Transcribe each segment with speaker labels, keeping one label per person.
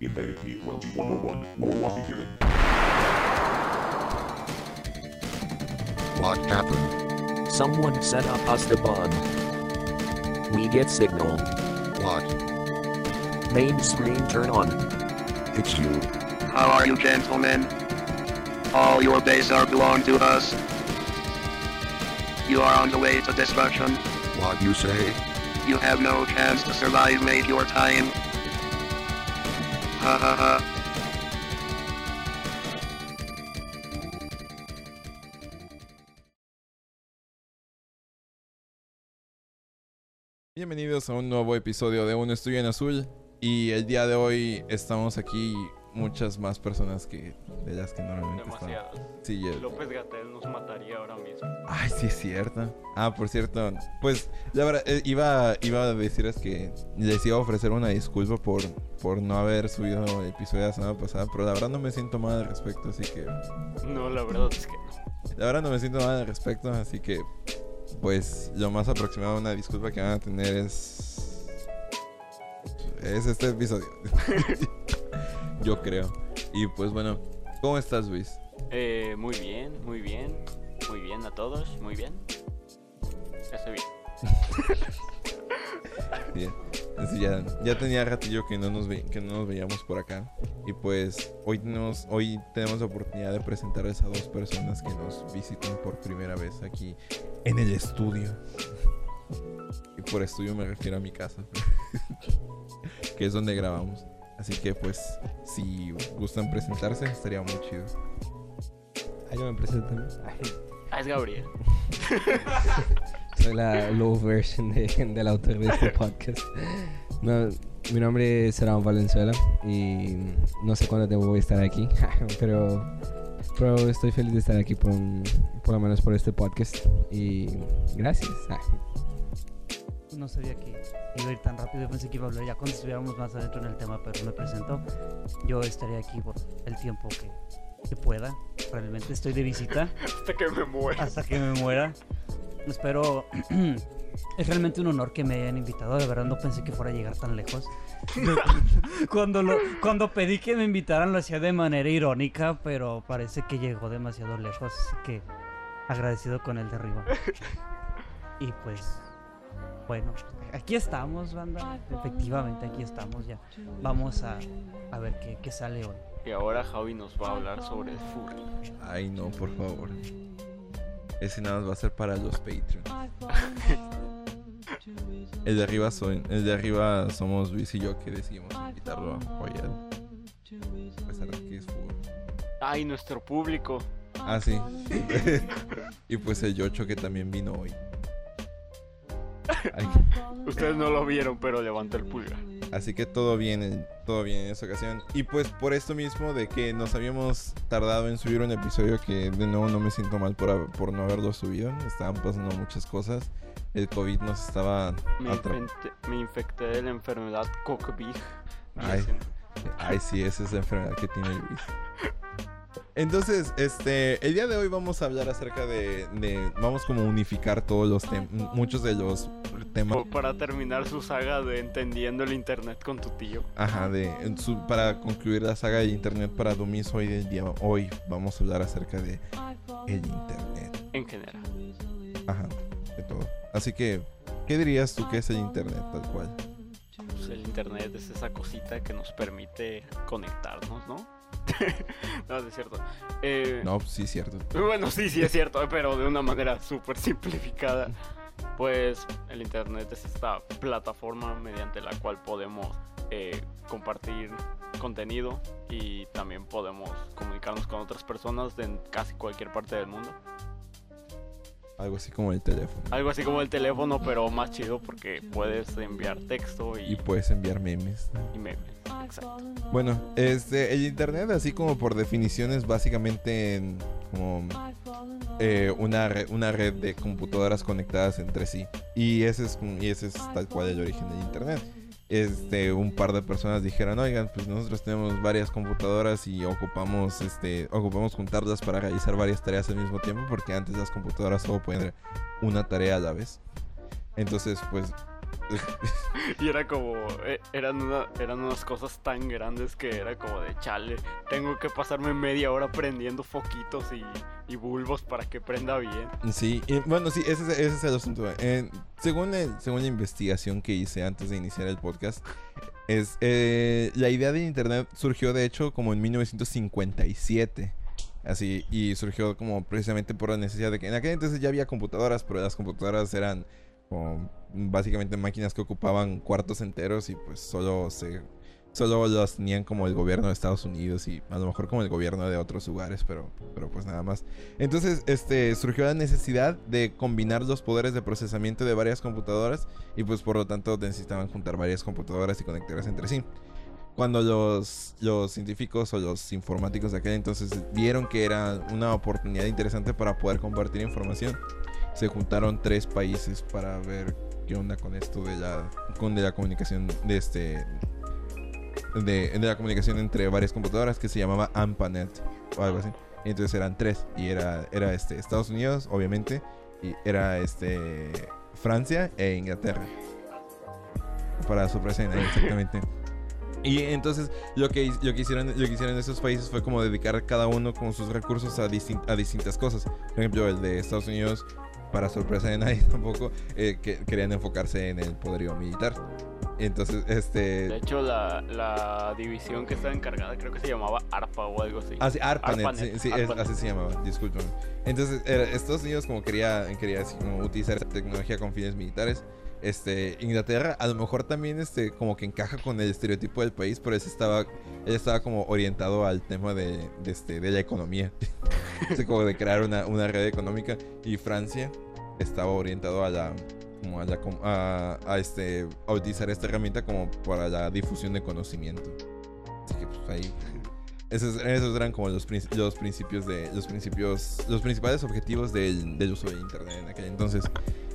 Speaker 1: Infinity 2101 will walk again.
Speaker 2: What happened?
Speaker 3: Someone set up us the bomb. We get signal.
Speaker 2: What?
Speaker 3: Main screen turn on.
Speaker 2: It's you.
Speaker 4: How are you gentlemen? All your base are belong to us. You are on the way to destruction.
Speaker 2: What you say?
Speaker 4: You have no chance to survive mate your time.
Speaker 5: Bienvenidos a un nuevo episodio de Un Estudio en Azul. Y el día de hoy estamos aquí muchas más personas que de las que normalmente están. Sí,
Speaker 6: López Gatel nos mataría ahora mismo.
Speaker 5: Ay, sí es cierto. Ah, por cierto, pues la verdad eh, iba, iba a decirles que les iba a ofrecer una disculpa por, por no haber subido el episodio de la semana pasada, pero la verdad no me siento mal al respecto, así que
Speaker 6: No, la verdad es que no.
Speaker 5: la verdad no me siento mal al respecto, así que pues lo más aproximado a una disculpa que van a tener es es este episodio. Yo creo. Y pues bueno, ¿cómo estás, Luis?
Speaker 6: Eh, muy bien, muy bien. Muy bien a todos, muy bien. Estoy bien.
Speaker 5: Bien. Ya, ya tenía ratillo que no nos ve- que no nos veíamos por acá. Y pues hoy tenemos, hoy tenemos la oportunidad de presentarles a dos personas que nos visitan por primera vez aquí en el estudio. Y por estudio me refiero a mi casa. que es donde grabamos. Así que pues si gustan presentarse estaría muy chido.
Speaker 7: Ahí yo me presento. ¿no?
Speaker 6: Ah, es Gabriel.
Speaker 7: Soy la low version de, del autor de este podcast. No, mi nombre es Serán Valenzuela y no sé cuándo a estar aquí, pero, pero estoy feliz de estar aquí por, un- por lo menos por este podcast y gracias.
Speaker 8: No sabía que iba a ir tan rápido. Pensé que iba a hablar ya cuando estuviéramos más adentro en el tema, pero me presento. Yo estaré aquí por el tiempo que, que pueda. Realmente estoy de visita
Speaker 6: Hasta que me muera.
Speaker 8: hasta que me muera. Espero. Es realmente un honor que me hayan invitado. De verdad, no pensé que fuera a llegar tan lejos. cuando, lo, cuando pedí que me invitaran, lo hacía de manera irónica, pero parece que llegó demasiado lejos. Así que agradecido con el de arriba. Y pues, bueno, aquí estamos, banda. Efectivamente, aquí estamos ya. Vamos a, a ver qué, qué sale hoy.
Speaker 6: Y ahora Javi nos va a hablar sobre el furry.
Speaker 5: Ay no, por favor. Ese nada más va a ser para los Patreons. El de arriba son, el de arriba somos Luis y yo que decidimos invitarlo hoy al- a pesar de que es fútbol.
Speaker 6: Ay, nuestro público.
Speaker 5: Ah, sí. y pues el Yocho que también vino hoy.
Speaker 6: Ustedes no lo vieron, pero levanta el pulgar.
Speaker 5: así que todo bien, en- todo bien en esta ocasión. Y pues por esto mismo de que nos habíamos tardado en subir un episodio que de nuevo no me siento mal por, por no haberlo subido. Estaban pasando muchas cosas. El COVID nos estaba
Speaker 6: Me,
Speaker 5: atrapando.
Speaker 6: infecté, me infecté de la enfermedad Cockbig.
Speaker 5: Ay. Ay, sí, esa es la enfermedad que tiene Luis. Entonces, este, el día de hoy vamos a hablar acerca de, de- vamos como a unificar todos los temas, muchos de los temas,
Speaker 6: O para terminar su saga de entendiendo el internet con tu tío.
Speaker 5: ajá, de, su- para concluir la saga de internet para Dumis hoy del día, hoy vamos a hablar acerca de el internet,
Speaker 6: En general.
Speaker 5: ajá, de todo. Así que, ¿qué dirías tú que es el internet tal cual?
Speaker 6: Pues el internet es esa cosita que nos permite conectarnos, ¿no? no, es cierto. Eh,
Speaker 5: No, sí, cierto.
Speaker 6: Bueno, sí, sí es cierto, pero de una manera súper simplificada. Pues el Internet es esta plataforma mediante la cual podemos eh, compartir contenido y también podemos comunicarnos con otras personas de en casi cualquier parte del mundo.
Speaker 5: Algo así como el teléfono.
Speaker 6: Algo así como el teléfono, pero más chido porque puedes enviar texto
Speaker 5: Y
Speaker 6: y,
Speaker 5: puedes enviar memes.
Speaker 6: y memes. Exacto.
Speaker 5: Bueno, este, el internet, así como por definición, es básicamente en- como eh, una, re- una red de computadoras conectadas entre sí. Y ese es, y ese es tal cual el origen del internet. Este, un par de personas dijeron, oigan, pues nosotros tenemos varias computadoras y ocupamos, este, ocupamos juntarlas para realizar varias tareas al mismo tiempo, porque antes las computadoras solo pueden una tarea a la vez. Entonces, pues
Speaker 6: Y era como, eh, eran, eran unas cosas tan grandes que era como de chale, tengo que pasarme media hora prendiendo foquitos y, y bulbos para que prenda bien.
Speaker 5: Sí, y bueno, sí, ese, es- el asunto. Eh, según, según la investigación que hice antes de iniciar el podcast, es eh, la idea de Internet surgió de hecho como en 1957. Así, y surgió como precisamente por la necesidad de que en aquel entonces ya había computadoras, pero las computadoras eran básicamente máquinas que ocupaban cuartos enteros y pues solo se solo las tenían como el gobierno de Estados Unidos y a lo mejor como el gobierno de otros lugares, pero pero pues nada más. Entonces, este surgió la necesidad de combinar los poderes de procesamiento de varias computadoras y pues por lo tanto necesitaban juntar varias computadoras y conectarlas entre sí. Cuando los, los científicos o los informáticos de aquel entonces vieron que era una oportunidad interesante para poder compartir información, se juntaron tres países para ver qué onda con esto de la, con de la comunicación de este de, de la comunicación entre varias computadoras que se llamaba AMPANET o algo así. Y entonces eran tres y era era este Estados Unidos, obviamente, y era este Francia e Inglaterra. Para sorpresa de nadie, exactamente. Y entonces lo que, lo, que hicieron, lo que hicieron esos países fue como dedicar cada uno con sus recursos a, distin- a distintas cosas. Por ejemplo, el de Estados Unidos, para sorpresa de nadie tampoco, eh, que querían enfocarse en el poderío militar. Entonces,
Speaker 6: De
Speaker 5: este...
Speaker 6: hecho, la, la división que estaba encargada creo que se llamaba ARPA o algo así.
Speaker 5: Ah, sí, ARPANET,
Speaker 6: ARPANET,
Speaker 5: sí, sí, es- así se llamaba, discúlpame. Entonces, Estados Unidos como quería, quería así como utilizar esa tecnología con fines militares. Este, Inglaterra a lo mejor también este, como que encaja con el estereotipo del país, pero ese estaba, él estaba como orientado al tema de, de, este, de la economía. Así como de crear una, una red económica. Y Francia estaba orientado a la, como a, la a, a este, a utilizar esta herramienta como para la difusión de conocimiento. Así que pues ahí esos, esos eran como los, los principios de los principios los principales objetivos del, del uso de internet en aquel entonces.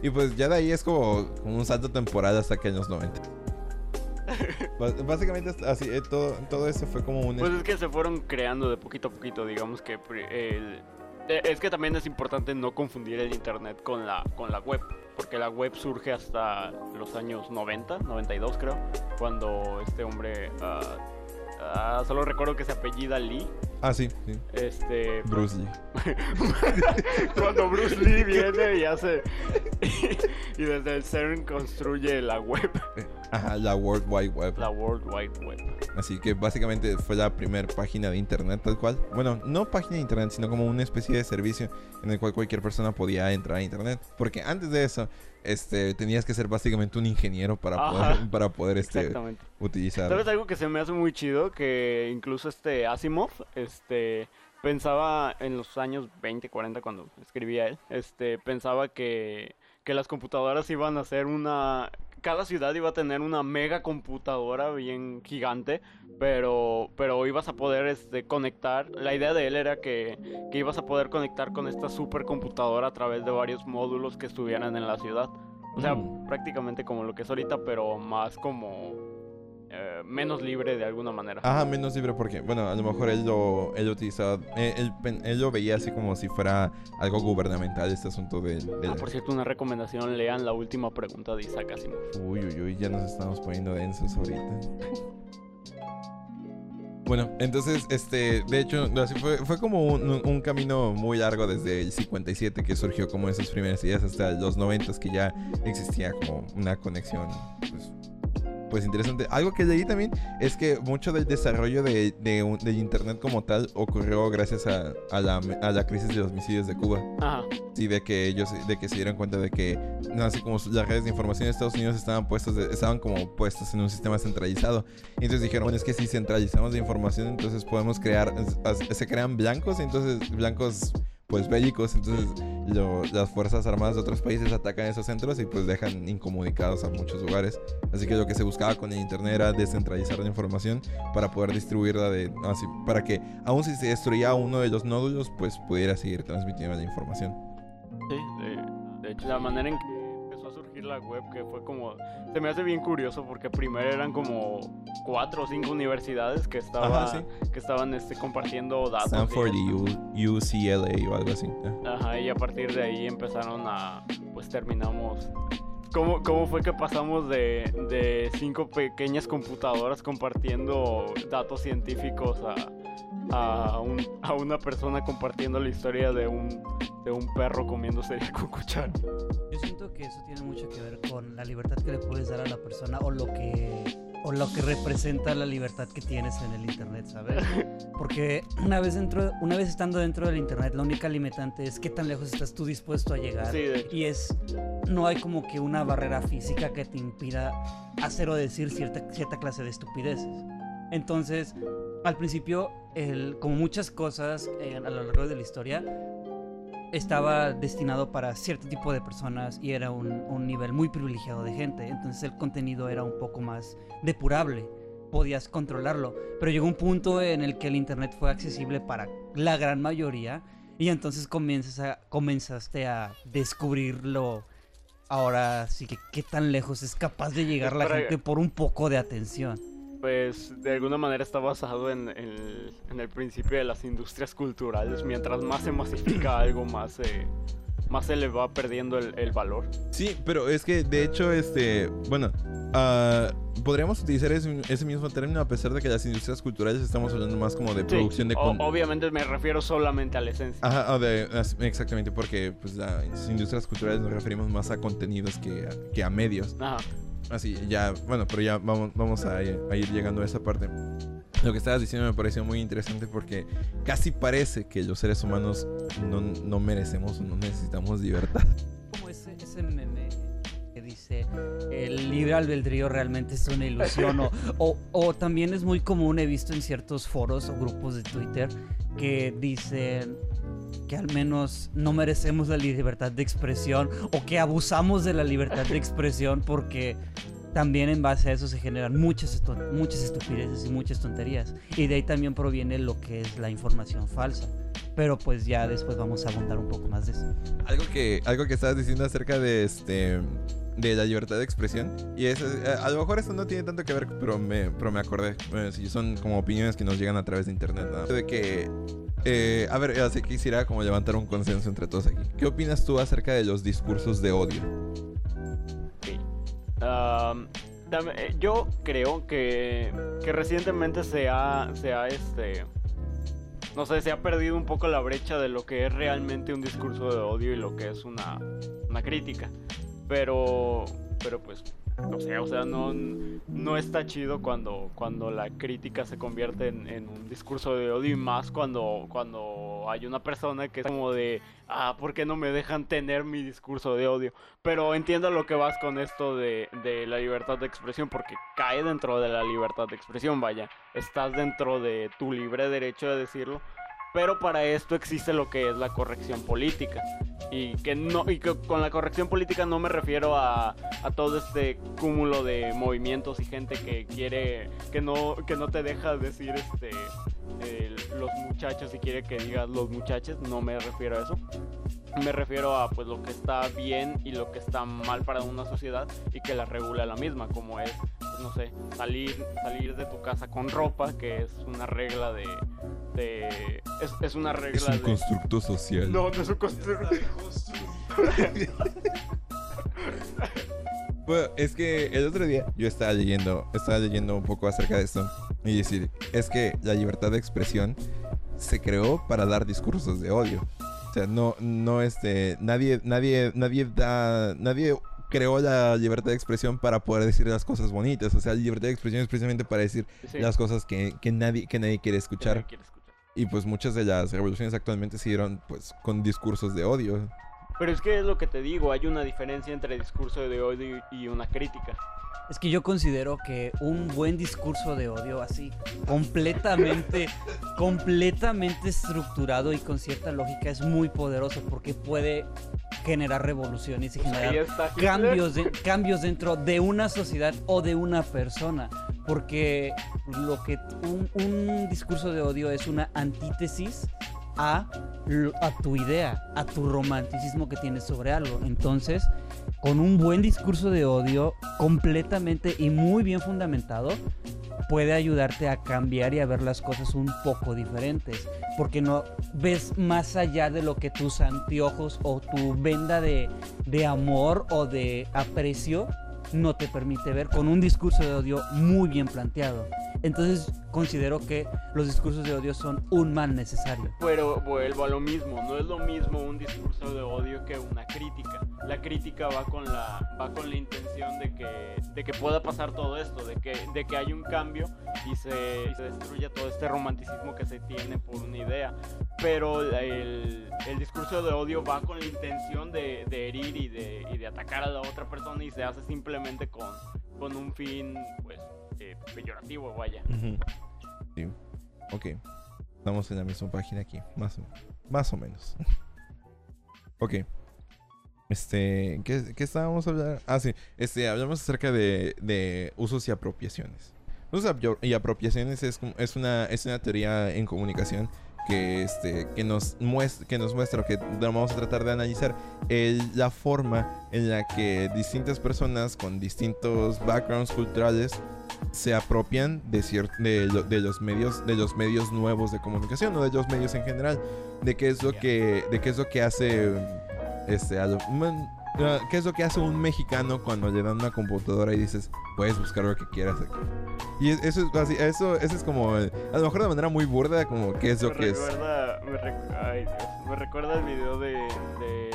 Speaker 5: Y pues ya de ahí es como, como un salto temporal hasta que en los 90 Bas- básicamente así eh, todo todo eso fue como un
Speaker 6: Pues es que se fueron creando de poquito a poquito, digamos que el- eh, es que también es importante no confundir el internet con la con la web, porque la web surge hasta los años 90, 92 creo, cuando este hombre ah, ah, solo recuerdo que se apellida Lee,
Speaker 5: ah sí, sí.
Speaker 6: este
Speaker 5: Bruce Lee.
Speaker 6: Cuando Bruce Lee viene y hace y desde el CERN construye la web,
Speaker 5: ajá la World Wide Web.
Speaker 6: La World Wide Web.
Speaker 5: así que básicamente fue la primera página de internet tal cual. Bueno no página de internet sino como una especie de servicio en el cual cualquier persona podía entrar a internet. Porque antes de eso este tenías que ser básicamente un ingeniero para
Speaker 6: Ajá.
Speaker 5: poder para poder este utilizar
Speaker 6: ¿Sabes algo que se me hace muy chido? Que incluso este Asimov, este, pensaba en los años 20, 40 cuando escribía él, este, pensaba que, que las computadoras iban a ser una... Cada ciudad iba a tener una mega computadora bien gigante, pero, pero ibas a poder este, conectar. La idea de él era que, que ibas a poder conectar con esta supercomputadora a través de varios módulos que estuvieran en la ciudad. O sea,
Speaker 5: Mm.
Speaker 6: prácticamente como lo que es ahorita, pero más como eh, menos libre de alguna manera.
Speaker 5: Ajá, menos libre porque, bueno, a lo mejor él lo, él lo utilizaba, eh, él, lo veía así como si fuera algo gubernamental este asunto de, de
Speaker 6: Ah,
Speaker 5: la-
Speaker 6: por cierto, una recomendación, lean la última pregunta de Isaac Asimov.
Speaker 5: Uy, uy, uy, ya nos estamos poniendo densos ahorita. Bueno, entonces, este, de hecho, así fue, fue como un, un- un camino muy largo desde el 57 que surgió como esas primeras ideas hasta los 90 que ya existía como una conexión, pues, pues interesante. Algo que leí también es que mucho del desarrollo de, de internet como tal ocurrió gracias a, a la, a la crisis de los misiles de Cuba.
Speaker 6: Ajá.
Speaker 5: Sí, de que ellos, de que se dieron cuenta de que, no, así como las redes de información de Estados Unidos estaban puestas, de- estaban como puestas en un sistema centralizado. Y entonces dijeron, bueno, es que si centralizamos la información, entonces podemos crear, se crean blancos, entonces blancos pues bélicos, entonces lo- las fuerzas armadas de otros países atacan esos centros y pues dejan incomunicados a muchos lugares. Así que lo que se buscaba con el internet era descentralizar la información para poder distribuirla de, así, para que aun si se destruía uno de los nódulos, pues pudiera seguir transmitiendo la información.
Speaker 6: Sí, de, de hecho, la manera en que la web, que fue como. Se me hace bien curioso porque primero eran como cuatro o cinco universidades que, estaba,
Speaker 5: Ajá,
Speaker 6: que estaban este, compartiendo datos.
Speaker 5: Stanford y U- UCLA o algo así.
Speaker 6: Ajá, y a partir de ahí empezaron a. Pues terminamos ¿Cómo, cómo fue que pasamos de, de cinco pequeñas computadoras compartiendo datos científicos a, a, un- a una persona compartiendo la historia de un, de un perro comiendo cereal con cuchara?
Speaker 8: Yo siento que eso tiene mucho que ver con la libertad que le puedes dar a la persona o lo que o lo que representa la libertad que tienes en el internet, ¿sabes? Porque una vez dentro, una vez estando dentro del internet, la única limitante es qué tan lejos estás tú dispuesto a llegar.
Speaker 6: Sí.
Speaker 8: Y es no hay como que una barrera física que te impida hacer o decir cierta cierta clase de estupideces. Entonces, al principio, el, como muchas cosas eh, a lo largo de la historia, estaba destinado para cierto tipo de personas y era un, un nivel muy privilegiado de gente. Entonces el contenido era un poco más depurable, podías controlarlo. Pero llegó un punto en el que el Internet fue accesible para la gran mayoría y entonces comienzas a, comenzaste a descubrirlo. Ahora sí que qué tan lejos es capaz de llegar la gente por un poco de atención.
Speaker 6: Pues de alguna manera está basado en, el- en el principio de las industrias culturales. Mientras más se masifica algo, más se, más se le va perdiendo el, el valor.
Speaker 5: Sí, pero es que de hecho, este, bueno, ah, podríamos utilizar ese, ese mismo término a pesar de que las industrias culturales estamos hablando más como de
Speaker 6: Sí,
Speaker 5: producción de
Speaker 6: o- obviamente me refiero solamente a la esencia.
Speaker 5: Ajá, de- exactamente, porque pues las industrias culturales nos referimos más a contenidos que que a medios.
Speaker 6: Ajá.
Speaker 5: Así, ya, bueno, pero ya vamos, vamos a, a ir llegando a esa parte. Lo que estabas diciendo me pareció muy interesante porque casi parece que los seres humanos no, no merecemos no necesitamos libertad.
Speaker 8: como ese, ese meme que dice el libre albedrío realmente es una ilusión o, o, o también es muy común he visto en ciertos foros o grupos de Twitter que dicen que al menos no merecemos la libertad de expresión o que abusamos de la libertad de expresión porque también en base a eso se generan muchas, muchas estupideces y muchas tonterías. Y de ahí también proviene lo que es la información falsa. Pero pues ya después vamos a abundar un poco más de eso.
Speaker 5: Algo que, algo que estabas diciendo acerca de este de la libertad de expresión y es, eh, a lo mejor esto no tiene tanto que ver pero me, pero me acordé Eh, sí, son como opiniones que nos llegan a través de internet ¿no? de que eh, a ver así quisiera como levantar un consenso entre todos aquí ¿qué opinas tú acerca de los discursos de odio?
Speaker 6: Dame- eh, yo creo que, que recientemente se ha, se ha, este, no sé, se ha perdido un poco la brecha de lo que es realmente un discurso de odio y lo que es una, una crítica. Pero, pero pues, no sé, o sea, no, no está chido cuando, cuando la crítica se convierte en, un discurso de odio y más cuando, cuando hay una persona que es como de, ah, ¿por qué no me dejan tener mi discurso de odio? Pero entiendo lo que vas con esto de, de la libertad de expresión, porque cae dentro de la libertad de expresión, vaya. Estás dentro de tu libre derecho de decirlo. Pero para esto existe lo que es la corrección política. Y que no y que con la corrección política no me refiero a, a todo este cúmulo de movimientos y gente que quiere que no que no te deja decir este los muchachos y quiere que digas los muchachos, no me refiero a eso. Me refiero a pues lo que está bien y lo que está mal para una sociedad y que la regula la misma, como es, no sé, salir, salir de tu casa con ropa, que es una regla de... de es, es una regla
Speaker 5: Es un
Speaker 6: de...
Speaker 5: constructo social.
Speaker 6: No, no es un constructo.
Speaker 5: Bueno, es que el otro día yo estaba leyendo, estaba leyendo un poco acerca de esto y decir, es que la libertad de expresión se creó para dar discursos de odio. O sea, no, no, este, nadie, nadie, nadie da, nadie creó la libertad de expresión para poder decir las cosas bonitas. O sea, la libertad de expresión es precisamente para decir
Speaker 6: Sí,
Speaker 5: las cosas que, que nadie, que nadie quiere
Speaker 6: que
Speaker 5: escuchar.
Speaker 6: nadie quiere escuchar.
Speaker 5: Y pues muchas de las revoluciones actualmente se dieron pues con discursos de odio.
Speaker 6: Pero es que es lo que te digo, hay una diferencia entre discurso de odio y una crítica.
Speaker 8: Es que yo considero que un buen discurso de odio así, completamente, completamente estructurado y con cierta lógica es muy poderoso porque puede generar revoluciones y generar
Speaker 6: está
Speaker 8: cambios, de- cambios dentro de una sociedad o de una persona. Porque lo que un, un discurso de odio es una antítesis a, a tu idea, a tu romanticismo que tienes sobre algo. Entonces, con un buen discurso de odio completamente y muy bien fundamentado, puede ayudarte a cambiar y a ver las cosas un poco diferentes. Porque no ves más allá de lo que tus anteojos o tu venda de, de amor o de aprecio no te permite ver con un discurso de odio muy bien planteado. Entonces considero que los discursos de odio son un mal necesario.
Speaker 6: Pero vuelvo a lo mismo, no es lo mismo un discurso de odio que una crítica. La crítica va con la, va con la intención de que, de que pueda pasar todo esto, de que, de que hay un cambio y se, y se destruya todo este romanticismo que se tiene por una idea. Pero el, el discurso de odio va con la intención de, de herir y de, y de atacar a la otra persona y se hace simplemente con, con un fin, pues, eh, peyorativo, vaya.
Speaker 5: Ujú. Sí. Ok. Estamos en la misma página aquí. Más o, más o menos. ok. Este. ¿qué, qué estábamos hablando? Ah, sí. Este, hablamos acerca de, de usos y apropiaciones. Usos y apropiaciones es, es, una, es una teoría en comunicación que, este, que, nos muestra, que nos muestra, que vamos a tratar de analizar el- la forma en la que distintas personas con distintos backgrounds culturales se apropian de, de, lo- de los medios de los medios nuevos de comunicación o de los medios en general de qué es lo que de qué es lo que hace este a lo- qué es lo que hace un mexicano cuando le dan una computadora y dices puedes buscar lo que quieras aquí y es- eso es así eso eso es como a lo mejor de manera muy burda como qué es lo
Speaker 6: me
Speaker 5: que es
Speaker 6: recuerda, me, recu- ay, Dios, me recuerda el video de, de,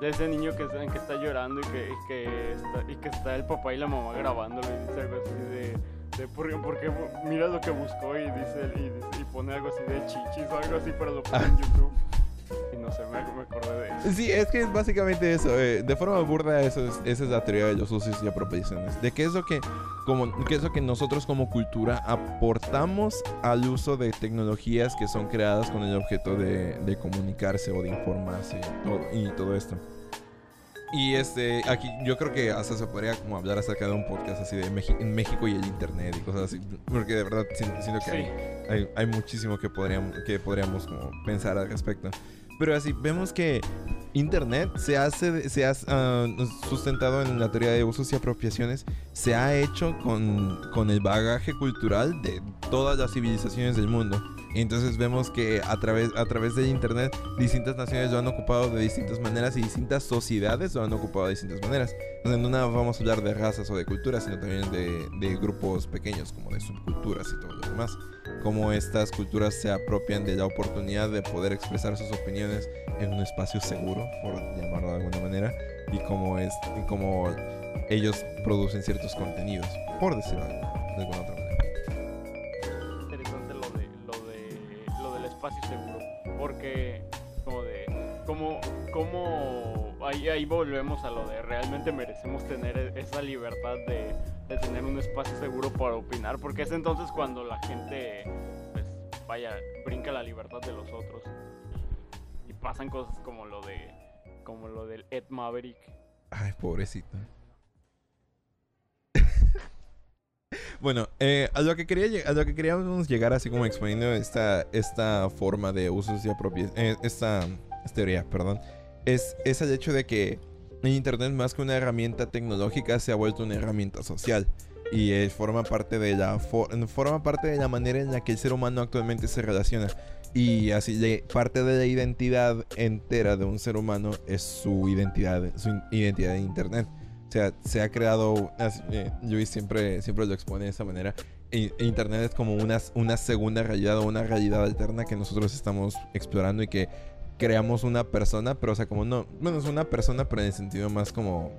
Speaker 6: de ese niño que, está- que está llorando y que, y, que está, y que está el papá y la mamá grabándolo y dice algo así de, de ¿por, qué- por qué bu- mira lo que buscó y dice, y, y pone algo así de chichis o algo así pero lo pone en YouTube y no sé, me, acordé de eso.
Speaker 5: Sí, es que es básicamente eso. eh, de forma burda, eso es, esa es la teoría de los usos y apropiaciones. De qué es lo que, como, qué es lo que nosotros como cultura aportamos al uso de tecnologías que son creadas con el objeto de, de comunicarse o de informarse y todo esto. Y este, aquí yo creo que hasta se podría como hablar acerca de un podcast así de en México y el internet y cosas así. Porque de verdad siento, siento que
Speaker 6: Sí.
Speaker 5: hay, hay, hay muchísimo que podríamos, que podríamos como pensar al respecto. Pero así, vemos que Internet se hace, se ha ah, sustentado en la teoría de usos y apropiaciones, se ha hecho con, con el bagaje cultural de todas las civilizaciones del mundo. Entonces vemos que a través, a través de Internet distintas naciones lo han ocupado de distintas maneras y distintas sociedades lo han ocupado de distintas maneras. Sea, no vamos a hablar de razas o de culturas, sino también de, de grupos pequeños, como de subculturas y todo lo demás. Cómo estas culturas se apropian de la oportunidad de poder expresar sus opiniones en un espacio seguro, por llamarlo de alguna manera, y cómo, es, y cómo ellos producen ciertos contenidos, por decirlo de alguna otra manera.
Speaker 6: Espacio seguro porque como de como como ahí, ahí volvemos a lo de realmente merecemos tener e- esa libertad de, de tener un espacio seguro para opinar porque es entonces cuando la gente pues vaya brinca la libertad de los otros y pasan cosas como lo de como lo del Ed Maverick
Speaker 5: Ay, pobrecito. Bueno, eh, a lo que quería a lo que queríamos llegar así como exponiendo esta, esta forma de usos y apropiaciones, esta, esta teoría, perdón, es, es el hecho de que el internet más que una herramienta tecnológica se ha vuelto una herramienta social y eh, forma parte de la fo- forma parte de la manera en la que el ser humano actualmente se relaciona y así le- parte de la identidad entera de un ser humano es su identidad su identidad en internet sea se ha creado eh, Luis siempre siempre lo expone de esa manera I- internet es como una, una segunda realidad o una realidad alterna que nosotros estamos explorando y que creamos una persona pero o sea como no bueno es una persona pero en el sentido más como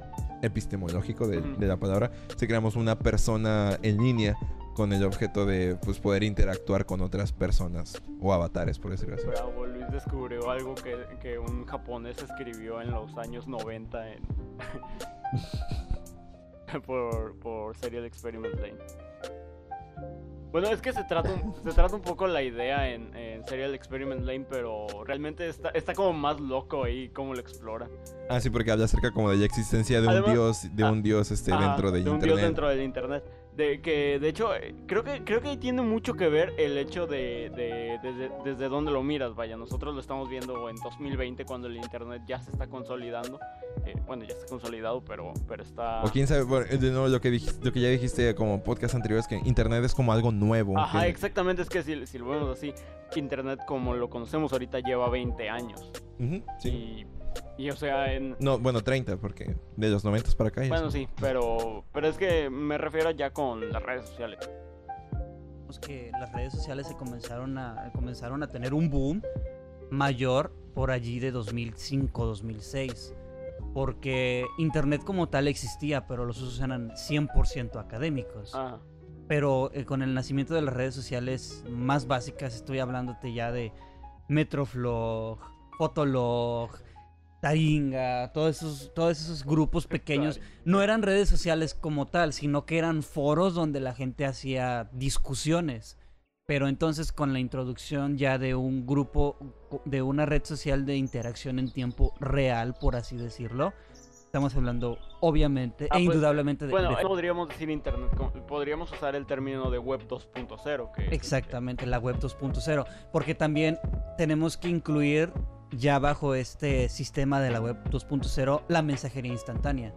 Speaker 5: epistemológico de, la palabra si creamos una persona en línea con el objeto de pues, poder interactuar con otras personas o avatares, por decirlo así.
Speaker 6: Bravo, Luis descubrió algo que, que un japonés escribió en los años 90 en... por, por Serial Experiment Lane. Bueno, es que se trata un, se trata un poco la idea en, en Serial Experiment Lane, pero realmente está, está como más loco ahí como lo explora.
Speaker 5: Ah, sí, porque habla acerca como de la existencia de un
Speaker 6: Además-
Speaker 5: dios, de
Speaker 6: ah,
Speaker 5: un dios este,
Speaker 6: Ajá,
Speaker 5: dentro de,
Speaker 6: un
Speaker 5: internet.
Speaker 6: dios dentro del internet. De que, de hecho, eh, creo que creo que tiene mucho que ver el hecho de, de- desde, desde dónde lo miras. Vaya, nosotros lo estamos viendo en 2020 cuando el internet ya se está consolidando eh, bueno, ya está consolidado, pero, pero está...
Speaker 5: O quién sabe, bueno, de nuevo lo que, dij- lo que ya dijiste como podcast anteriores, que Internet es como algo nuevo.
Speaker 6: Ajá,
Speaker 5: que-
Speaker 6: exactamente, es que si, si lo vemos así, Internet como lo conocemos ahorita lleva 20 años.
Speaker 5: Ujú, sí.
Speaker 6: Y, y, o sea, en...
Speaker 5: No, bueno, 30, porque de los 90 para acá.
Speaker 6: Bueno, sí, pero, pero es que me refiero ya con las redes sociales.
Speaker 8: Que las redes sociales se comenzaron a, comenzaron a tener un boom mayor por allí de 2005-2006. Porque Internet como tal existía, pero los usos eran 100% académicos.
Speaker 6: Ajá.
Speaker 8: Pero eh, con el nacimiento de las redes sociales más básicas, estoy hablándote ya de Metroflog, Fotolog, Taringa, todos esos, todos esos grupos pequeños. No eran redes sociales como tal, sino que eran foros donde la gente hacía discusiones. Pero entonces con la introducción ya de un grupo, de una red social de interacción en tiempo real, por así decirlo, estamos hablando obviamente
Speaker 6: Ah,
Speaker 8: e
Speaker 6: pues,
Speaker 8: indudablemente de,
Speaker 6: Bueno,
Speaker 8: de
Speaker 6: podríamos decir Internet, podríamos usar el término de Web 2.0, que es, este,
Speaker 8: Exactamente, la web 2.0. Porque también tenemos que incluir ya bajo este sistema de la web 2.0 la mensajería instantánea.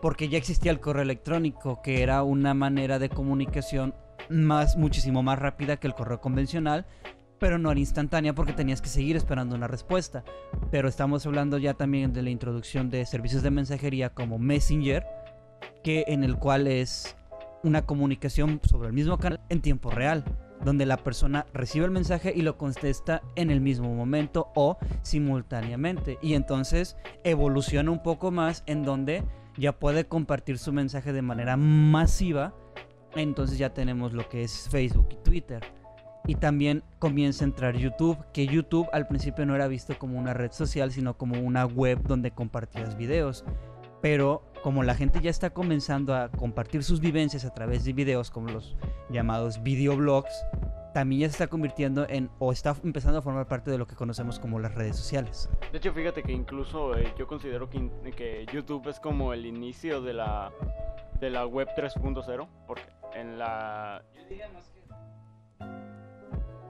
Speaker 8: Porque ya existía el correo electrónico, que era una manera de comunicación más, muchísimo más rápida que el correo convencional, pero no era instantánea porque tenías que seguir esperando una respuesta. Pero estamos hablando ya también de la introducción de servicios de mensajería como Messenger, que en el cual es una comunicación sobre el mismo canal en tiempo real, donde la persona recibe el mensaje y lo contesta en el mismo momento o simultáneamente. Y entonces evoluciona un poco más en donde ya puede compartir su mensaje de manera masiva. Entonces ya tenemos lo que es Facebook y Twitter. Y también comienza a entrar YouTube, que YouTube al principio no era visto como una red social, sino como una web donde compartías videos. Pero como la gente ya está comenzando a compartir sus vivencias a través de videos, como los llamados videoblogs, también ya se está convirtiendo en, o está empezando a formar parte de lo que conocemos como las redes sociales.
Speaker 6: De hecho, fíjate que incluso eh, yo considero que, que YouTube es como el inicio de la, de la web 3.0, porque en la...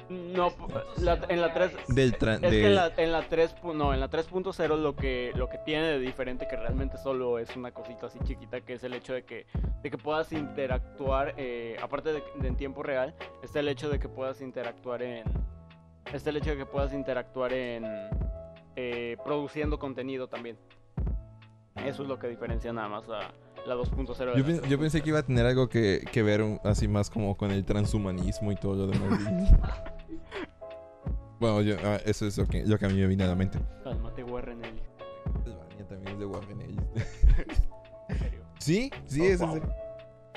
Speaker 6: No, la- en la 3...
Speaker 5: Del tra-
Speaker 6: Es que en la, en la 3, pu- no, en la 3.0 lo que, lo que tiene de diferente, que realmente solo es una cosita así chiquita, que es el hecho de que, de que puedas interactuar, eh, aparte de, de en tiempo real, está el hecho de que puedas interactuar en... Está el hecho de que puedas interactuar en... eh, produciendo contenido también. Eso es lo que diferencia nada más a la 2.0. de
Speaker 5: Yo, yo pensé que iba a tener algo que, que ver un- así más como con el transhumanismo y todo lo demás. bueno, yo- ah, eso es lo que, lo que a mí me vino a la mente.
Speaker 6: Cálmate, Warren Ellis.
Speaker 5: También es de Warren Ellis.
Speaker 6: En serio.
Speaker 5: Sí, sí,
Speaker 6: Oh,
Speaker 5: es
Speaker 6: wow.
Speaker 5: ese.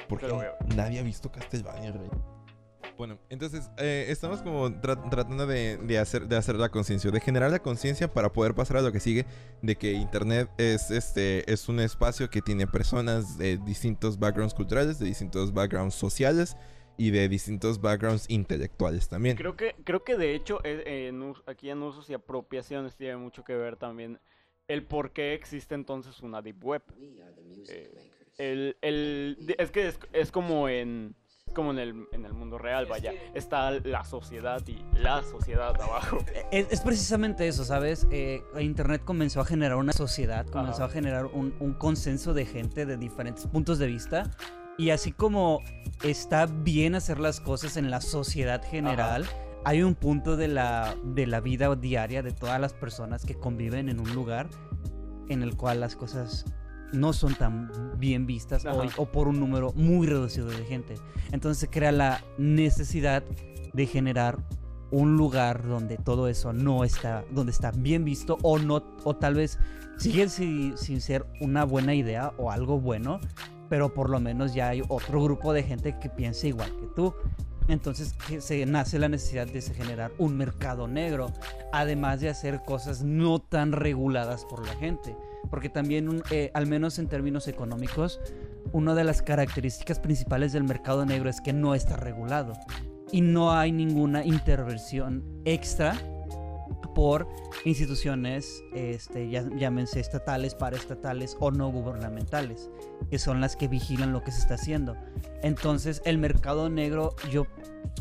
Speaker 5: Porque
Speaker 6: Pero veo.
Speaker 5: nadie ha visto Castlevania, rey. Bueno, entonces eh, estamos como tra- tratando de, de hacer, de hacer la conciencia, de generar la conciencia para poder pasar a lo que sigue, de que Internet es, este, es un espacio que tiene personas de distintos backgrounds culturales, de distintos backgrounds sociales y de distintos backgrounds intelectuales también.
Speaker 6: Creo que, creo que de hecho eh, en aquí en usos y apropiaciones tiene mucho que ver también el por qué existe entonces una deep web. Eh, el, el- es que es, es como en como en el, en el mundo real, vaya. Está la sociedad y la sociedad abajo.
Speaker 8: Es, es precisamente eso, ¿sabes? Eh, Internet comenzó a generar una sociedad, comenzó
Speaker 6: Ajá.
Speaker 8: a generar un, un consenso de gente de diferentes puntos de vista. Y así como está bien hacer las cosas en la sociedad general, hay un punto de la, de la vida diaria de todas las personas que conviven en un lugar en el cual las cosas no son tan bien vistas o, o por un número muy reducido de gente. Entonces se crea la necesidad de generar un lugar donde todo eso no está, donde está bien visto o no, o tal vez sigue si- sin ser una buena idea o algo bueno, pero por lo menos ya hay otro grupo de gente que piensa igual que tú. Entonces que se nace la necesidad de generar un mercado negro, además de hacer cosas no tan reguladas por la gente. Porque también, eh, al menos en términos económicos, una de las características principales del mercado negro es que no está regulado y no hay ninguna intervención extra por instituciones, este, ya- llámense estatales, paraestatales o no gubernamentales, que son las que vigilan lo que se está haciendo. Entonces, el mercado negro yo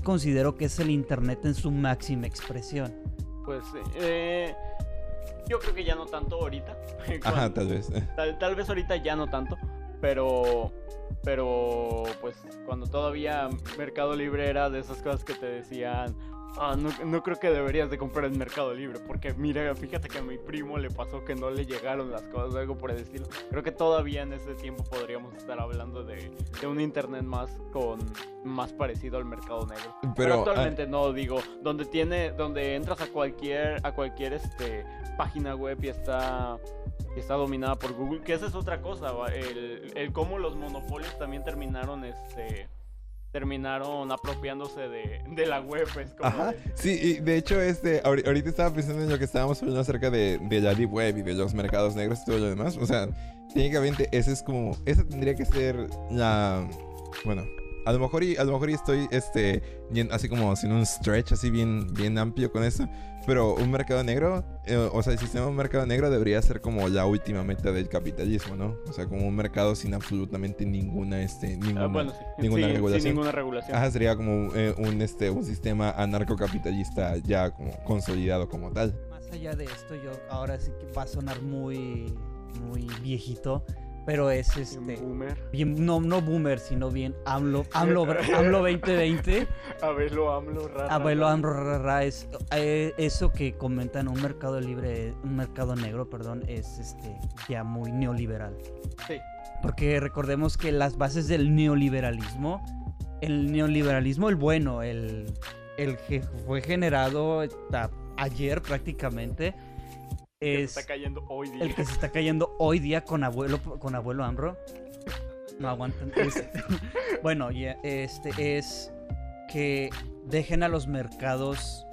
Speaker 8: considero que es el Internet en su máxima expresión.
Speaker 6: Pues eh, Yo creo que ya no tanto ahorita.
Speaker 5: Ajá, tal vez.
Speaker 6: Tal, tal vez ahorita ya no tanto, pero pero pues cuando todavía Mercado Libre era de esas cosas que te decían, ah, no, no creo que deberías de comprar en Mercado Libre, porque mira, fíjate que a mi primo le pasó que no le llegaron las cosas, algo por el estilo. Creo que todavía en ese tiempo podríamos estar hablando de, de un internet más con más parecido al mercado negro. Pero,
Speaker 5: Pero, ah,
Speaker 6: actualmente no, digo, donde tiene, donde entras a cualquier, a cualquier este página web y está, está dominada por Google, que esa es otra cosa, el, el cómo los monopolios también terminaron este terminaron apropiándose de, de la web, es como
Speaker 5: Ajá,
Speaker 6: de-
Speaker 5: sí, y de hecho, este, ahori- ahorita estaba pensando en lo que estábamos hablando acerca de, de la Deep Web y de los mercados negros y todo lo demás. O sea, técnicamente, ese es como, esa tendría que ser la, bueno, a lo mejor y, a lo mejor y estoy, este, así como haciendo un stretch así bien, bien amplio con eso. Pero un mercado negro, eh, o sea, el sistema de un mercado negro debería ser como la última meta del capitalismo, ¿no? O sea, como un mercado sin absolutamente ninguna, este, ninguna,
Speaker 6: ah, bueno, sí,
Speaker 5: ninguna
Speaker 6: sí,
Speaker 5: regulación.
Speaker 6: sin ninguna regulación.
Speaker 5: Ajá, sería como eh, un, este, un sistema anarcocapitalista ya como consolidado como tal.
Speaker 8: Más allá de esto, yo ahora sí que va a sonar muy, muy viejito, pero es este.
Speaker 6: boomer.
Speaker 8: Bien, no, no boomer, sino bien AMLO, AMLO, AMLO 2020.
Speaker 6: Abuelo AMLO, ra, ra,
Speaker 8: Abuelo
Speaker 6: ra.
Speaker 8: AMLO, ra, ra, ra, es, eh, eso que comentan un mercado libre, un mercado negro, perdón, es este ya muy neoliberal.
Speaker 6: Sí.
Speaker 8: Porque recordemos que las bases del neoliberalismo, el neoliberalismo, el bueno, el, el que fue generado ayer prácticamente,
Speaker 6: que se
Speaker 8: es
Speaker 6: está cayendo hoy día.
Speaker 8: el que se está cayendo hoy día con abuelo, con abuelo Ambro. No aguantan. Es- bueno, ya, este es que dejen a los mercados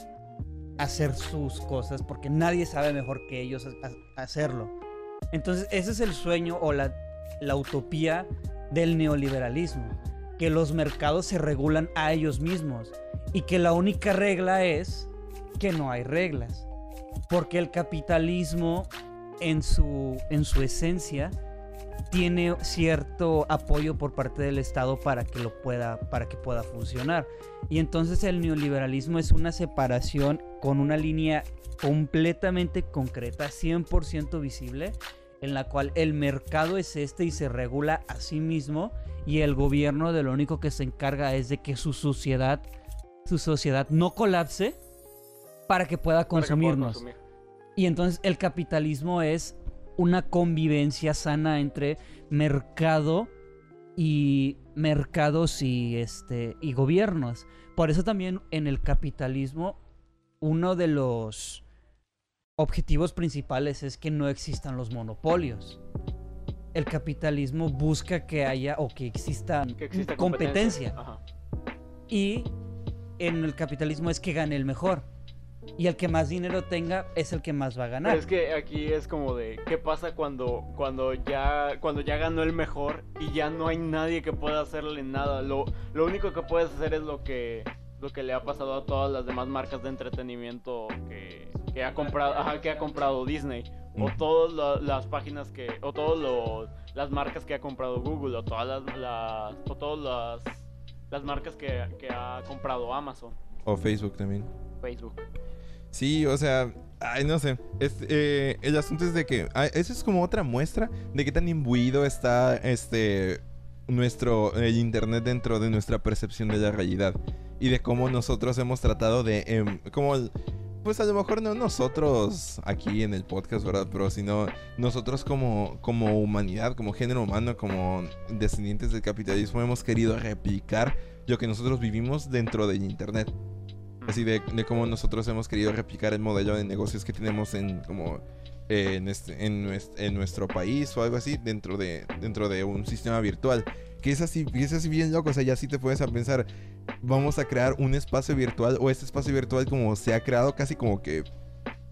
Speaker 8: hacer sus cosas porque nadie sabe mejor que ellos hacerlo. Entonces, ese es el sueño o la, la utopía del neoliberalismo, que los mercados se regulan a ellos mismos y que la única regla es que no hay reglas. Porque el capitalismo en su, en su esencia tiene cierto apoyo por parte del Estado para que lo pueda para que pueda funcionar. Y entonces el neoliberalismo es una separación con una línea completamente concreta, 100% visible, en la cual el mercado es este y se regula a sí mismo y el gobierno de lo único que se encarga es de que su sociedad su sociedad no colapse para que pueda
Speaker 6: para que pueda
Speaker 8: consumirnos.
Speaker 6: consumir.
Speaker 8: Y entonces el capitalismo es una convivencia sana entre mercado y mercados y este y gobiernos. Por eso también en el capitalismo uno de los objetivos principales es que no existan los monopolios. El capitalismo busca que haya o que exista,
Speaker 6: Que exista
Speaker 8: competencia. Y en el capitalismo es que gane el mejor. Y el que más dinero tenga es el que más va a ganar.
Speaker 6: Pero es que aquí es como de qué pasa cuando cuando ya cuando ya ganó el mejor y ya no hay nadie que pueda hacerle nada. Lo, lo único que puedes hacer es lo que lo que le ha pasado a todas las demás marcas de entretenimiento que, que ha comprado ajá, que ha comprado Disney o
Speaker 5: Mm.
Speaker 6: todas la- las páginas que o todas las marcas que ha comprado Google o todas las, las o todas las las marcas que, que ha comprado Amazon,
Speaker 5: O Facebook también.
Speaker 6: Facebook.
Speaker 5: Sí, o sea, ay, no sé. Es, eh, el asunto es de que ah, eso es como otra muestra de qué tan imbuido está este nuestro el internet dentro de nuestra percepción de la realidad y de cómo nosotros hemos tratado de em, como pues a lo mejor no nosotros aquí en el podcast, ¿verdad? Pero sino nosotros como, como humanidad, como género humano, como descendientes del capitalismo, hemos querido replicar lo que nosotros vivimos dentro del internet. Así de, de cómo nosotros hemos querido replicar el modelo de negocios que tenemos en como eh, en, este, en, nues- en nuestro país o algo así dentro de, dentro de un sistema virtual. Que es así, es así bien loco. O sea, ya sí te puedes pensar, vamos a crear un espacio virtual o este espacio virtual como se ha creado casi como que...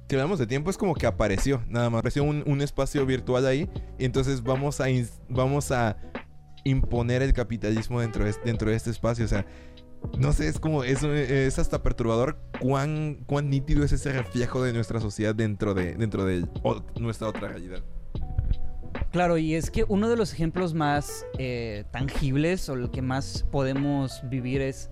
Speaker 5: Si hablamos de tiempo, es como que apareció, nada más. Apareció un, un espacio virtual ahí. Y entonces vamos a, vamos a imponer el capitalismo dentro de, dentro de este espacio. O sea, no sé, es como, es, es hasta perturbador cuán, cuán nítido es ese reflejo de nuestra sociedad dentro de, dentro de o- nuestra otra realidad.
Speaker 8: Claro, y es que uno de los ejemplos más eh, tangibles o el que más podemos vivir es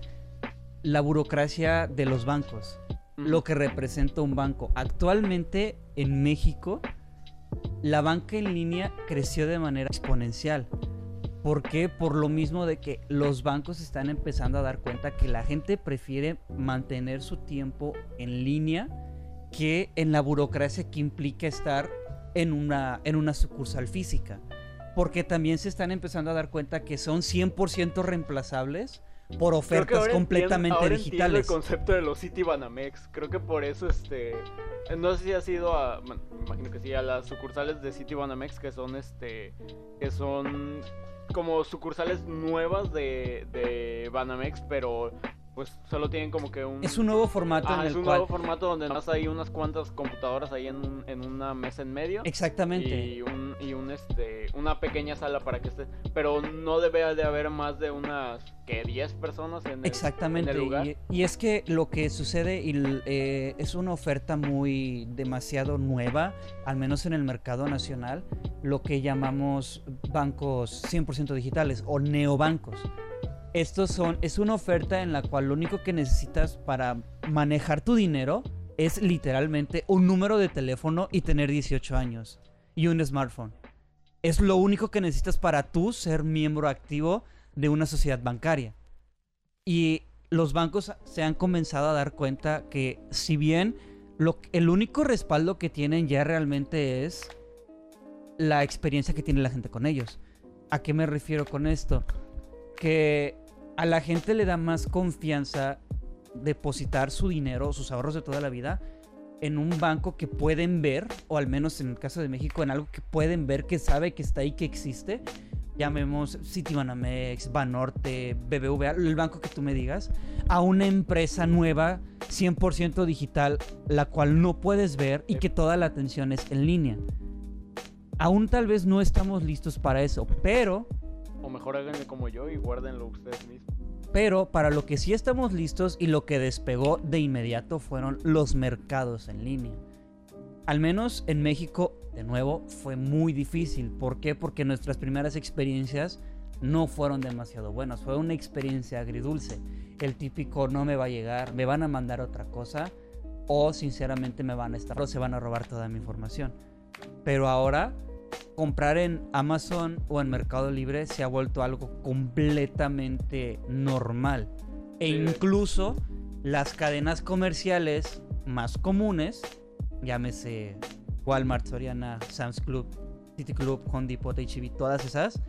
Speaker 8: la burocracia de los bancos. lo que representa un banco. Actualmente en México, la banca en línea creció de manera exponencial. ¿Por qué? Por lo mismo de que los bancos están empezando a dar cuenta que la gente prefiere mantener su tiempo en línea que en la burocracia que implica estar en una, en una sucursal física. Porque también se están empezando a dar cuenta que son 100% reemplazables por ofertas completamente
Speaker 6: entiendo-
Speaker 8: digitales.
Speaker 6: el concepto de los City Banamex. Creo que por eso, este. No sé si has ido a. bueno, imagino que sí, a las sucursales de City Banamex que son este. Que son como sucursales nuevas de, de Banamex, pero pues solo tienen como que un.
Speaker 8: Es un nuevo formato
Speaker 6: Ah,
Speaker 8: en
Speaker 6: es
Speaker 8: el
Speaker 6: un
Speaker 8: cual...
Speaker 6: nuevo formato donde más hay unas cuantas computadoras ahí en, un- en una mesa en medio.
Speaker 8: Exactamente.
Speaker 6: Y un, y un este una pequeña sala para que esté. Pero no debe de haber más de unas que 10 personas en el,
Speaker 8: Exactamente.
Speaker 6: en el lugar.
Speaker 8: Y, y es que lo que sucede y eh, es una oferta muy demasiado nueva, al menos en el mercado nacional, lo que llamamos bancos 100% digitales o neobancos. Estos son, es una oferta en la cual lo único que necesitas para manejar tu dinero es literalmente un número de teléfono y tener 18 años y un smartphone. Es lo único que necesitas para tú ser miembro activo de una sociedad bancaria. Y los bancos se han comenzado a dar cuenta que si bien lo, el único respaldo que tienen ya realmente es la experiencia que tiene la gente con ellos. ¿A qué me refiero con esto? Que a la gente le da más confianza depositar su dinero, sus ahorros de toda la vida, en un banco que pueden ver, o al menos en el caso de México, en algo que pueden ver, que sabe que está ahí, que existe. Llamemos Citibanamex, Banorte, BBVA, el banco que tú me digas, a una empresa nueva, 100% digital, la cual no puedes ver y que toda la atención es en línea. Aún tal vez no estamos listos para eso, pero
Speaker 6: O mejor háganle como yo y guárdenlo ustedes mismos.
Speaker 8: pero para lo que sí estamos listos y lo que despegó de inmediato fueron los mercados en línea. Al menos en México, de nuevo, fue muy difícil. ¿Por qué? Porque nuestras primeras experiencias no fueron demasiado buenas. Fue una experiencia agridulce. El típico no me va a llegar, me van a mandar otra cosa o sinceramente me van a estar o se van a robar toda mi información. Pero ahora comprar en Amazon o en Mercado Libre se ha vuelto algo completamente normal. E incluso las cadenas comerciales más comunes, llámese Walmart, Soriana, Sam's Club, City Club, Home Depot, H-E-B, todas esas,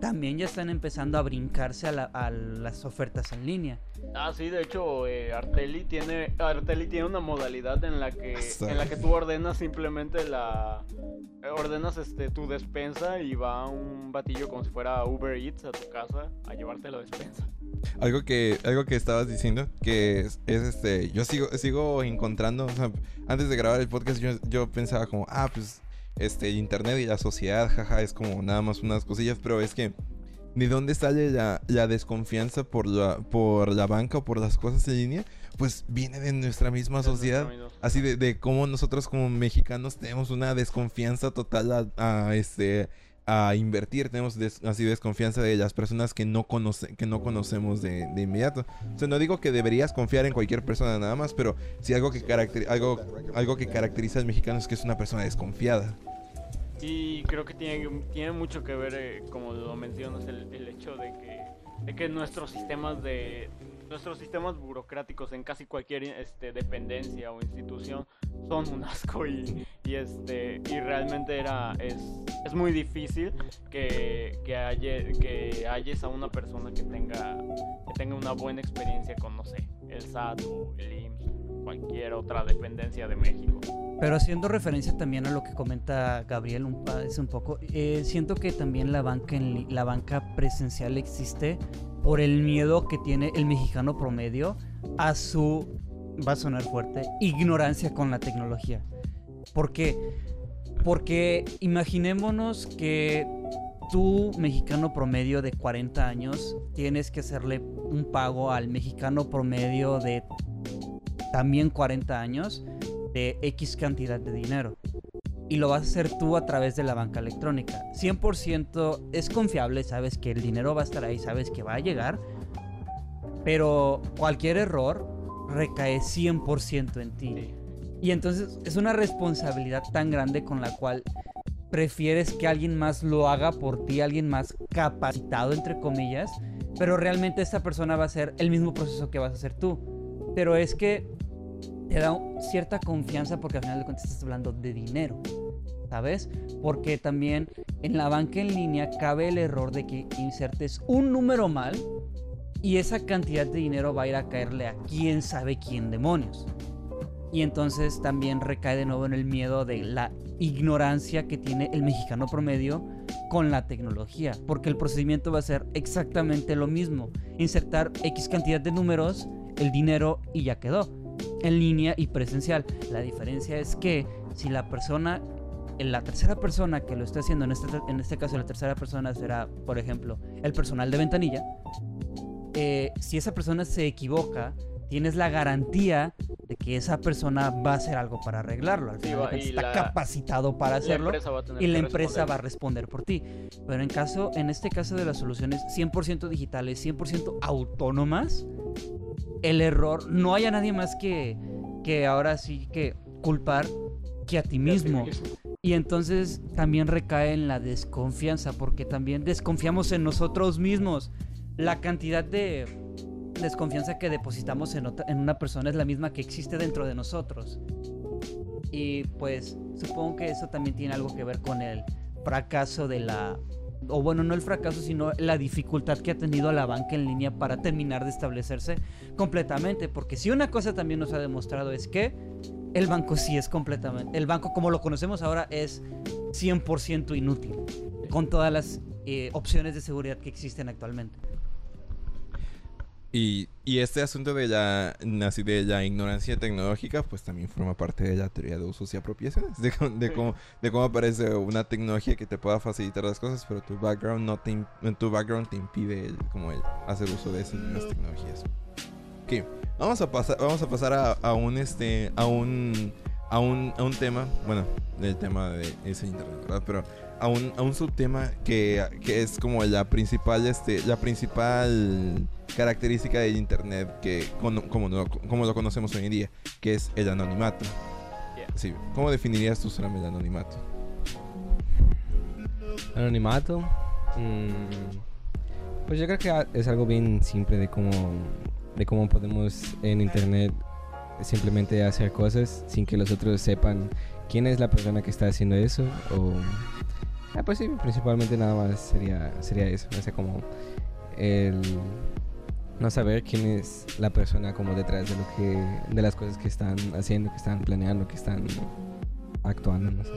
Speaker 8: también ya están empezando a brincarse a, la- a las ofertas en línea.
Speaker 6: Ah, sí, de hecho, eh, Arteli tiene Arteli tiene una modalidad en la que en la que tú ordenas simplemente la eh, ordenas este tu despensa y va un batillo como si fuera Uber Eats a tu casa a llevarte la despensa.
Speaker 5: Algo que, algo que estabas diciendo, que es, es, este, yo sigo, sigo encontrando, o sea, antes de grabar el podcast yo, yo pensaba como, ah, pues, este, internet y la sociedad, jaja, es como nada más unas cosillas, pero es que, ¿de dónde sale la, la desconfianza por la, por la banca o por las cosas en línea? Pues viene de nuestra misma sociedad. Así de, de cómo nosotros como mexicanos tenemos una desconfianza total a, a, este a invertir, tenemos des- así desconfianza de las personas que no conoce, que no conocemos de, de inmediato. O sea, no digo que deberías confiar en cualquier persona nada más, pero sí algo que algo, algo que caracteriza al mexicano es que es una persona desconfiada.
Speaker 6: Y creo que tiene, tiene mucho que ver, eh, como lo mencionas, el, el hecho de que, de que nuestros sistemas de nuestros sistemas burocráticos en casi cualquier este, dependencia o institución son un asco y, y, este y realmente era es, es muy difícil que que, halle- que halles a una persona que tenga que tenga una buena experiencia con no sé el SAT o el IMSS cualquier otra dependencia de México
Speaker 8: Pero haciendo referencia también a lo que comenta Gabriel un, es un poco, eh, siento que también la banca, en la banca presencial existe por el miedo que tiene el mexicano promedio a su, va a sonar fuerte, ignorancia con la tecnología. ¿Por qué? Porque imaginémonos que tú, mexicano promedio de 40 años, tienes que hacerle un pago al mexicano promedio de también 40 años de X cantidad de dinero. Y lo vas a hacer tú a través de la banca electrónica. 100% es confiable, sabes que el dinero va a estar ahí, sabes que va a llegar. Pero cualquier error recae 100% en ti.
Speaker 6: Sí.
Speaker 8: Y entonces es una responsabilidad tan grande con la cual prefieres que alguien más lo haga por ti, alguien más capacitado, entre comillas, pero realmente esta persona va a hacer el mismo proceso que vas a hacer tú. Pero es que te da cierta confianza porque al final de cuentas estás hablando de dinero, ¿sabes? Porque también en la banca en línea cabe el error de que insertes un número mal y esa cantidad de dinero va a ir a caerle a quién sabe quién demonios. Y entonces también recae de nuevo en el miedo de la ignorancia que tiene el mexicano promedio con la tecnología. Porque el procedimiento va a ser exactamente lo mismo. Insertar X cantidad de números, el dinero y ya quedó. En línea y presencial. La diferencia es que si la persona, la tercera persona que lo está haciendo, en este, en este caso la tercera persona será, por ejemplo, el personal de ventanilla. eh, si esa persona se equivoca, tienes la garantía de que esa persona va a hacer algo para arreglarlo. Al
Speaker 6: Sí,
Speaker 8: final
Speaker 6: va- y
Speaker 8: está
Speaker 6: la-
Speaker 8: capacitado para
Speaker 6: La
Speaker 8: hacerlo
Speaker 6: empresa va a
Speaker 8: y la empresa va a
Speaker 6: responder
Speaker 8: por ti. Pero en caso, en este caso de las soluciones 100% digitales, 100% autónomas, el error no haya nadie más que que ahora sí que culpar que a ti mismo. Y entonces también recae en la desconfianza, porque también desconfiamos en nosotros mismos. La cantidad de desconfianza que depositamos en, otra- en una persona es la misma que existe dentro de nosotros. Y pues supongo que eso también tiene algo que ver con el fracaso de la... O bueno, no el fracaso, sino la dificultad que ha tenido la banca en línea para terminar de establecerse completamente. Porque si una cosa también nos ha demostrado es que el banco sí es completamente... El banco como lo conocemos ahora es 100% inútil. Con todas las eh, opciones de seguridad que existen actualmente.
Speaker 5: Y, y este asunto de la, así de la ignorancia tecnológica, pues también forma parte de la teoría de usos y apropiaciones. De, cómo- de,
Speaker 6: Sí.
Speaker 5: cómo, de cómo aparece una tecnología que te pueda facilitar las cosas, pero tu background, no te, tu background te impide el- como el hacer uso de esas mismas tecnologías. Ok, vamos a pasar, vamos a, pasar a, a un este a un, a un a un tema, bueno, del tema de ese internet, ¿verdad? Pero a un, a un subtema que, que es como la principal este la principal característica del internet que cono- como, no- como lo conocemos hoy en día, que es el anonimato.
Speaker 6: Yeah.
Speaker 5: Sí, ¿cómo definirías tú Sam, el anonimato?
Speaker 7: Anonimato. mm, pues yo creo que es algo bien simple de cómo, de cómo podemos en internet simplemente hacer cosas sin que los otros sepan quién es la persona que está haciendo eso. O, ah, pues sí, principalmente nada más sería, sería eso. O sea, como el no saber quién es la persona como detrás de lo que de las cosas que están haciendo, que están planeando, que están actuando, no sé.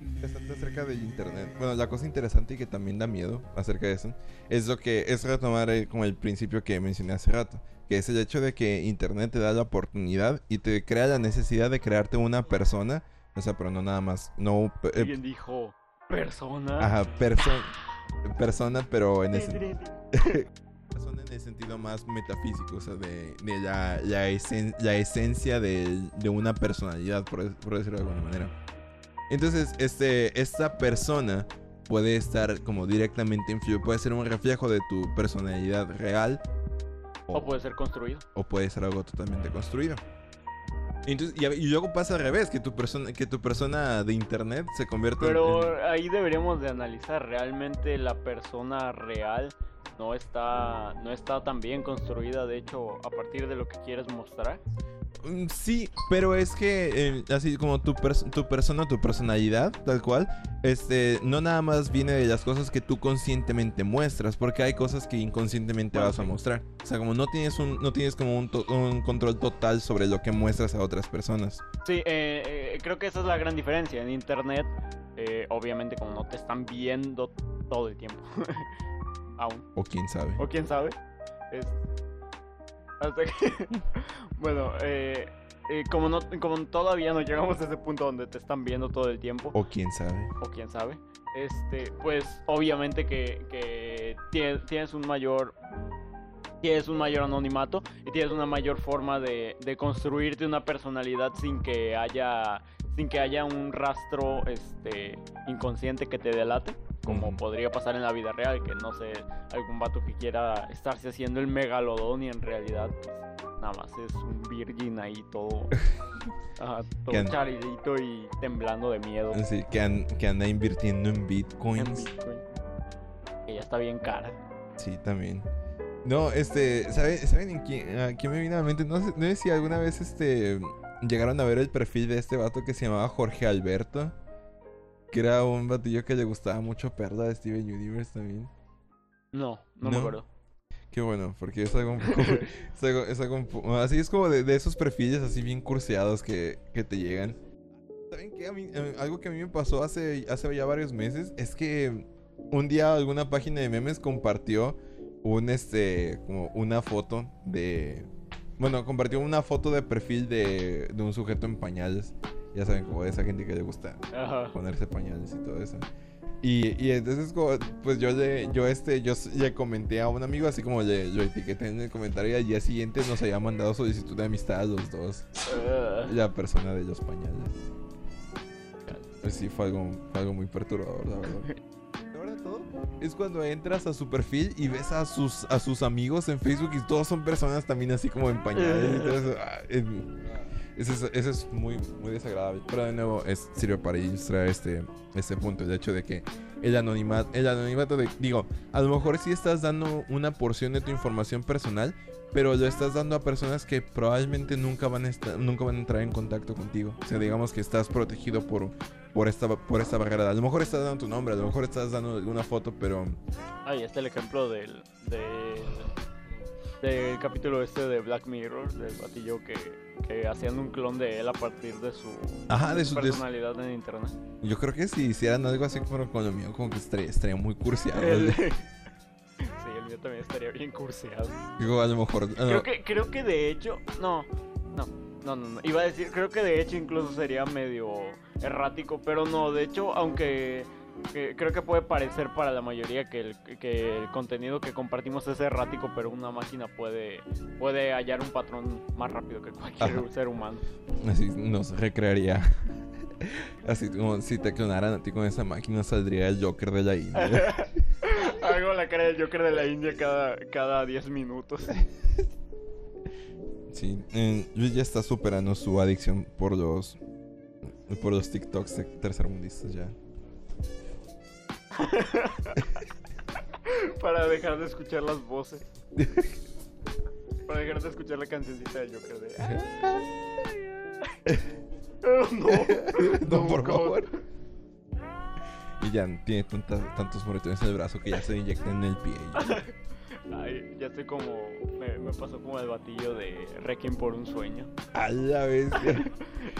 Speaker 5: Interesante acerca del internet. Bueno, la cosa interesante y que también da miedo acerca de eso es lo que es retomar eh, como el principio que mencioné hace rato, que es el hecho de que internet te da la oportunidad y te crea la necesidad de crearte una persona, o sea, pero no nada más, no eh,
Speaker 6: Alguien dijo persona.
Speaker 5: ajá, perso- persona, pero en ese persona en el sentido más metafísico, o sea, de, de la, la, esen- la esencia de, de una personalidad, por, por decirlo de alguna manera. Entonces, este, esta persona puede estar como directamente influido, puede ser un reflejo de tu personalidad real
Speaker 6: O puede ser construido.
Speaker 5: o puede ser algo totalmente construido. Entonces, y, y luego pasa al revés, que tu persona, que tu persona de internet se convierte en-
Speaker 6: Pero
Speaker 5: en,
Speaker 6: ahí deberíamos de analizar realmente la persona real no está no está tan bien construida de hecho a partir de lo que quieres mostrar
Speaker 5: Mm, Sí, pero es que eh, así como tu, pers- tu persona, tu personalidad, tal cual, este, no nada más viene de las cosas que tú conscientemente muestras, porque hay cosas que inconscientemente
Speaker 6: Bueno,
Speaker 5: vas a mostrar. O sea, como no tienes un, no tienes como un control total sobre lo que muestras a otras personas.
Speaker 6: sí eh, eh, creo que esa es la gran diferencia en internet eh, obviamente como no te están viendo todo el tiempo aún
Speaker 5: O quién sabe.
Speaker 6: o quién sabe es hasta que bueno eh, eh, como no como todavía no llegamos a ese punto donde te están viendo todo el tiempo
Speaker 5: O quién sabe.
Speaker 6: o quién sabe. Este, pues obviamente que, que tie- tienes un mayor tienes un mayor anonimato y tienes una mayor forma de, de construirte una personalidad sin que haya sin que haya un rastro este inconsciente que te delate como podría pasar en la vida real que no sé algún vato que quiera estarse haciendo el megalodón y en realidad pues, nada más es un virgin ahí todo, ajá, todo charidito y temblando de miedo.
Speaker 5: Sí, que, que anda invirtiendo en
Speaker 6: en
Speaker 5: bitcoins.
Speaker 6: Bitcoin. Que ya está bien cara.
Speaker 5: Sí, también. No, este, ¿sabe- ¿saben en quién, a quién me vino a la mente? No sé, no sé si alguna vez este llegaron a ver el perfil de este vato que se llamaba Jorge Alberto. Que era un batillo que le gustaba mucho Perla de Steven Universe también.
Speaker 6: No, no, me acuerdo.
Speaker 5: Qué bueno, porque es algo un poco. es algo, es algo un po- así es como de, de esos perfiles así bien curseados que, que te llegan. ¿Saben qué? A mí, algo que a mí me pasó hace, hace ya varios meses es que un día alguna página de memes compartió un este como una foto de. Bueno, compartió una foto de perfil de, de un sujeto en pañales. Ya saben, como de esa gente que le gusta
Speaker 6: Ajá.
Speaker 5: ponerse pañales y todo eso. Y, y entonces pues yo le, yo este, yo le comenté a un amigo así como le, lo etiqueté en el comentario y al día siguiente nos había mandado solicitud de amistad a los dos.
Speaker 6: Ugh.
Speaker 5: La persona de los pañales. Pues sí, fue algo, fue algo muy perturbador, la verdad. Peor de todo es cuando entras a su perfil y ves a sus, a sus amigos en Facebook y todos son personas también así como en pañales eso. Ah, em, Eso es, eso es muy, muy desagradable. Pero de nuevo, es, sirve para ilustrar este, este punto. El hecho de que el anonimato, el anonimato de... Digo, a lo mejor sí estás dando una porción de tu información personal, pero lo estás dando a personas que probablemente nunca van a, estar, nunca van a entrar en contacto contigo. O sea, digamos que estás protegido por, por, esta, por esta barrera. A lo mejor estás dando tu nombre, a lo mejor estás dando alguna foto, pero...
Speaker 6: Ahí está el ejemplo del, del, del capítulo este de Black Mirror, del batillo que, que hacían un clon de él a partir de su,
Speaker 5: Ajá, de su- de su-
Speaker 6: personalidad en internet.
Speaker 5: Yo creo que si hicieran algo así como con lo mío, como que estaría, estaría muy cursiado.
Speaker 6: Sí, el mío también estaría bien curseado.
Speaker 5: Digo, a lo mejor...
Speaker 6: Creo que, creo que de hecho, no, no, no, no, no. Iba a decir, creo que de hecho incluso sería medio errático, pero no, de hecho, aunque que- creo que puede parecer para la mayoría que el, que el contenido que compartimos es errático, pero una máquina puede, puede hallar un patrón más rápido que cualquier
Speaker 5: Ajá.
Speaker 6: ser humano.
Speaker 5: Así nos recrearía. Así como si te clonaran a ti con esa máquina saldría el Joker de la India.
Speaker 6: Hago la cara del Joker de la India cada, cada 10 minutos.
Speaker 5: Sí, eh, Luis ya está superando su adicción por los por los TikToks de tercermundistas ya.
Speaker 6: Para dejar de escuchar las voces. Para dejar de escuchar la cancioncita del Joker de... No.
Speaker 5: No, por favor. Y ya tiene tantos moretones en el brazo que ya se inyectan en el pie.
Speaker 6: Ay, ya estoy como... Me, me pasó como el batillo de Requiem por un sueño.
Speaker 5: A la vez.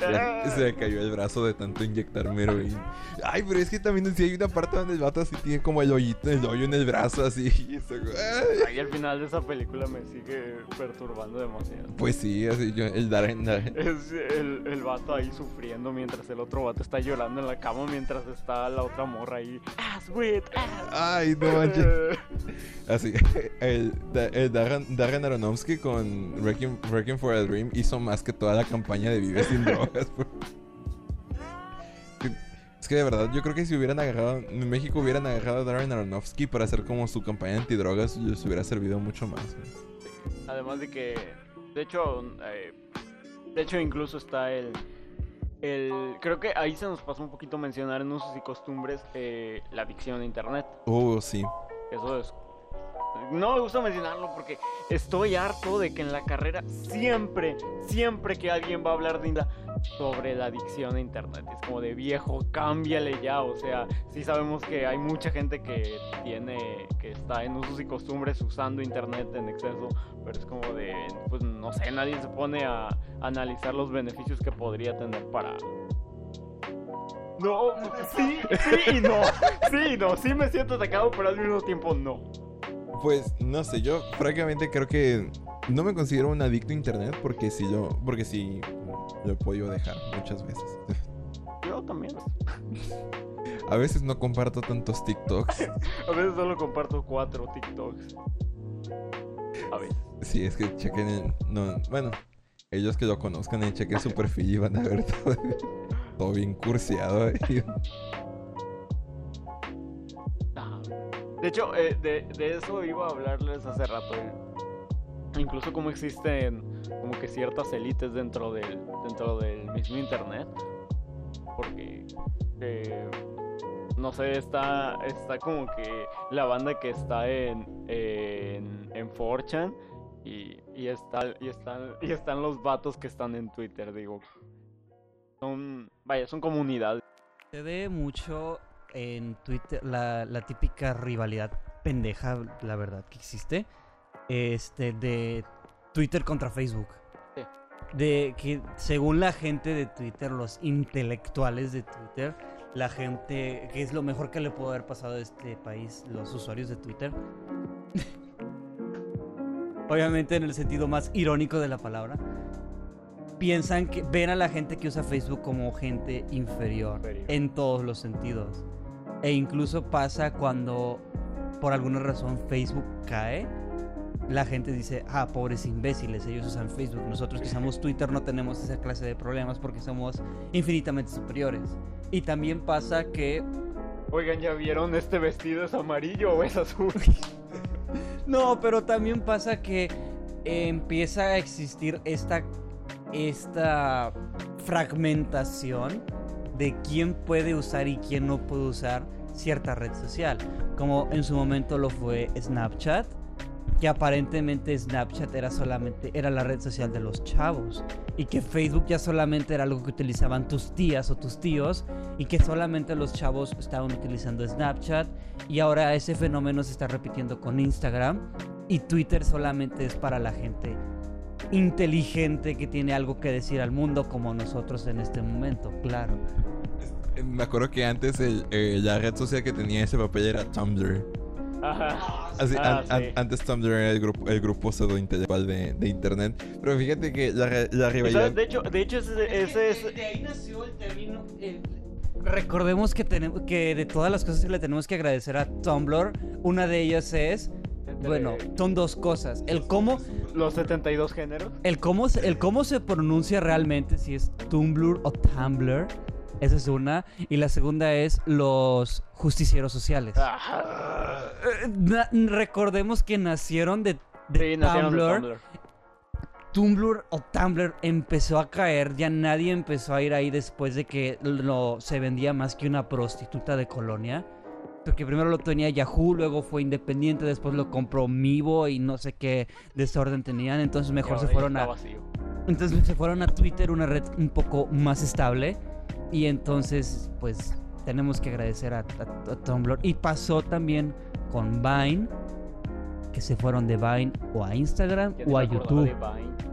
Speaker 5: Ya se le cayó el brazo de tanto inyectarme heroína. Ay, pero es que también sí hay una parte donde el vato así tiene como el hoyito, el hoyo en el brazo así. y ay.
Speaker 6: Al final de esa película me sigue perturbando demasiado.
Speaker 5: Pues sí, así yo, el Darren, Darren-
Speaker 6: Es el, el vato ahí sufriendo mientras el otro vato está llorando en la cama mientras está la otra morra ahí. Ass with ass.
Speaker 5: Ay, no manches. Así, el, Da- el Darren, Darren Aronofsky con Wrecking, Wrecking for a Dream hizo más que toda la campaña de Vive sin drogas. Es que de verdad, yo creo que si hubieran agarrado, en México hubieran agarrado a Darren Aronofsky para hacer como su campaña antidrogas, les hubiera servido mucho más.
Speaker 6: Además de que, de hecho, eh, de hecho incluso está el, el, creo que ahí se nos pasó un poquito mencionar en usos y costumbres eh, la adicción a internet.
Speaker 5: Oh, sí.
Speaker 6: Eso es. No me gusta mencionarlo porque estoy harto de que en la carrera siempre, siempre que alguien va a hablar de sobre la adicción a internet, es como de viejo, cámbiale ya. O sea, sí sabemos que hay mucha gente que tiene, que está en usos y costumbres usando internet en exceso, pero es como de, pues no sé, nadie se pone a analizar los beneficios que podría tener para. No, sí, sí y no. Sí y no. Sí me siento atacado, pero al mismo tiempo no.
Speaker 5: Pues no sé, yo francamente creo que no me considero un adicto a internet porque si yo, porque sí lo he podido dejar muchas veces.
Speaker 6: Yo también.
Speaker 5: A veces no comparto tantos TikToks.
Speaker 6: A veces solo comparto cuatro TikToks. A veces.
Speaker 5: Sí, es que chequen el. No, bueno, ellos que lo conozcan y chequen su perfil y van a ver todo, todo bien curseado. ahí.
Speaker 6: Ajá. De hecho, eh, de, eso iba a hablarles hace rato. eh. Incluso como existen como que ciertas élites dentro del dentro del mismo internet porque eh, no sé está está como que la banda que está en en, en 4chan y, y está y están y están los vatos que están en Twitter digo son vaya son comunidades
Speaker 8: Se ve mucho en Twitter la, la típica rivalidad pendeja, la verdad, que existe. Este, de Twitter contra Facebook.
Speaker 6: Sí.
Speaker 8: De que según la gente de Twitter, los intelectuales de Twitter, la gente, que es lo mejor que le pudo haber pasado a este país, los usuarios de Twitter. Obviamente en el sentido más irónico de la palabra. Piensan que ven a la gente que usa Facebook como gente inferior,
Speaker 6: Inferior.
Speaker 8: en todos los sentidos. E incluso pasa cuando por alguna razón Facebook cae. La gente dice, ah, pobres imbéciles, ellos usan Facebook. Nosotros que usamos Twitter no tenemos esa clase de problemas porque somos infinitamente superiores. Y también pasa que
Speaker 6: oigan ya vieron este vestido es amarillo o es azul
Speaker 8: No, pero también pasa que empieza a existir esta, esta fragmentación de quién puede usar y quién no puede usar cierta red social. Como en su momento lo fue Snapchat, que aparentemente Snapchat era solamente era la red social de los chavos y que Facebook ya solamente era algo que utilizaban tus tías o tus tíos y que solamente los chavos estaban utilizando Snapchat y ahora ese fenómeno se está repitiendo con Instagram y Twitter solamente es para la gente inteligente que tiene algo que decir al mundo como nosotros en este momento, claro.
Speaker 5: Me acuerdo que antes el, eh, la red social que tenía ese papel era Tumblr.
Speaker 6: Ajá.
Speaker 5: Así,
Speaker 6: Ah,
Speaker 5: an- an-
Speaker 6: sí.
Speaker 5: Antes Tumblr era el grupo, el grupo pseudo intelectual de, de internet. Pero fíjate que la, la
Speaker 6: ¿Y
Speaker 5: rivalidad.
Speaker 6: sabes? De hecho, de hecho ese, ese es...
Speaker 8: De ahí nació el término. Recordemos que, tenemos, que de todas las cosas que le tenemos que agradecer a Tumblr, una de ellas es. Bueno, son dos cosas. El cómo,
Speaker 6: Los 72 géneros.
Speaker 8: el cómo, se- el cómo se pronuncia realmente, si es Tumblr o Tumblr. Esa es una. Y la segunda es los justicieros sociales. Eh, recordemos que nacieron de, de
Speaker 6: Sí, nacieron de
Speaker 8: Tumblr.
Speaker 6: Tumblr.
Speaker 8: Tumblr o Tumblr empezó a caer, ya nadie empezó a ir ahí después de que lo, se vendía más que una prostituta de colonia. Porque primero lo tenía Yahoo, luego fue independiente, después lo compró Mivo y no sé qué desorden tenían. Entonces mejor se fueron a,
Speaker 6: vacío.
Speaker 8: entonces se fueron a Twitter, una red un poco más estable. Y entonces, pues, tenemos que agradecer a, a- a Tumblr. Y pasó también con Vine, que se fueron de Vine o a Instagram o a YouTube.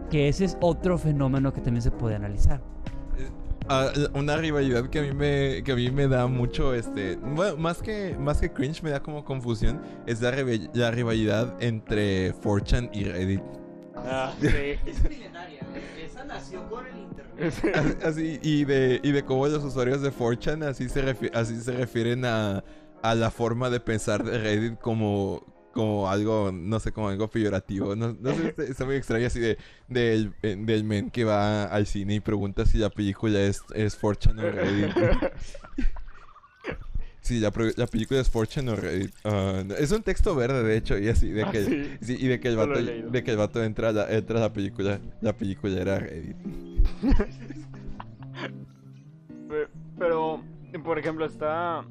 Speaker 8: Que ese es otro fenómeno que también se puede analizar.
Speaker 5: Una rivalidad que a mí me que a mí me da mucho este bueno, más que más que cringe me da como confusión es la, rival- la rivalidad entre 4chan y Reddit
Speaker 6: Ah, sí.
Speaker 8: Es milenaria. Esa nació con el internet.
Speaker 5: Así- así y de y de cómo los usuarios de 4chan así se así se refieren a, a la forma de pensar de Reddit como como algo no sé como algo peyorativo no, no sé está, muy extraño así de del, eh, del men que va al cine y pregunta si la película es es 4chan o Reddit Sí, la, la película es Fortune o Reddit. Ah, es un texto verde, de hecho, y así, de
Speaker 6: Ah,
Speaker 5: que,
Speaker 6: sí.
Speaker 5: sí, y de que el vato, de que el vato entra la, entra a la película, la película era Reddit.
Speaker 6: Pe- Pero, por ejemplo, está.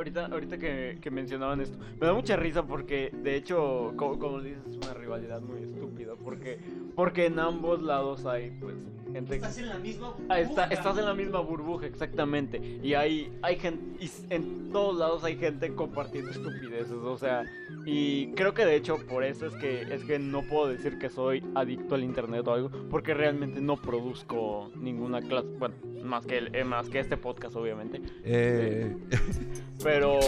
Speaker 6: Ahorita, ahorita que, que mencionaban esto, me da mucha risa porque, de hecho, como, como dices, es una rivalidad muy estúpida. Porque, porque en ambos lados hay, pues, gente.
Speaker 8: en la misma.
Speaker 6: Ah, está- estás en la misma burbuja, exactamente. Y hay, hay gente, y en todos lados hay gente compartiendo estupideces, o sea, y creo que de hecho por eso es que es que no puedo decir que soy adicto al internet o algo, porque realmente no produzco ninguna clase, bueno, más que el- eh, más que este podcast obviamente,
Speaker 5: Eh,
Speaker 6: pero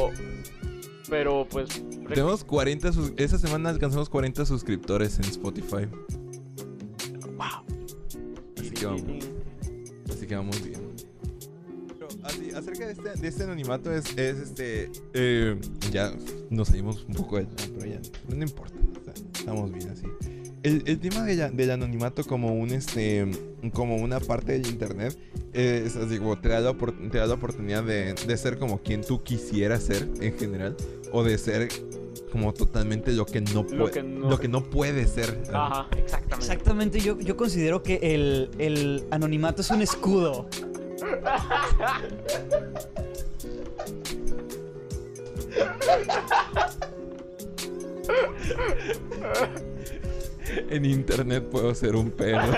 Speaker 6: pero pues
Speaker 5: tenemos 40, sus- esta semana alcanzamos 40 suscriptores en Spotify. Así que vamos, así que vamos bien. Pero así, acerca de este, de este anonimato es, es este, eh, ya nos salimos un poco tema, pero ya no importa, estamos bien así. El, el tema de la- del anonimato como un este como una parte del internet es así como te da la, opor- te da la oportunidad de, de ser como quien tú quisieras ser en general o de ser como totalmente lo que no,
Speaker 6: Lo
Speaker 5: pue-
Speaker 6: que no-
Speaker 5: lo que no puede ser.
Speaker 6: Ajá, exactamente.
Speaker 8: Exactamente, yo, yo considero que el, el anonimato es un escudo.
Speaker 5: En internet puedo ser un perro.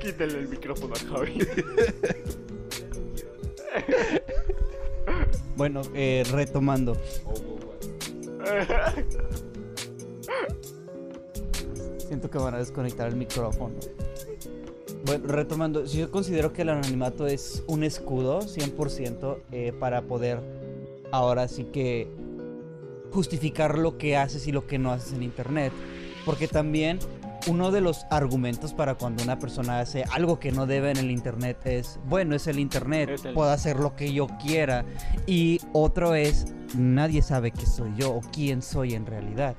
Speaker 6: Quítale el micrófono a Javi.
Speaker 8: Bueno, eh, retomando. Siento que van a desconectar el micrófono. Bueno, retomando, si yo considero que el anonimato es un escudo 100% eh, para poder ahora sí que justificar lo que haces y lo que no haces en internet. Porque también uno de los argumentos para cuando una persona hace algo que no debe en el internet es, bueno, es el internet,
Speaker 6: Es el-
Speaker 8: puedo hacer lo que yo quiera. Y otro es, nadie sabe qué soy yo o quién soy en realidad.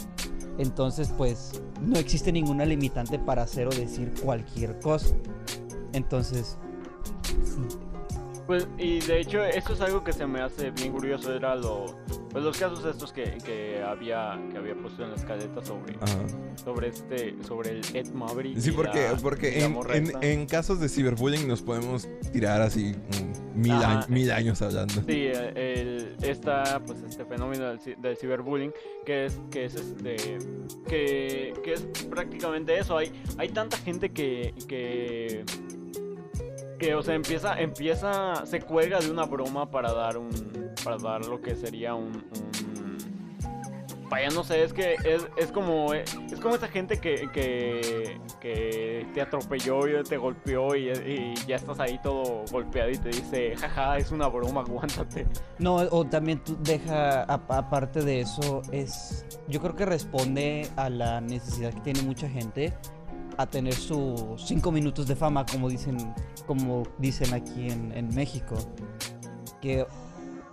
Speaker 8: Entonces, pues, no existe ninguna limitante para hacer o decir cualquier cosa. Entonces, sí.
Speaker 6: Pues, y de hecho, eso es algo que se me hace bien curioso. Era lo, pues los casos estos que, que había que había puesto en la escaleta sobre,
Speaker 5: Ajá.
Speaker 6: sobre este, sobre el Ed Maverick.
Speaker 5: Sí, porque,
Speaker 6: la-
Speaker 5: porque en, en- casos de ciberbullying nos podemos tirar así mil, años, mil años hablando.
Speaker 6: Sí, el, esta, pues este fenómeno del, del ciberbullying, que es, que es este, que, que es prácticamente eso. Hay, hay tanta gente que, que, o sea, empieza, empieza, se cuelga de una broma para dar un, para dar lo que sería un, un vaya, no sé, es que es, es como, es como esa gente que, que, que te atropelló y te golpeó y, ya estás ahí todo golpeado y te dice, jaja, es una broma, aguántate.
Speaker 8: No, o también tú deja, aparte de eso, es. Yo creo que responde a la necesidad que tiene mucha gente a tener sus cinco minutos de fama, como dicen, como dicen aquí en, en México. Que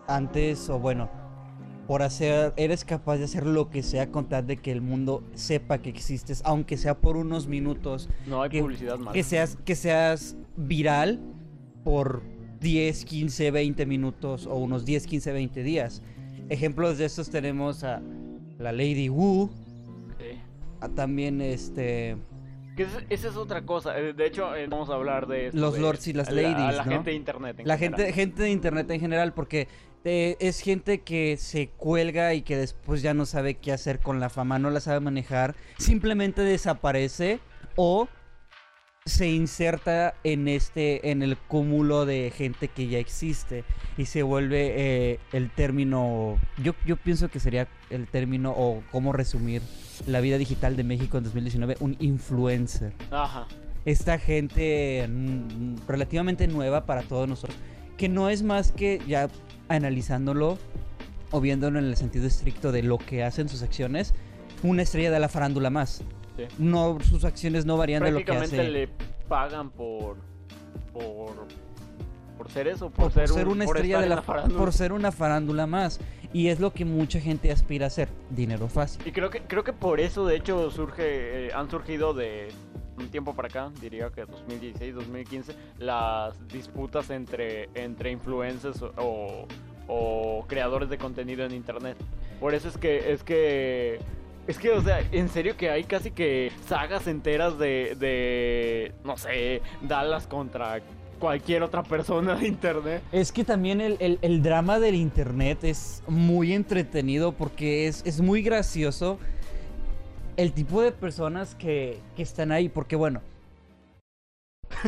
Speaker 8: antes, o bueno, por hacer, eres capaz de hacer lo que sea con tal de que el mundo sepa que existes, aunque sea por unos minutos
Speaker 6: No hay
Speaker 8: Que-
Speaker 6: publicidad mala.
Speaker 8: que seas, que seas viral por 10, 15, 20 minutos o unos 10, 15, 20 días. Ejemplos de estos tenemos a la Lady Wu, a también este
Speaker 6: Que es- esa es otra cosa. eh, De hecho, eh, vamos a hablar de esto
Speaker 8: Los
Speaker 6: de-
Speaker 8: lords y las
Speaker 6: la-
Speaker 8: ladies,
Speaker 6: la
Speaker 8: ¿no?
Speaker 6: gente de internet. en
Speaker 8: la
Speaker 6: general.
Speaker 8: gente gente de internet en general porque eh, es gente que se cuelga y que después ya no sabe qué hacer con la fama, no la sabe manejar, simplemente desaparece o se inserta en este en el cúmulo de gente que ya existe y se vuelve eh, el término yo yo pienso que sería el término o cómo resumir la vida digital de México en 2019 un influencer
Speaker 6: Ajá.
Speaker 8: esta gente mm, relativamente nueva para todos nosotros, que no es más que ya analizándolo o viéndolo en el sentido estricto de lo que hacen sus acciones, una estrella de la farándula más.
Speaker 6: Sí.
Speaker 8: No, sus acciones no varían de lo que
Speaker 6: Prácticamente
Speaker 8: hace.
Speaker 6: le pagan por. por. por ser eso, por,
Speaker 8: por
Speaker 6: ser,
Speaker 8: ser
Speaker 6: un-
Speaker 8: una estrella de la
Speaker 6: farándula.
Speaker 8: por ser una farándula más y es lo que mucha gente aspira a hacer dinero fácil
Speaker 6: Y creo que creo que por eso de hecho surge eh, han surgido de un tiempo para acá, diría que 2016, 2015, las disputas entre entre influencers o, o creadores de contenido en internet. Por eso es que es que es que, o sea, en serio que hay casi que sagas enteras de, de no sé, Dallas contra cualquier otra persona de internet.
Speaker 8: Es que también el, el- drama del internet es muy entretenido porque es, es muy gracioso el tipo de personas que, que están ahí. Porque bueno,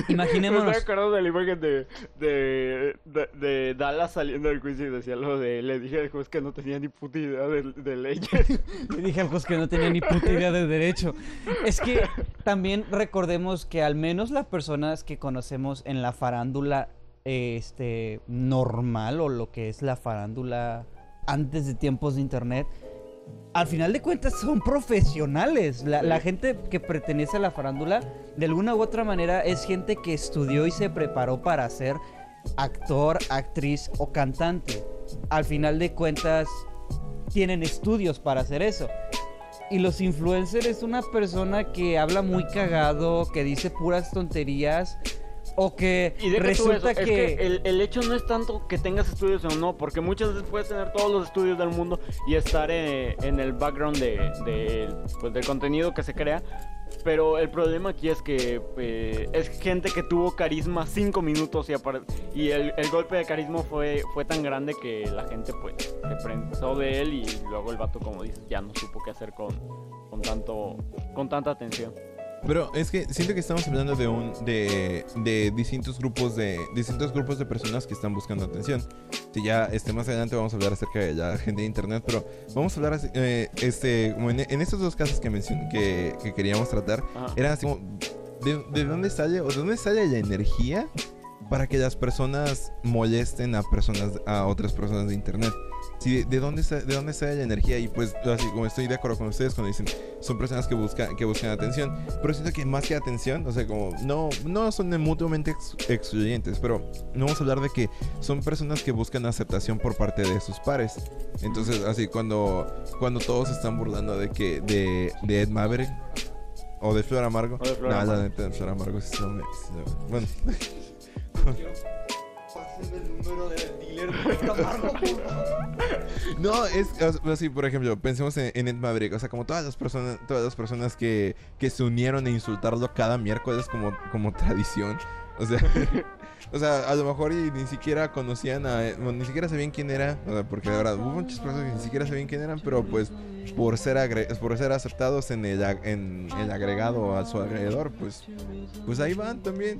Speaker 6: Me
Speaker 8: imaginémonos.
Speaker 6: estoy acordando de la imagen de, de, de, de Dallas saliendo del juicio y decía lo de le dije al juez que no tenía ni puta idea de, de leyes.
Speaker 8: Le dije al juez que no tenía ni puta idea de derecho. Es que también recordemos que al menos las personas que conocemos en la farándula este, normal o lo que es la farándula antes de tiempos de internet, al final de cuentas son profesionales. La, la gente que pertenece a la farándula, de alguna u otra manera, es gente que estudió y se preparó para ser actor, actriz o cantante. Al final de cuentas, tienen estudios para hacer eso. Y los influencers es una persona que habla muy cagado, que dice puras tonterías, O que
Speaker 6: Y
Speaker 8: resulta
Speaker 6: eso, es
Speaker 8: que...
Speaker 6: que el, el hecho no es tanto que tengas estudios o no, porque muchas veces puedes tener todos los estudios del mundo y estar eh, en el background de, de, pues, del contenido que se crea. Pero el problema aquí es que eh, es gente que tuvo carisma 5 minutos y, y el, el golpe de carisma fue, fue tan grande que la gente pues se prensó de él y luego el vato, como dices, ya no supo qué hacer con, con, tanto, con tanta atención.
Speaker 5: Pero es que siento que estamos hablando de un de, de distintos grupos de distintos grupos de personas que están buscando atención. Si ya este más adelante vamos a hablar acerca de la gente de internet, pero vamos a hablar eh, este como en, en estos dos casos que mencion- que, que queríamos tratar,
Speaker 6: Ajá.
Speaker 5: era así como de, de dónde sale o de dónde sale la energía para que las personas molesten a personas a otras personas de internet. Sí, de, de dónde sa- de dónde sale la energía y pues así como estoy de acuerdo con ustedes cuando dicen son personas que buscan que buscan atención, pero siento que más que atención, o sea, como no no son mutuamente ex- excluyentes, pero no vamos a hablar de que son personas que buscan aceptación por parte de sus pares. Entonces, así cuando cuando todos están burlando de que de, de Ed Maverick o de Flor Amargo,
Speaker 6: O de Flor Amargo.
Speaker 5: neta de Flor Amargo sí sí bueno, No, es así, por ejemplo, pensemos en, en Ed Maverick, o sea, como todas las personas, todas las personas que, que se unieron a insultarlo cada miércoles como, como tradición. O sea, o sea, a lo mejor y ni siquiera conocían a bueno, ni siquiera sabían quién era, o sea, porque de verdad hubo muchas personas que ni siquiera sabían quién eran, pero pues por ser agre- por ser aceptados en el en el agregado a su alrededor, pues pues ahí van también.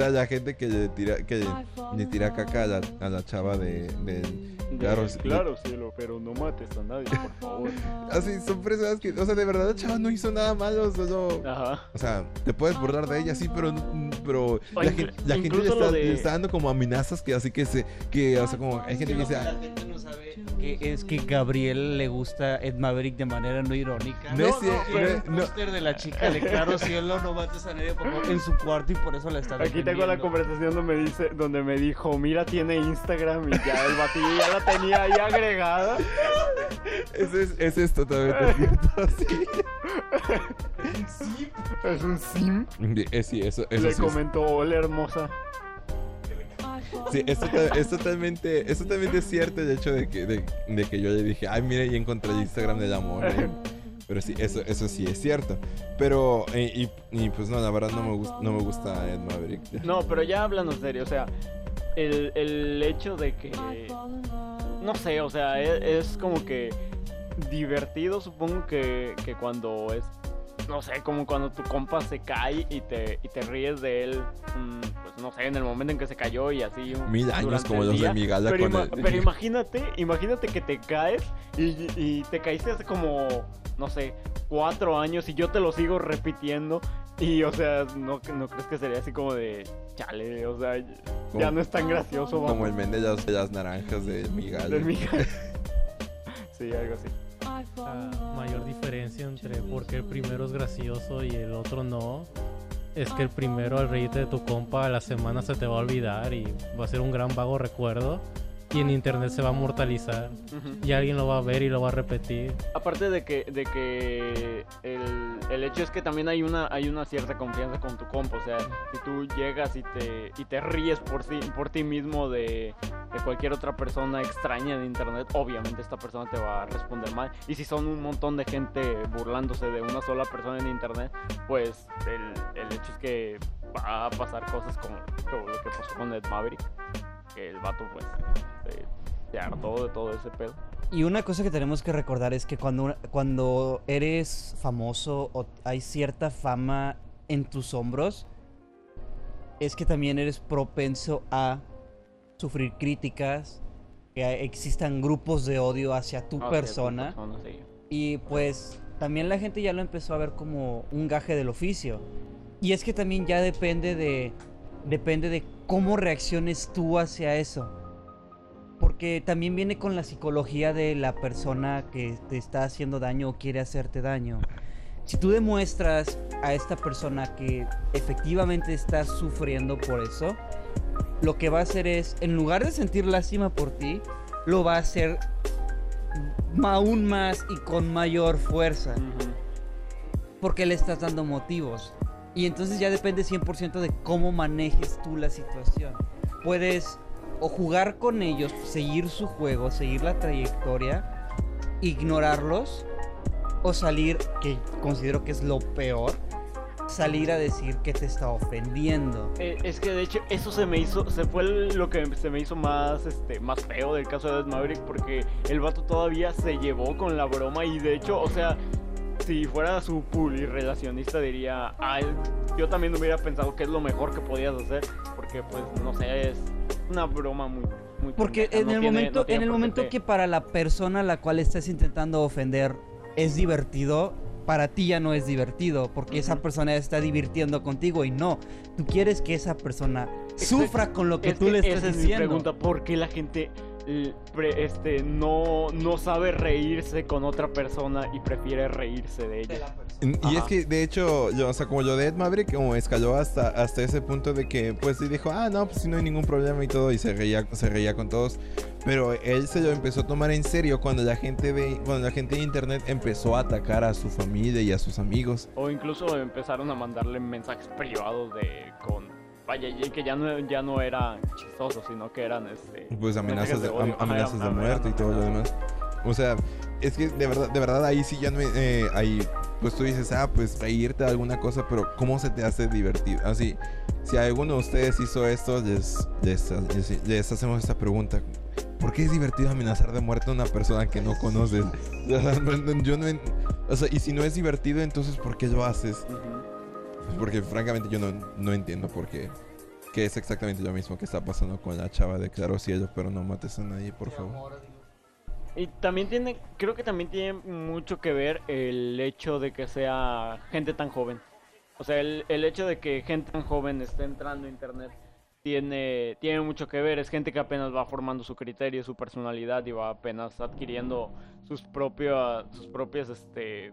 Speaker 5: O sea, la gente que le tira que le, le tira caca a la, a la chava de, Claro, sí.
Speaker 6: claro, cielo, pero no mates a nadie, por favor.
Speaker 5: Así, son personas que, o sea, de verdad la chava no hizo nada malo, solo...
Speaker 6: Ajá.
Speaker 5: O sea, te puedes burlar de ella, sí, pero, pero
Speaker 6: O
Speaker 5: la, la gente le está,
Speaker 6: de-
Speaker 5: le está dando como amenazas que así que se, que, o sea, como hay gente que dice,
Speaker 8: la
Speaker 5: "Ah,
Speaker 8: gente no sabe que es que Gabriel le gusta Ed Maverick de manera no irónica.
Speaker 5: No no-
Speaker 8: un
Speaker 5: no-
Speaker 8: de la chica de Claro Cielo, no mates a nadie por favor, en su cuarto y por eso la está
Speaker 6: Aquí tengo la conversación donde me dice, donde me dijo, mira, tiene Instagram y ya el batillo ya la tenía ahí agregada.
Speaker 5: Ese es, ese es totalmente cierto, sí.
Speaker 6: Es un sim.
Speaker 5: Eh, sí, eso, eso
Speaker 6: Le
Speaker 5: sí es-
Speaker 6: comentó, hola hermosa.
Speaker 5: Sí, es, tota- es totalmente, es totalmente cierto el hecho de que, de, de que yo le dije, ay, mira, y encontré el Instagram del amor. eh". Pero sí, eso, eso sí es cierto. Pero, eh, y, y pues no, la verdad no me, gusta no me gusta Ed Maverick.
Speaker 6: No, pero ya hablando en serio, o sea, el, el hecho de que. No sé, o sea, e- es, como que divertido, supongo que, que cuando es. No sé, como cuando tu compa se cae y te, y te ríes de él, mm, pues no sé, en el momento en que se cayó y así.
Speaker 5: Mil años como los de mi gala
Speaker 6: Pero,
Speaker 5: con
Speaker 6: ima-
Speaker 5: el-
Speaker 6: pero imagínate, imagínate que te caes y, y te caíste hace como, no sé, cuatro años y yo te lo sigo repitiendo. Y, o sea, ¿no, no crees que sería así como de chale? O sea, ya
Speaker 5: Como-
Speaker 6: no es tan gracioso,
Speaker 5: Como
Speaker 6: vamos.
Speaker 5: el men de las, de las naranjas de Miguel.
Speaker 6: de sí, algo así.
Speaker 9: La mayor diferencia entre por qué el primero es gracioso y el otro no es que el primero al reírte de tu compa a la semana se te va a olvidar y va a ser un gran vago recuerdo y en internet se va a mortalizar
Speaker 6: Ujú.
Speaker 9: y alguien lo va a ver y lo va a repetir.
Speaker 6: Aparte de que, de que el, el hecho es que también hay una, hay una cierta confianza con tu compa. O sea, si tú llegas y te, y te ríes por, sí, por ti mismo de, de cualquier otra persona extraña de internet, obviamente esta persona te va a responder mal. Y si son un montón de gente burlándose de una sola persona en internet, pues el, el hecho es que va a pasar cosas como, como lo que pasó con Ed Maverick. Que el vato pues se, se hartó de todo ese pedo.
Speaker 8: Y una cosa que tenemos que recordar es que cuando, cuando eres famoso o hay cierta fama en tus hombros, es que también eres propenso a sufrir críticas, que existan grupos de odio hacia tu persona.
Speaker 6: persona, sí.
Speaker 8: Y pues también la gente ya lo empezó a ver como un gaje del oficio. Y es que también ya depende de depende de cómo reacciones tú hacia eso. Porque también viene con la psicología de la persona que te está haciendo daño o quiere hacerte daño. Si tú demuestras a esta persona que efectivamente está sufriendo por eso, lo que va a hacer es, en lugar de sentir lástima por ti, lo va a hacer aún más y con mayor fuerza. Porque le estás dando motivos. Y entonces ya depende 100% de cómo manejes tú la situación. Puedes o jugar con ellos, seguir su juego, seguir la trayectoria, ignorarlos o salir, que considero que es lo peor, salir a decir que te está ofendiendo.
Speaker 6: Eh, es que de hecho eso se me hizo, se fue lo que se me hizo más, este, más feo del caso de Maverick porque el vato todavía se llevó con la broma y de hecho, o sea, si fuera su puli relacionista diría, ah, yo también hubiera pensado que es lo mejor que podías hacer porque pues no sé, es una broma muy... muy
Speaker 8: Porque en
Speaker 6: no
Speaker 8: el
Speaker 6: tiene-
Speaker 8: momento,
Speaker 6: no
Speaker 8: en el momento que para la persona a la cual estás intentando ofender es divertido, para ti ya no es divertido, porque esa
Speaker 6: Ujú.
Speaker 8: persona está divirtiendo contigo y no. Tú quieres que esa persona sufra con lo que
Speaker 6: Es
Speaker 8: tú le estás
Speaker 6: esa es mi pregunta, ¿por qué la gente este, no, no sabe reírse con otra persona y prefiere reírse de ella?
Speaker 5: Y es
Speaker 6: Ajá.
Speaker 5: que, de hecho, yo, o sea, como yo de Ed Maverick, como escaló hasta, hasta ese punto de que, pues, sí dijo, ah, no, pues sí, no hay ningún problema y todo, y se reía, se reía con todos. Pero él se lo empezó a tomar en serio cuando la gente de, cuando la gente de internet empezó a atacar a su familia y a sus amigos.
Speaker 6: O incluso empezaron a mandarle mensajes privados de con vaya y que ya no ya no eran chistosos, sino que eran este
Speaker 5: Pues amenazas de, am- amenazas de muerte y todo lo demás. O sea, es que de verdad, de verdad ahí sí ya no eh, ahí pues tú dices, ah, pues reírte de alguna cosa, pero ¿cómo se te hace divertido? Así, si alguno de ustedes hizo esto, les, les, les- les hacemos esta pregunta. ¿Por qué es divertido amenazar de muerte a una persona que no conoces? Yo no o sea, y si no es divertido, entonces ¿por qué lo haces?
Speaker 6: Ujú.
Speaker 5: Pues porque francamente yo no, no entiendo por qué. Que es exactamente lo mismo que está pasando con la chava de Claro Cielo, pero no mates a nadie, por favor.
Speaker 6: Y también tiene, creo que también tiene mucho que ver el hecho de que sea gente tan joven. O sea, el, el hecho de que gente tan joven esté entrando a internet tiene, tiene mucho que ver. Es gente que apenas va formando su criterio, su personalidad y va apenas adquiriendo sus propias, sus propias, este,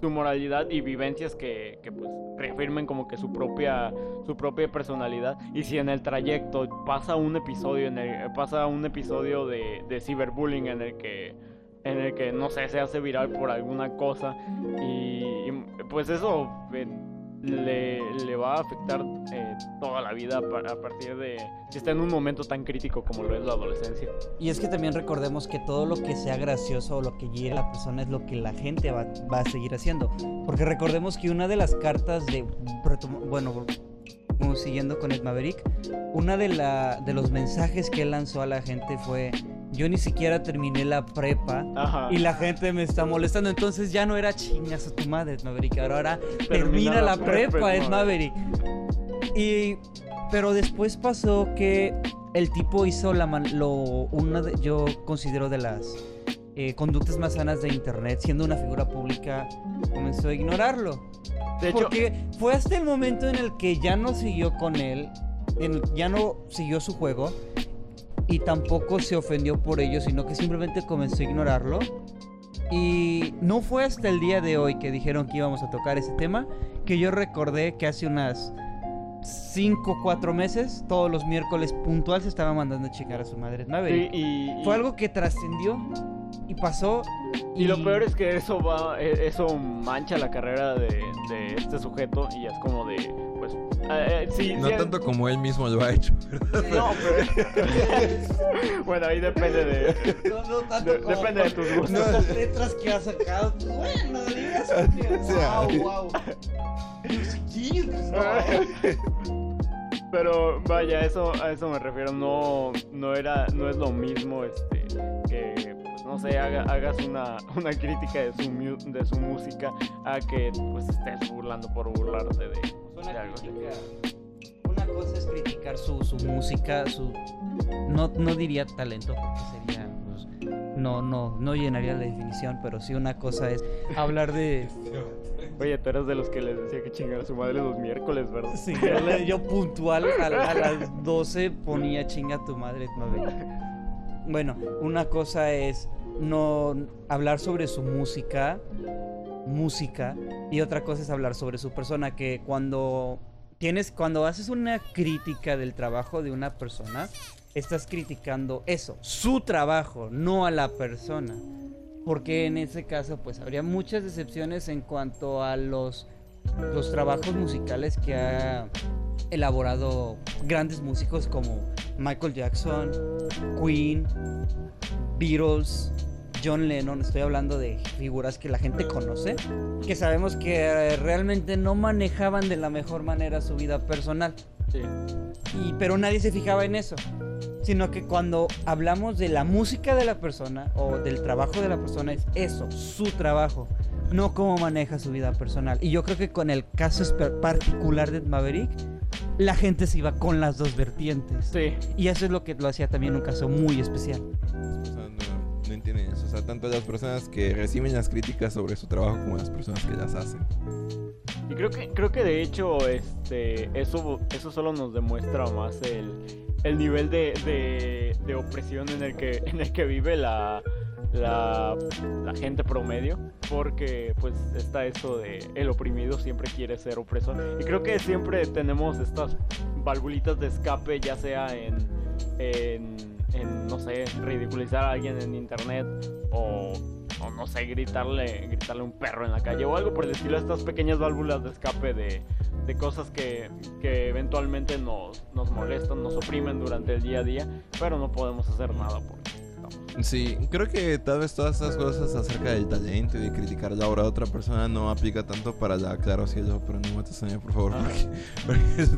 Speaker 6: su moralidad y vivencias que, que, pues reafirmen como que su propia su propia personalidad. Y si en el trayecto pasa un episodio en el pasa un episodio de, de ciberbullying en el que en el que no sé se hace viral por alguna cosa y, pues eso eh, le, le va a afectar eh, toda la vida a partir de si está en un momento tan crítico como lo es la adolescencia
Speaker 8: Y es que también recordemos que todo lo que sea gracioso o lo que llegue a la persona es lo que la gente va, va a seguir haciendo. Porque recordemos que una de las cartas de... Bueno, siguiendo con Ed Maverick, una de, la, de los mensajes que él lanzó a la gente fue... Yo ni siquiera terminé la prepa
Speaker 6: Ajá.
Speaker 8: y la gente me está molestando. Entonces ya no era chingas a tu madre, Maverick. Ahora, termina,
Speaker 6: Termina
Speaker 8: la,
Speaker 6: la
Speaker 8: prepa,
Speaker 6: prepa,
Speaker 8: Ed Maverick. Y pero después pasó que el tipo hizo la man- lo una de, yo considero de las eh, conductas más sanas de internet, siendo una figura pública, comenzó a ignorarlo.
Speaker 6: de hecho
Speaker 8: Porque fue hasta el momento en el que ya no siguió con él, en ya no siguió su juego y tampoco se ofendió por ello, sino que simplemente comenzó a ignorarlo. Y no fue hasta el día de hoy que dijeron que íbamos a tocar ese tema que yo recordé que hace unas 5 o 4 meses, todos los miércoles puntual se estaba mandando a chingar a su madre
Speaker 6: sí,
Speaker 8: Maverick.
Speaker 6: y, y-
Speaker 8: Fue algo que trascendió y pasó.
Speaker 6: Y lo peor es que eso va, e- eso mancha la carrera de, de este sujeto y es como de, pues, eh, eh, sí,
Speaker 5: No
Speaker 6: sí,
Speaker 5: tanto como él mismo lo ha hecho.
Speaker 6: No, pero... bueno, ahí depende de...
Speaker 8: No, no tanto
Speaker 6: de-
Speaker 8: como
Speaker 6: depende de tus gustos.
Speaker 8: Las letras que ha sacado. Bueno, digas wow, wow. Sí, no.
Speaker 6: Pero vaya, eso, a eso me refiero, no, no era, no es lo mismo, este, que, no sé, haga- hagas una, una crítica de su, mu- de su música a que, pues, estés burlando por burlarte de, de algo así.
Speaker 8: Una cosa es criticar su, su música, su no, no diría talento porque sería pues, no, no, no llenaría la definición, pero sí una cosa es hablar de
Speaker 6: Oye, tú eres de los que les decía que chingara a su madre los miércoles, ¿verdad?
Speaker 8: Sí, yo, puntual a, a las 12 ponía chinga tu madre. Bueno, una cosa es no hablar sobre su música, música, y otra cosa es hablar sobre su persona, que cuando tienes, cuando haces una crítica del trabajo de una persona, estás criticando eso, su trabajo, no a la persona. Porque en ese caso, pues habría muchas decepciones en cuanto a los los trabajos musicales que ha elaborado grandes músicos como Michael Jackson, Queen, Beatles, John Lennon, estoy hablando de figuras que la gente conoce, que sabemos que eh, realmente no manejaban de la mejor manera su vida personal.
Speaker 6: Sí.
Speaker 8: Y, pero nadie se fijaba en eso. Sino que cuando hablamos de la música de la persona o del trabajo de la persona, es eso, su trabajo, no cómo maneja su vida personal. Y yo creo que con el caso particular de Maverick, la gente se iba con las dos vertientes.
Speaker 6: Sí.
Speaker 8: Y eso es lo que lo hacía también un caso muy especial.
Speaker 5: O sea, no, entienden eso. O sea, tanto las personas que reciben las críticas sobre su trabajo como las personas que las hacen.
Speaker 6: Y creo que, creo que de hecho, este, eso, eso solo nos demuestra más el, el nivel de, de, de opresión en el que, en el que vive la, la, la gente promedio. Porque pues está esto de el oprimido siempre quiere ser opresor. Y creo que siempre tenemos estas valvulitas de escape, ya sea en, en, en, no sé, ridiculizar a alguien en internet o o no sé, gritarle, gritarle un perro en la calle o algo por el estilo, estas pequeñas válvulas de escape de, de cosas que, que eventualmente nos, nos molestan, nos oprimen durante el día a día, pero no podemos hacer nada estamos.
Speaker 5: Sí, creo que tal vez todas estas cosas acerca del talento y de criticar la obra de otra persona no aplica tanto para la Claro Cielo, pero no mates a mí, por favor. Porque, porque es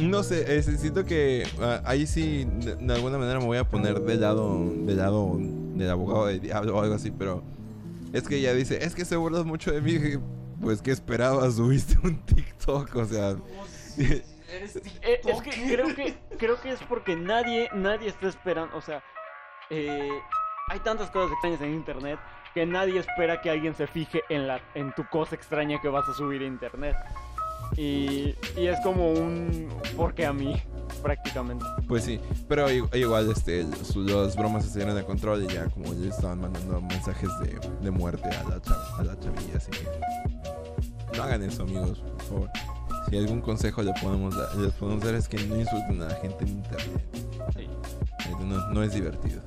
Speaker 5: no sé, es- siento que ah, ahí sí, de, de alguna manera me voy a poner del lado, del lado del abogado del diablo o algo así, pero es que ella dice, es que se burlas mucho de mí. Pues, ¿qué esperabas? Subiste un TikTok, o sea...
Speaker 6: Eh, es que creo que creo que es porque nadie nadie está esperando, o sea, eh, hay tantas cosas extrañas en internet que nadie espera que alguien se fije en la en tu cosa extraña que vas a subir a internet. Y, y es como un porque a mí prácticamente.
Speaker 5: Pues sí, pero igual este, las bromas se salieron de control y ya como ya estaban mandando mensajes de, de muerte a la, a la chavilla, así que no hagan eso amigos, por favor. Si algún consejo le podemos dar, les podemos dar es que no insulten a la gente en internet.
Speaker 6: Sí.
Speaker 5: Eh, No, no es divertido.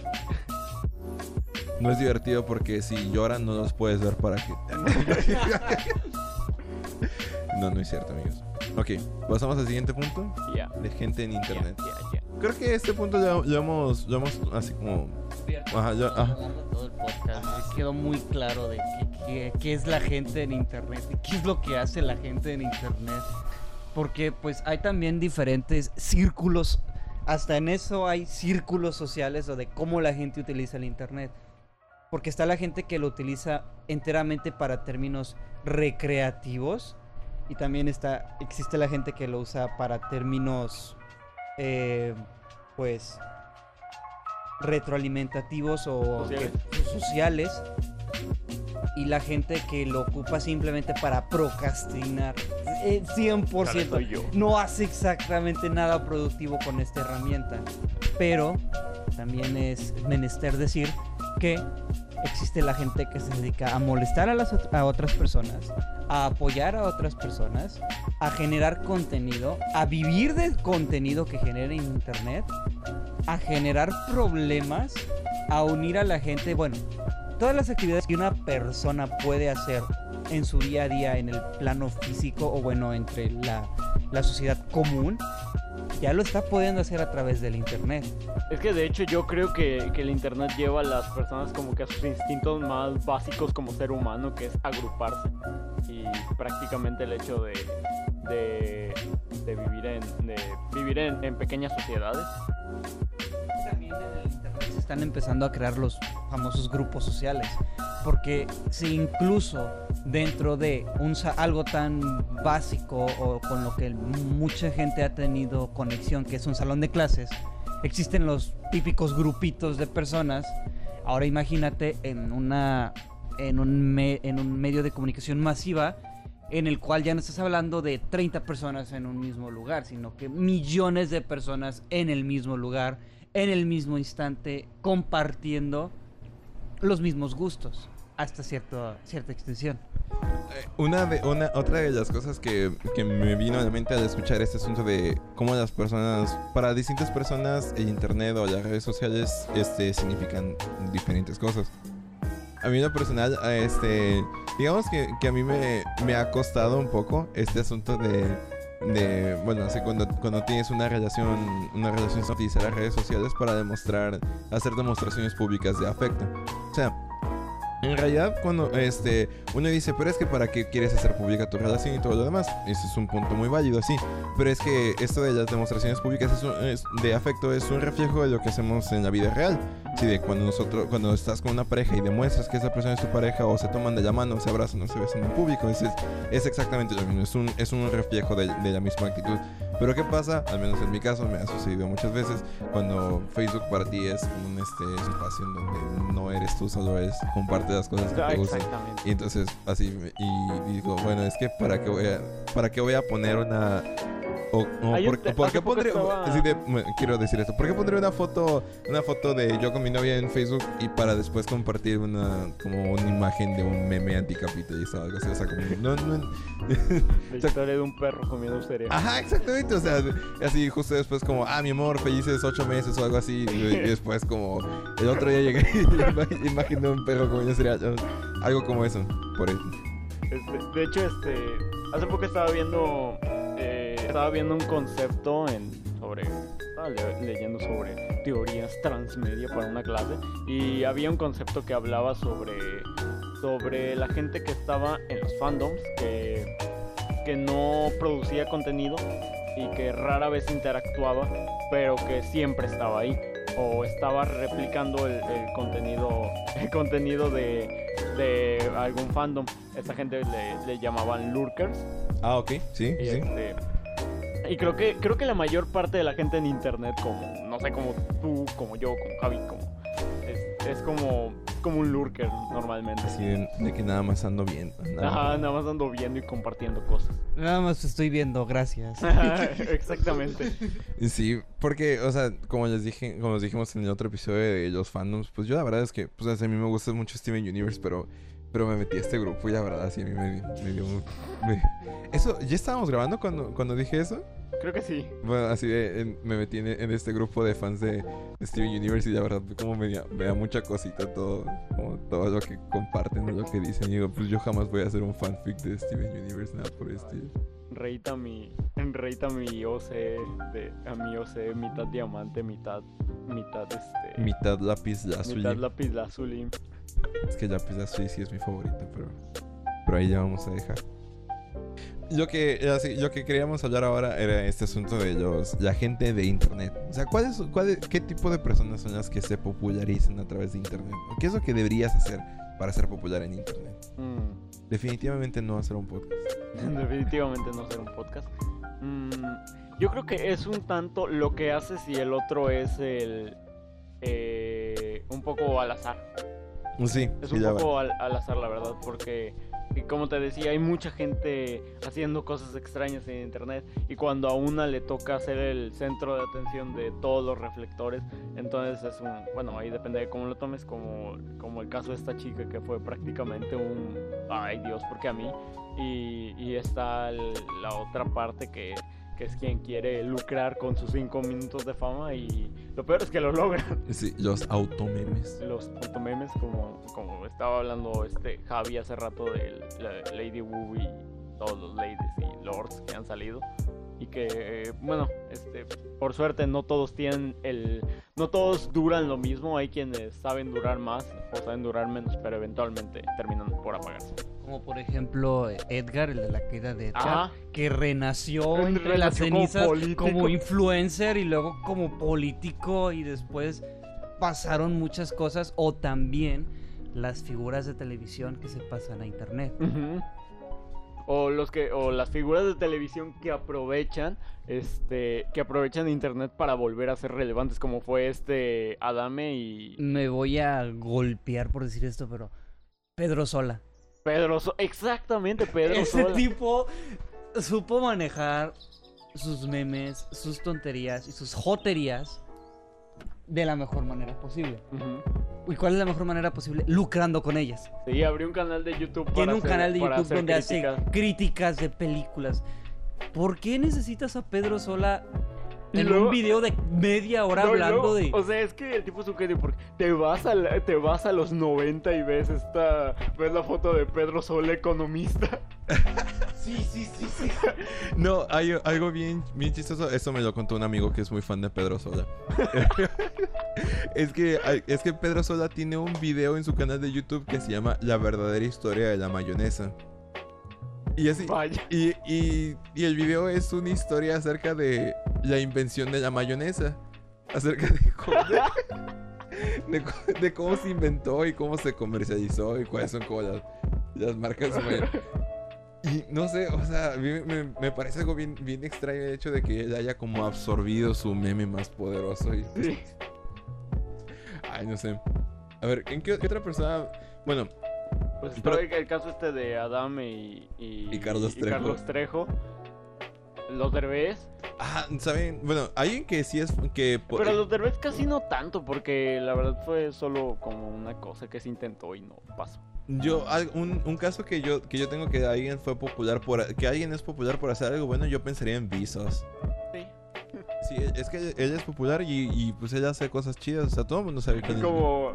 Speaker 5: No es divertido porque si lloran no los puedes ver para que... no, no es cierto amigos. Ok, pasamos al siguiente punto
Speaker 6: Ya.
Speaker 5: de gente en internet. Creo que este punto ya, ya hemos, ya hemos así como... Ajá, ya, ajá.
Speaker 8: Hablando todo el podcast, me quedó muy claro de qué, qué- qué es la gente en internet y qué es lo que hace la gente en internet. Porque pues hay también diferentes círculos, hasta en eso hay círculos sociales o de cómo la gente utiliza el internet. Porque está la gente que lo utiliza enteramente para términos recreativos y también está existe la gente que lo usa para términos eh, pues retroalimentativos o
Speaker 6: Sociales.
Speaker 8: que- sociales y la gente que lo ocupa simplemente para procrastinar. Eh, 100%
Speaker 6: soy yo.
Speaker 8: no hace exactamente nada productivo con esta herramienta. Pero también es menester decir que existe la gente que se dedica a molestar a las a otras personas a apoyar a otras personas a generar contenido a vivir del contenido que genera en internet a generar problemas, a unir a la gente, bueno, todas las actividades que una persona puede hacer en su día a día en el plano físico o bueno, entre la, la sociedad común, ya lo está pudiendo hacer a través del internet.
Speaker 6: Es que de hecho yo creo que, que el internet lleva a las personas como que a sus instintos más básicos como ser humano, que es agruparse. Y prácticamente el hecho de, de, vivir en, vivir en, en pequeñas sociedades.
Speaker 8: Están empezando a crear los famosos grupos sociales. Porque si incluso dentro de un, algo tan básico o con lo que mucha gente ha tenido conexión, que es un salón de clases, existen los típicos grupitos de personas. Ahora imagínate en una en un, me- en un medio de comunicación masiva en el cual ya no estás hablando de 30 personas en un mismo lugar, sino que millones de personas en el mismo lugar, en el mismo instante, compartiendo los mismos gustos hasta cierto, cierta extensión.
Speaker 5: Eh, Una de, una, otra de las cosas que, que me vino a la mente al escuchar este asunto de cómo las personas, para distintas personas, el internet o las redes sociales este, significan diferentes cosas. A mí en lo personal, este, Digamos que, que a mí me, me ha costado un poco este asunto de, de bueno, así cuando, cuando tienes una relación, una relación sin utilizar las redes sociales para demostrar, hacer demostraciones públicas de afecto. O sea, en realidad, cuando este, uno dice, pero es que para qué quieres hacer pública tu relación y todo lo demás, ese es un punto muy válido, sí. Pero es que esto de las demostraciones públicas es un- es- de afecto es un reflejo de lo que hacemos en la vida real. Sí, de cuando nosotros, cuando estás con una pareja y demuestras que esa persona es tu pareja, o se toman de la mano, o se abrazan, o se besan en público, es, es, exactamente lo mismo, es un, es un reflejo de, de la misma actitud. Pero ¿qué pasa? Al menos en mi caso, me ha sucedido muchas veces, cuando Facebook para ti es un este, espacio en donde no eres tú, solo es comparte las cosas que
Speaker 6: Ah,
Speaker 5: te gustan.
Speaker 6: exactamente.
Speaker 5: Y entonces así, y digo, bueno, es que para qué voy a, para qué voy a poner una... O, o
Speaker 6: Hay un
Speaker 5: por,
Speaker 6: te-
Speaker 5: ¿por qué pondré,
Speaker 6: estaba-
Speaker 5: de- quiero decir esto, ¿por qué pondré una foto, una foto de yo con mi novia en Facebook y para después compartir una, como una imagen de un meme anticapitalista o algo así? O sea, como, no, no,
Speaker 6: La historia de un perro comiendo cereal.
Speaker 5: Ajá, exactamente. O sea, así justo después como, ah, mi amor, felices ocho meses o algo así. Y, después como, el otro día llegué y ima- imaginé un perro comiendo cereal. Algo como eso. Por eso.
Speaker 6: De hecho, este, hace poco estaba viendo, eh, estaba viendo un concepto sobre, estaba le- leyendo sobre teorías transmedia para una clase y había un concepto que hablaba sobre, sobre la gente que estaba en los fandoms que, que no producía contenido y que rara vez interactuaba, pero que siempre estaba ahí o estaba replicando el, el contenido, el contenido de, de algún fandom. Esa gente le, le llamaban lurkers.
Speaker 5: Ah, ok. Sí,
Speaker 6: Y,
Speaker 5: sí.
Speaker 6: este, y creo que creo que la mayor parte de la gente en internet, como no sé, como tú, como yo, como Javi, como es, como como un lurker normalmente.
Speaker 5: Así de, de que nada más ando bien. nada más.
Speaker 6: Ajá, nada más ando viendo y compartiendo cosas.
Speaker 10: Nada más estoy viendo, gracias.
Speaker 6: Exactamente.
Speaker 5: Sí, porque, o sea, como les dije, como les dijimos en el otro episodio de los fandoms, pues yo la verdad es que, pues a mí me gusta mucho Steven Universe, pero, pero me metí a este grupo y la verdad sí a mí me, me dio me- Eso, ¿ya estábamos grabando cuando, cuando dije eso?
Speaker 6: Creo que sí.
Speaker 5: Bueno, así de, en- me metí en, en este grupo de fans de, de Steven Universe y la verdad como me, me da mucha cosita todo, como todo lo que comparten lo que dicen. Y digo, pues yo jamás voy a hacer un fanfic de Steven Universe, nada por estilo.
Speaker 6: Reita mi, reita mi OC de a mi OC mitad diamante, mitad mitad este
Speaker 5: Mitad lápiz lazuli.
Speaker 6: mitad lápiz lazuli.
Speaker 5: Es que lápiz lazuli sí es mi favorito, pero, pero ahí ya vamos a dejar. Lo que, así, lo que queríamos hablar ahora era este asunto de los, la gente de internet. O sea, ¿cuál es, cuál es- ¿qué tipo de personas son las que se popularizan a través de internet? ¿Qué es lo que deberías hacer para ser popular en internet?
Speaker 6: Mm.
Speaker 5: Definitivamente no hacer un podcast.
Speaker 6: Definitivamente no ser un podcast. Mm, yo creo que es un tanto lo que haces y el otro es el eh, un poco al azar.
Speaker 5: Sí,
Speaker 6: Es un poco al, al azar, la verdad, porque como te decía, hay mucha gente haciendo cosas extrañas en internet y cuando a una le toca ser el centro de atención de todos los reflectores, entonces es un, bueno, ahí depende de cómo lo tomes, como, como el caso de esta chica que fue prácticamente un, ay Dios, porque a mí, y, y está el- la otra parte que, que es quien quiere lucrar con sus cinco minutos de fama y lo peor es que lo logra.
Speaker 5: Sí, los automemes.
Speaker 6: los memes como, como estaba hablando este Javi hace rato de la Lady Wu y todos los ladies y lords que han salido. Y que bueno este por suerte no todos tienen el no todos duran lo mismo. Hay quienes saben durar más o saben durar menos pero eventualmente terminan por apagarse
Speaker 10: Como por ejemplo Edgar, el de la caída de Edgar,
Speaker 6: Ajá.
Speaker 10: que renació entre las cenizas como influencer y luego como político y después pasaron muchas cosas o también las figuras de televisión que se pasan a internet.
Speaker 6: O los que o las figuras de televisión que aprovechan este que aprovechan internet para volver a ser relevantes como fue este Adame y
Speaker 10: Me voy a golpear por decir esto, pero Pedro Sola.
Speaker 6: Pedro So- exactamente Pedro
Speaker 10: Ese
Speaker 6: Sola.
Speaker 10: tipo supo manejar sus memes, sus tonterías y sus joterías de la mejor manera posible. ¿Y cuál es la mejor manera posible? Lucrando con ellas.
Speaker 6: Sí, abrió un canal de YouTube
Speaker 10: Tiene
Speaker 6: para
Speaker 10: un
Speaker 6: hacer-
Speaker 10: canal de YouTube donde hace
Speaker 6: críticas.
Speaker 10: de películas. ¿Por qué necesitas a Pedro Sola
Speaker 8: en
Speaker 6: luego-
Speaker 8: un video de media hora
Speaker 6: No,
Speaker 8: hablando de...
Speaker 6: O sea, es que el tipo es un genio porque te vas, a la- te vas a los 90 y ves esta... Ves la foto de Pedro Sol, economista.
Speaker 8: Sí, sí, sí, sí.
Speaker 5: No, hay algo bien, bien chistoso. Eso me lo contó un amigo que es muy fan de Pedro Sola. es, que, es que Pedro Sola tiene un video en su canal de YouTube que se llama La verdadera historia de la mayonesa. Y así.
Speaker 6: Vaya.
Speaker 5: Y, y, y el video es una historia acerca de la invención de la mayonesa. Acerca de cómo, de, co- de cómo se inventó y cómo se comercializó y cuáles son como las, las marcas de. Y no sé, o sea, a mí me, me parece algo bien, bien extraño el hecho de que él haya como absorbido su meme más poderoso. Y,
Speaker 6: Sí.
Speaker 5: Ay, no sé. A ver, ¿en qué, qué otra persona? Bueno,
Speaker 6: Pues
Speaker 5: Pero-
Speaker 6: el, caso este de Adame y... Y,
Speaker 5: Y Carlos Trejo.
Speaker 6: Carlos Trejo. Los Derbez.
Speaker 5: Ah, ¿saben? Bueno, alguien que sí es que
Speaker 6: Pero los Derbez casi no tanto porque la verdad fue solo como una cosa que se intentó y no pasó.
Speaker 5: yo un, un caso que yo que yo tengo que alguien fue popular por que alguien es popular por hacer algo bueno, yo pensaría en Visos.
Speaker 6: Sí.
Speaker 5: Sí, es que él es popular y, y, pues él hace cosas chidas, o sea, todo el mundo sabe
Speaker 6: Es
Speaker 5: es.
Speaker 6: como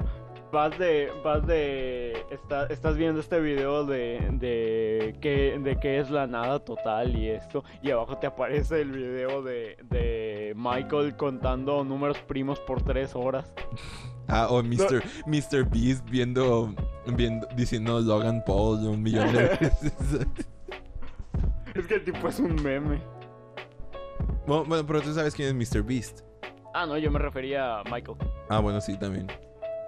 Speaker 6: vas de vas de está- estás viendo este video de de que de qué es la nada total y esto y abajo te aparece el video de de Michael contando números primos por tres horas.
Speaker 5: Ah, o Mr. Mr. Beast viendo, viendo diciendo Logan Paul un millón de veces.
Speaker 6: Es que el tipo es un meme.
Speaker 5: bueno, bueno, pero tú sabes quién es Mr. Beast.
Speaker 6: Ah, no, yo me refería a Michael.
Speaker 5: Ah, bueno, sí, también.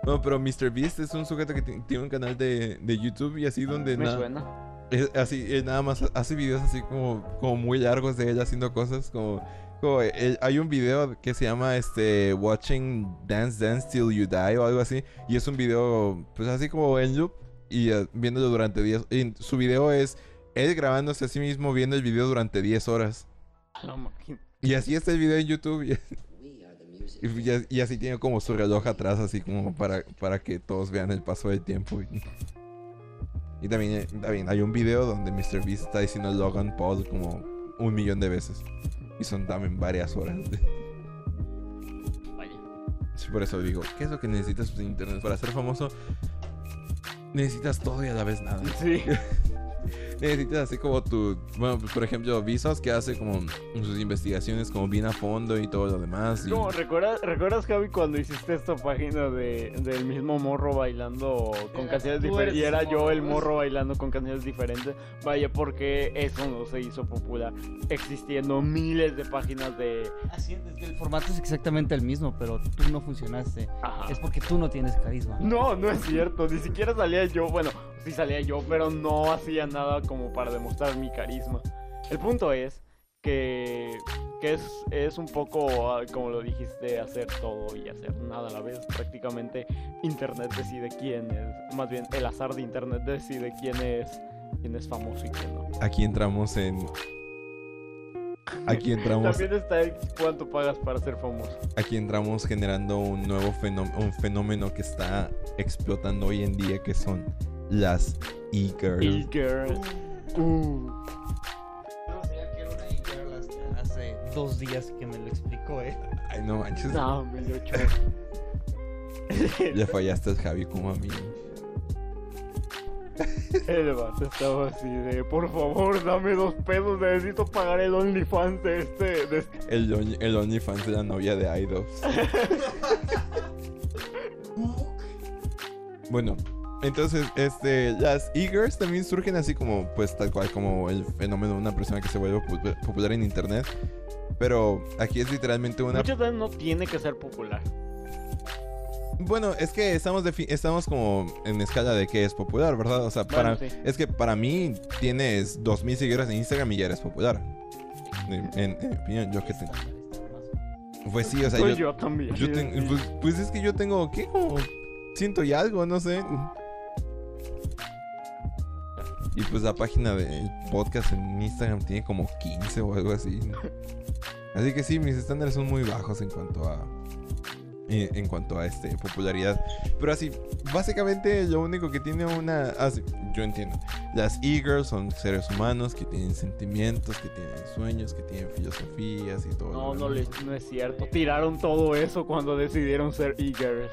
Speaker 5: No, pero Mr. Beast es un sujeto que ti- tiene un canal de, de YouTube y así donde
Speaker 6: Me
Speaker 5: nada-
Speaker 6: suena.
Speaker 5: es así, él nada más hace videos así como, como muy largos de él haciendo cosas como, como él- hay un video que se llama este Watching Dance Dance Till You Die o algo así y es un video pues así como en loop y eh, viéndolo durante 10 y su video es él grabándose a sí mismo viendo el video durante 10 horas
Speaker 6: máquina.
Speaker 5: y así está el video en YouTube y, y así tiene como su reloj atrás así como para, para que todos vean el paso del tiempo y, también, también hay un video donde Mr. Beast está diciendo Logan Paul como un millón de veces. Y son también varias horas.
Speaker 6: Vaya.
Speaker 5: Sí, por eso digo, ¿qué es lo que necesitas pues, internet? Para ser famoso, necesitas todo y a la vez nada.
Speaker 6: Sí.
Speaker 5: necesitas así como tu, bueno, pues, por ejemplo, Visos que hace como sus investigaciones como bien a fondo y todo lo demás. y-
Speaker 6: Como, ¿recuerdas, ¿Recuerdas, Javi, cuando hiciste esta página de, del mismo morro bailando con
Speaker 8: Era-
Speaker 6: canciones diferentes? Y era yo el morro bailando con canciones diferentes. Vaya, porque eso no se hizo popular. Existiendo miles de páginas de.
Speaker 10: Así es, el formato es exactamente el mismo, pero tú no funcionaste.
Speaker 6: Ajá.
Speaker 10: Es porque tú no tienes carisma.
Speaker 6: No, no es cierto. Ni siquiera salía yo. Bueno, sí salía yo, pero no hacía nada como para demostrar mi carisma. El punto es que, que es, es un poco, ah, como lo dijiste, hacer todo y hacer nada a la vez. Prácticamente Internet decide quién es. Más bien, el azar de Internet decide quién es, quién es famoso y quién no.
Speaker 5: Aquí entramos en... Aquí entramos,
Speaker 6: También está el cuánto pagas para ser famoso.
Speaker 5: aquí entramos generando un nuevo fenómeno, un fenómeno que está explotando hoy en día que son las e-girls.
Speaker 6: Y girl. Uh.
Speaker 10: No sabía que era una e-girl hasta hace dos días que me lo explicó, eh.
Speaker 5: Ay, no manches.
Speaker 6: No, me dio chorro.
Speaker 5: Le fallaste al Javi como a mí.
Speaker 6: El vato estaba así de, por favor, dame dos pesos, necesito pagar el OnlyFans de este, de este.
Speaker 5: El, el OnlyFans de la novia de Idols. bueno, entonces, este, las e-girls también surgen así como, pues tal cual como el fenómeno de una persona que se vuelve popu- popular en internet. Pero aquí es literalmente una...
Speaker 6: Muchas veces no tiene que ser popular.
Speaker 5: Bueno, es que estamos estamos como en escala de que es popular, ¿verdad? O sea,
Speaker 6: Bueno,
Speaker 5: para
Speaker 6: sí.
Speaker 5: es que para mí tienes 2000 seguidores en Instagram y ya eres popular. En, en- en mi opinión, yo que tengo. Pues sí, o sea,
Speaker 6: Pues
Speaker 5: yo,
Speaker 6: yo también.
Speaker 5: yo ten- pues, pues es que yo tengo ¿qué? Como ciento y algo, no sé. Y pues la página del podcast en Instagram tiene como 15 o algo así. Así que sí, mis estándares son muy bajos en cuanto a en, en cuanto a este popularidad. Pero así, básicamente lo único que tiene una... así, yo entiendo. Las e-girls son seres humanos que tienen sentimientos, que tienen sueños, que tienen filosofías y todo.
Speaker 6: No, no, les- no es cierto. Tiraron todo eso cuando decidieron ser e-girls.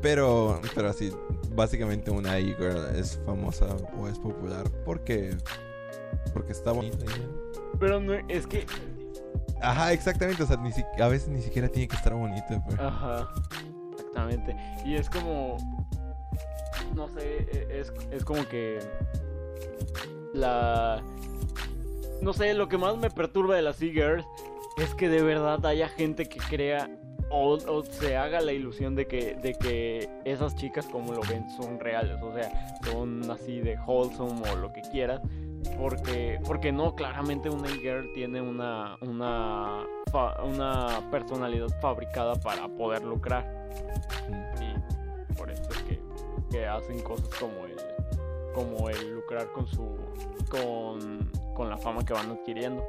Speaker 5: Pero, pero así, básicamente una e-girl es famosa o es popular porque... Porque está bonita.
Speaker 6: Pero no, es que...
Speaker 5: Ajá, exactamente. O sea, a veces ni siquiera tiene que estar bonita. pues.
Speaker 6: Ajá, exactamente. Y es como... No sé, e- es, es como que... La... No sé, lo que más me perturba de las e-girls es que de verdad haya gente que crea o, o se haga la ilusión de que, de que esas chicas como lo ven son reales, o sea, son así de wholesome o lo que quieras, porque, porque no, claramente una e-girl tiene una, una, una personalidad fabricada para poder lucrar. Y por eso es que, que hacen cosas como el, como el lucrar con su, con, con la fama que van adquiriendo,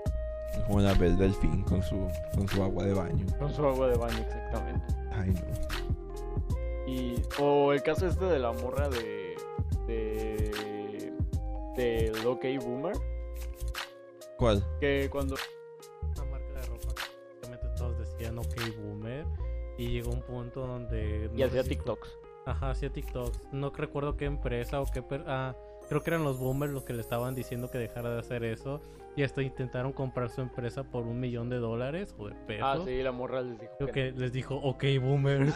Speaker 5: Como la Belle Delfín con su, con su agua de baño.
Speaker 6: con su agua de baño exactamente.
Speaker 5: Ay, no.
Speaker 6: Y, o el caso este de la morra de. de. del OK Boomer.
Speaker 5: ¿Cuál?
Speaker 6: Que cuando.
Speaker 9: Una marca de ropa que prácticamente todos decían ok boomer y llegó un punto donde
Speaker 6: Y hacía
Speaker 9: si
Speaker 6: TikToks.
Speaker 9: Ajá, hacía TikToks. No recuerdo qué empresa o qué per- ah, creo que eran los boomers los que le estaban diciendo que dejara de hacer eso y hasta intentaron comprar su empresa por un millón de dólares o de pesos.
Speaker 6: Ah, sí, la morra les dijo.
Speaker 9: Creo
Speaker 6: que
Speaker 9: que les dijo ok boomer.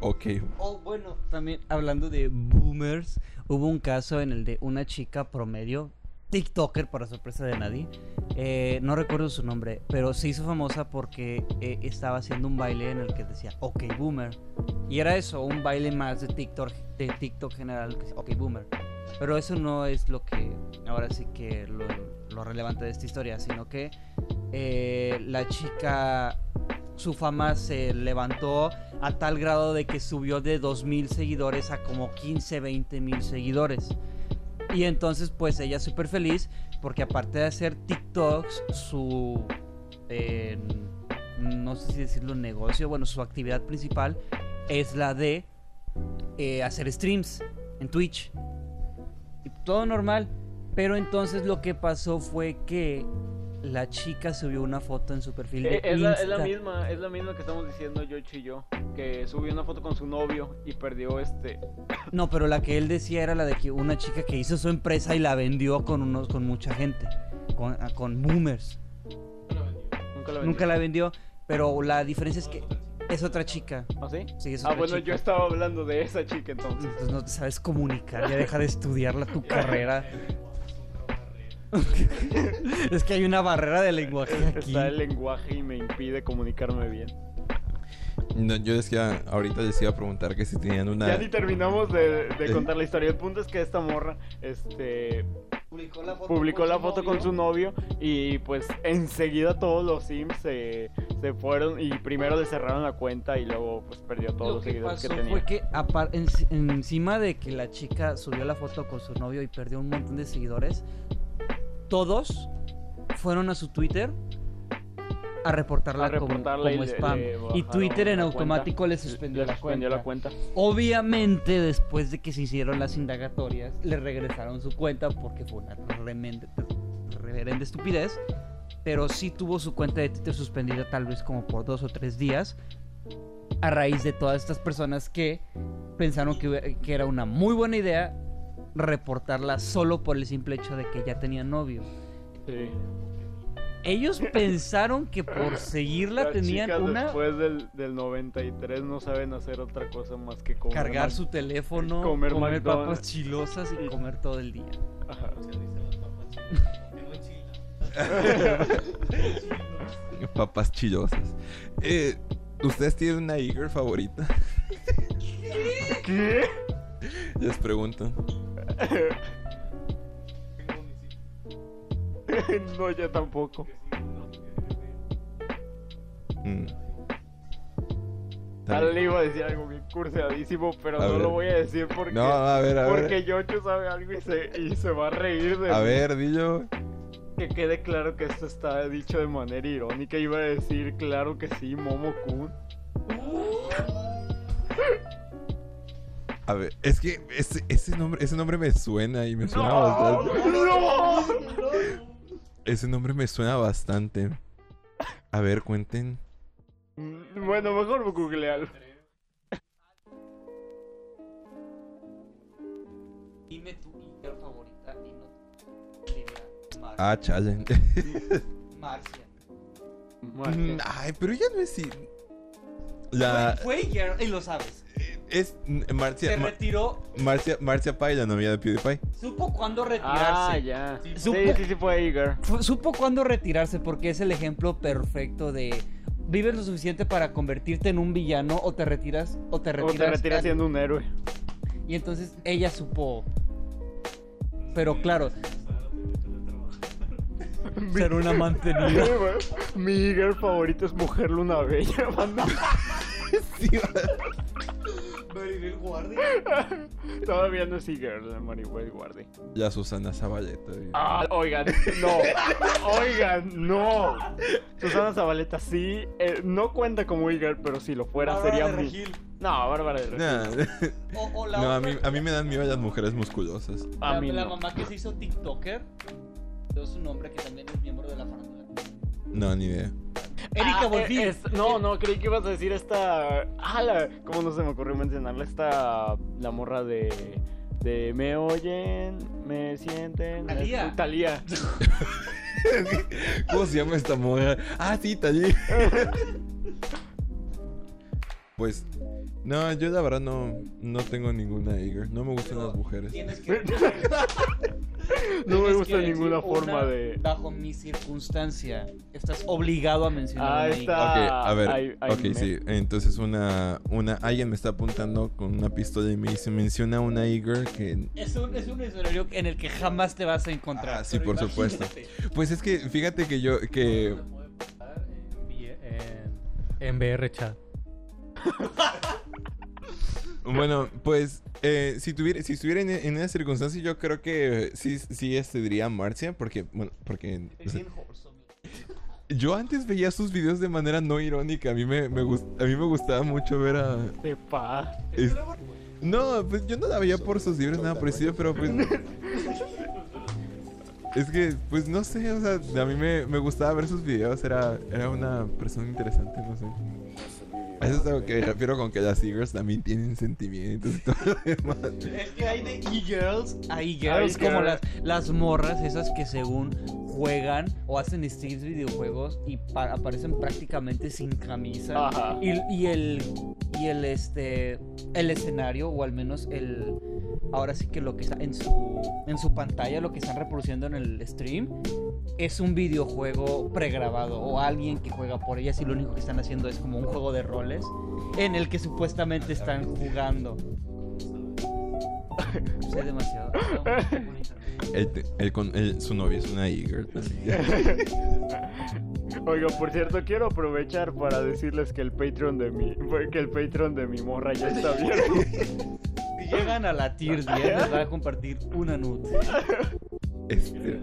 Speaker 5: Ok.
Speaker 8: Oh, bueno, también hablando de boomers, hubo un caso en el de una chica promedio, TikToker para sorpresa de nadie, eh, no recuerdo su nombre, pero se hizo famosa porque eh, estaba haciendo un baile en el que decía OK Boomer. Y era eso, un baile más de TikTok, de TikTok general, que decía, OK Boomer. Pero eso no es lo que, ahora sí que lo, lo relevante de esta historia, sino que eh, la chica su fama se levantó a tal grado de que subió de 2.000 seguidores a como 15, 20 mil seguidores. Y entonces pues ella súper feliz porque aparte de hacer TikToks, su... no sé si decirlo negocio, bueno, su actividad principal es la de eh, hacer streams en Twitch. Y todo normal. Pero entonces lo que pasó fue que la chica subió una foto en su perfil de
Speaker 6: Eh, es, la, es la misma, es la misma que estamos diciendo Yoichi y yo. Que subió una foto con su novio y perdió este.
Speaker 8: No, pero la que él decía era la de que una chica que hizo su empresa y la vendió con unos con mucha gente, con, ah, con boomers.
Speaker 6: Nunca la
Speaker 8: Nunca la vendió, pero la diferencia es que es otra chica.
Speaker 6: ¿Ah, sí?
Speaker 8: Sí, es
Speaker 6: Ah, bueno,
Speaker 8: chica.
Speaker 6: yo estaba hablando de esa chica entonces.
Speaker 8: Entonces no te sabes comunicar, ya deja de estudiarla tu carrera. es que hay una barrera de lenguaje aquí.
Speaker 6: Está el lenguaje y me impide comunicarme bien.
Speaker 5: No, yo decía, ahorita les iba a preguntar que si tenían una...
Speaker 6: Ya ni terminamos de, de
Speaker 5: Eh.
Speaker 6: contar la historia. El punto es que esta morra, este,
Speaker 8: Publicó la foto,
Speaker 6: publicó la foto con su novio y pues enseguida todos los sims se, se fueron y primero le cerraron la cuenta y luego pues perdió todos
Speaker 8: Lo
Speaker 6: los
Speaker 8: que
Speaker 6: seguidores que
Speaker 8: pasó
Speaker 6: tenía.
Speaker 8: fue que en- encima de que la chica subió la foto con su novio y perdió un montón de seguidores, todos fueron a su Twitter a reportarla,
Speaker 6: A
Speaker 8: como-
Speaker 6: reportarla
Speaker 8: como, spam.
Speaker 6: le
Speaker 8: y Twitter en automático
Speaker 6: cuenta.
Speaker 8: le suspendió,
Speaker 6: Le
Speaker 8: la, cuenta.
Speaker 6: la cuenta.
Speaker 8: Obviamente, después de que se hicieron las indagatorias, le regresaron su cuenta porque fue una reverenda estupidez. Pero sí tuvo su cuenta de Twitter suspendida tal vez como por dos o tres días. A raíz de todas estas personas que pensaron que era una muy buena idea reportarla solo por el simple hecho de que ya tenía novio.
Speaker 6: Sí.
Speaker 8: Ellos pensaron que por seguirla
Speaker 6: Las
Speaker 8: tenían una...
Speaker 6: después del, del 93 no saben hacer otra cosa más que comer
Speaker 8: cargar su teléfono,
Speaker 6: comer
Speaker 8: comer, papas chilosas y comer todo el día.
Speaker 6: Ajá.
Speaker 5: Papas chillosas. Eh, ¿Ustedes tienen una e-girl favorita?
Speaker 6: ¿Qué?
Speaker 5: Les pregunto.
Speaker 6: no, yo tampoco.
Speaker 5: Mm.
Speaker 6: Tal le iba a decir algo bien curseadísimo, pero
Speaker 5: A
Speaker 6: no
Speaker 5: ver.
Speaker 6: lo voy a decir porque.
Speaker 5: No, a ver, a ver.
Speaker 6: porque Yocho sabe algo y se, y se va a reír de
Speaker 5: A
Speaker 6: mí.
Speaker 5: ver, dillo.
Speaker 6: que quede claro que esto está dicho de manera irónica. Iba a decir, claro que sí, Momo-kun.
Speaker 5: A ver, es que ese, ese nombre, ese nombre me suena y me suena
Speaker 6: ¡No!
Speaker 5: bastante.
Speaker 6: ¡No!
Speaker 5: Ese nombre me suena bastante. A ver, cuenten.
Speaker 6: Bueno, mejor googlealo.
Speaker 8: Dime tu Iker favorita y no Marcia.
Speaker 5: Ah, chale.
Speaker 8: Marcia.
Speaker 5: Mm, Ay, pero ya no es. si- La.
Speaker 8: Fue y lo sabes.
Speaker 5: Es Marcia.
Speaker 8: Se retiró,
Speaker 5: Marcia, Marcia Pai, la novia de PewDiePie.
Speaker 8: supo cuándo
Speaker 6: Ah,
Speaker 8: retirarse.
Speaker 6: ya.
Speaker 8: Sí,
Speaker 6: Sí,
Speaker 8: supo-
Speaker 6: sí, sí, fue
Speaker 8: Supo cuándo retirarse porque es el ejemplo perfecto de vives lo suficiente para convertirte en un villano o te retiras o te
Speaker 6: O
Speaker 8: retiras.
Speaker 6: te retiras siendo un héroe.
Speaker 8: Y entonces ella supo. Pero claro. Ser una mantenida.
Speaker 6: Mi Iger favorito es Mujer Luna Bella, banda.
Speaker 8: Maribel Guardia.
Speaker 6: Todavía no es Iger, la Maribel Guardia.
Speaker 5: La Susana Zabaleta. y-
Speaker 6: Ah, oigan, no. Oigan, no. Susana Zabaleta sí, eh, no cuenta como Iger, pero si lo fuera
Speaker 8: Bárbara
Speaker 6: sería
Speaker 8: de
Speaker 6: mi.
Speaker 8: Regil.
Speaker 6: No, Bárbara de Regil.
Speaker 5: Nah.
Speaker 8: O, o la
Speaker 5: No, a mí, a mí me dan miedo las mujeres musculosas.
Speaker 6: A
Speaker 8: la,
Speaker 6: mí
Speaker 8: la
Speaker 6: no.
Speaker 8: mamá que se hizo TikToker. Es su nombre que también es miembro de la farándula.
Speaker 5: No, ni idea.
Speaker 8: Erika
Speaker 6: Ah, es- no, no, creí que ibas a decir esta. Ah, la, ¿cómo no se me ocurrió mencionarla? Esta. La morra de. De me oyen, me sienten. escu- Thalía.
Speaker 5: ¿Cómo se llama esta moda? Ah, sí, Tallí. Pues, no, yo la verdad no, no tengo ninguna Iger. No me gustan las mujeres.
Speaker 8: Tienes que.
Speaker 6: No me gusta ninguna forma
Speaker 8: una
Speaker 6: de-
Speaker 8: Bajo mi circunstancia. Estás obligado a mencionar.
Speaker 6: Ah,
Speaker 8: una
Speaker 6: está.
Speaker 5: A ver, ok,
Speaker 6: me-
Speaker 5: sí. Entonces una, una, alguien me está apuntando con una pistola y me dice, menciona una Iger que...
Speaker 8: Es un, es un escenario en el que jamás te vas a encontrar.
Speaker 5: Ah, sí,
Speaker 8: pero
Speaker 5: por supuesto. Pues es que, fíjate que yo, que...
Speaker 9: En, en VR chat.
Speaker 5: Bueno, pues, eh, si tuviera, si estuviera en, en esa circunstancia, yo creo que sí, sí, este diría Marcia, porque, bueno, porque... o sea, yo antes veía sus videos de manera no irónica, a mí me, me, gust- a mí me gustaba mucho ver a... Es- No, pues yo no la veía por sus libros, nada parecido, pero pues. es que, pues no sé, o sea, a mí me, me gustaba ver sus videos, era, era una persona interesante, no sé. A Eso es a lo que me refiero con que las e-girls también tienen sentimientos y todo lo demás.
Speaker 8: Es que hay de e-girls a e-girls,
Speaker 6: E-girl.
Speaker 8: como las, las morras esas que según juegan o hacen streams videojuegos y pa- aparecen prácticamente sin camisa.
Speaker 6: Ajá.
Speaker 8: Y, y el y el este el escenario o al menos el ahora sí que lo que está en su en su pantalla lo que están reproduciendo en el stream es un videojuego pregrabado o alguien que juega por ellas y lo único que están haciendo es como un juego de roles en el que supuestamente están jugando. Sé demasiado.
Speaker 5: El, el el- su novia es una e-girl.
Speaker 6: Oiga, por cierto, quiero aprovechar para decirles que el Patreon de mi. que el Patreon de mi morra ya está abierto.
Speaker 8: Si llegan a la tier 10 les va a compartir una nut.
Speaker 5: Este,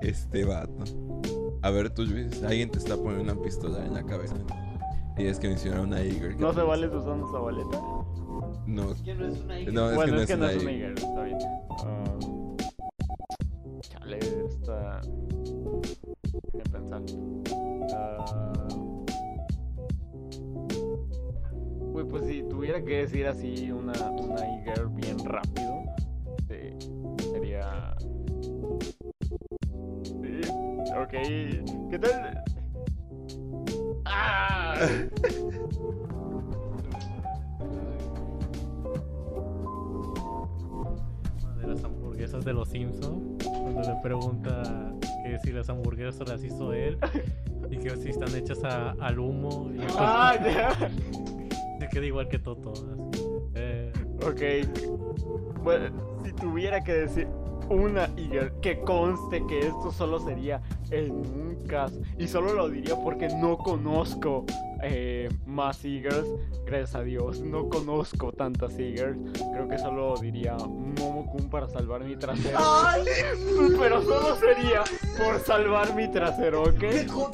Speaker 5: este vato. A ver, tú, Luis, alguien te está poniendo una pistola en la cabeza. Y es que menciona una e-girl.
Speaker 6: ¿No se vale Susana Zabaleta?
Speaker 5: No,
Speaker 8: Que no es una
Speaker 5: no, es
Speaker 6: bueno,
Speaker 5: que no
Speaker 6: es que no es una. Iger, está bien. Ah, chale, está. Déjame pensar. Uy, pues si tuviera que decir así una, una Iger bien rápido, este, sería. Sí, ok. ¿Qué tal? ¡Ah!
Speaker 9: hamburguesas de los Simpsons, cuando le pregunta que si las hamburguesas las hizo él y que si están hechas a- al humo. Y
Speaker 6: ¡Ah, ya!
Speaker 9: se queda igual que Toto. Eh,
Speaker 6: Ok. Bueno, si tuviera que decir una Eagle, que conste que esto solo sería en un caso. Y solo lo diría porque no conozco eh, más Eagles. Gracias a Dios, no conozco tantas Eagles. Creo que solo diría Momo-kun para salvar mi trasero. Pero solo sería por salvar mi trasero, ¿ok?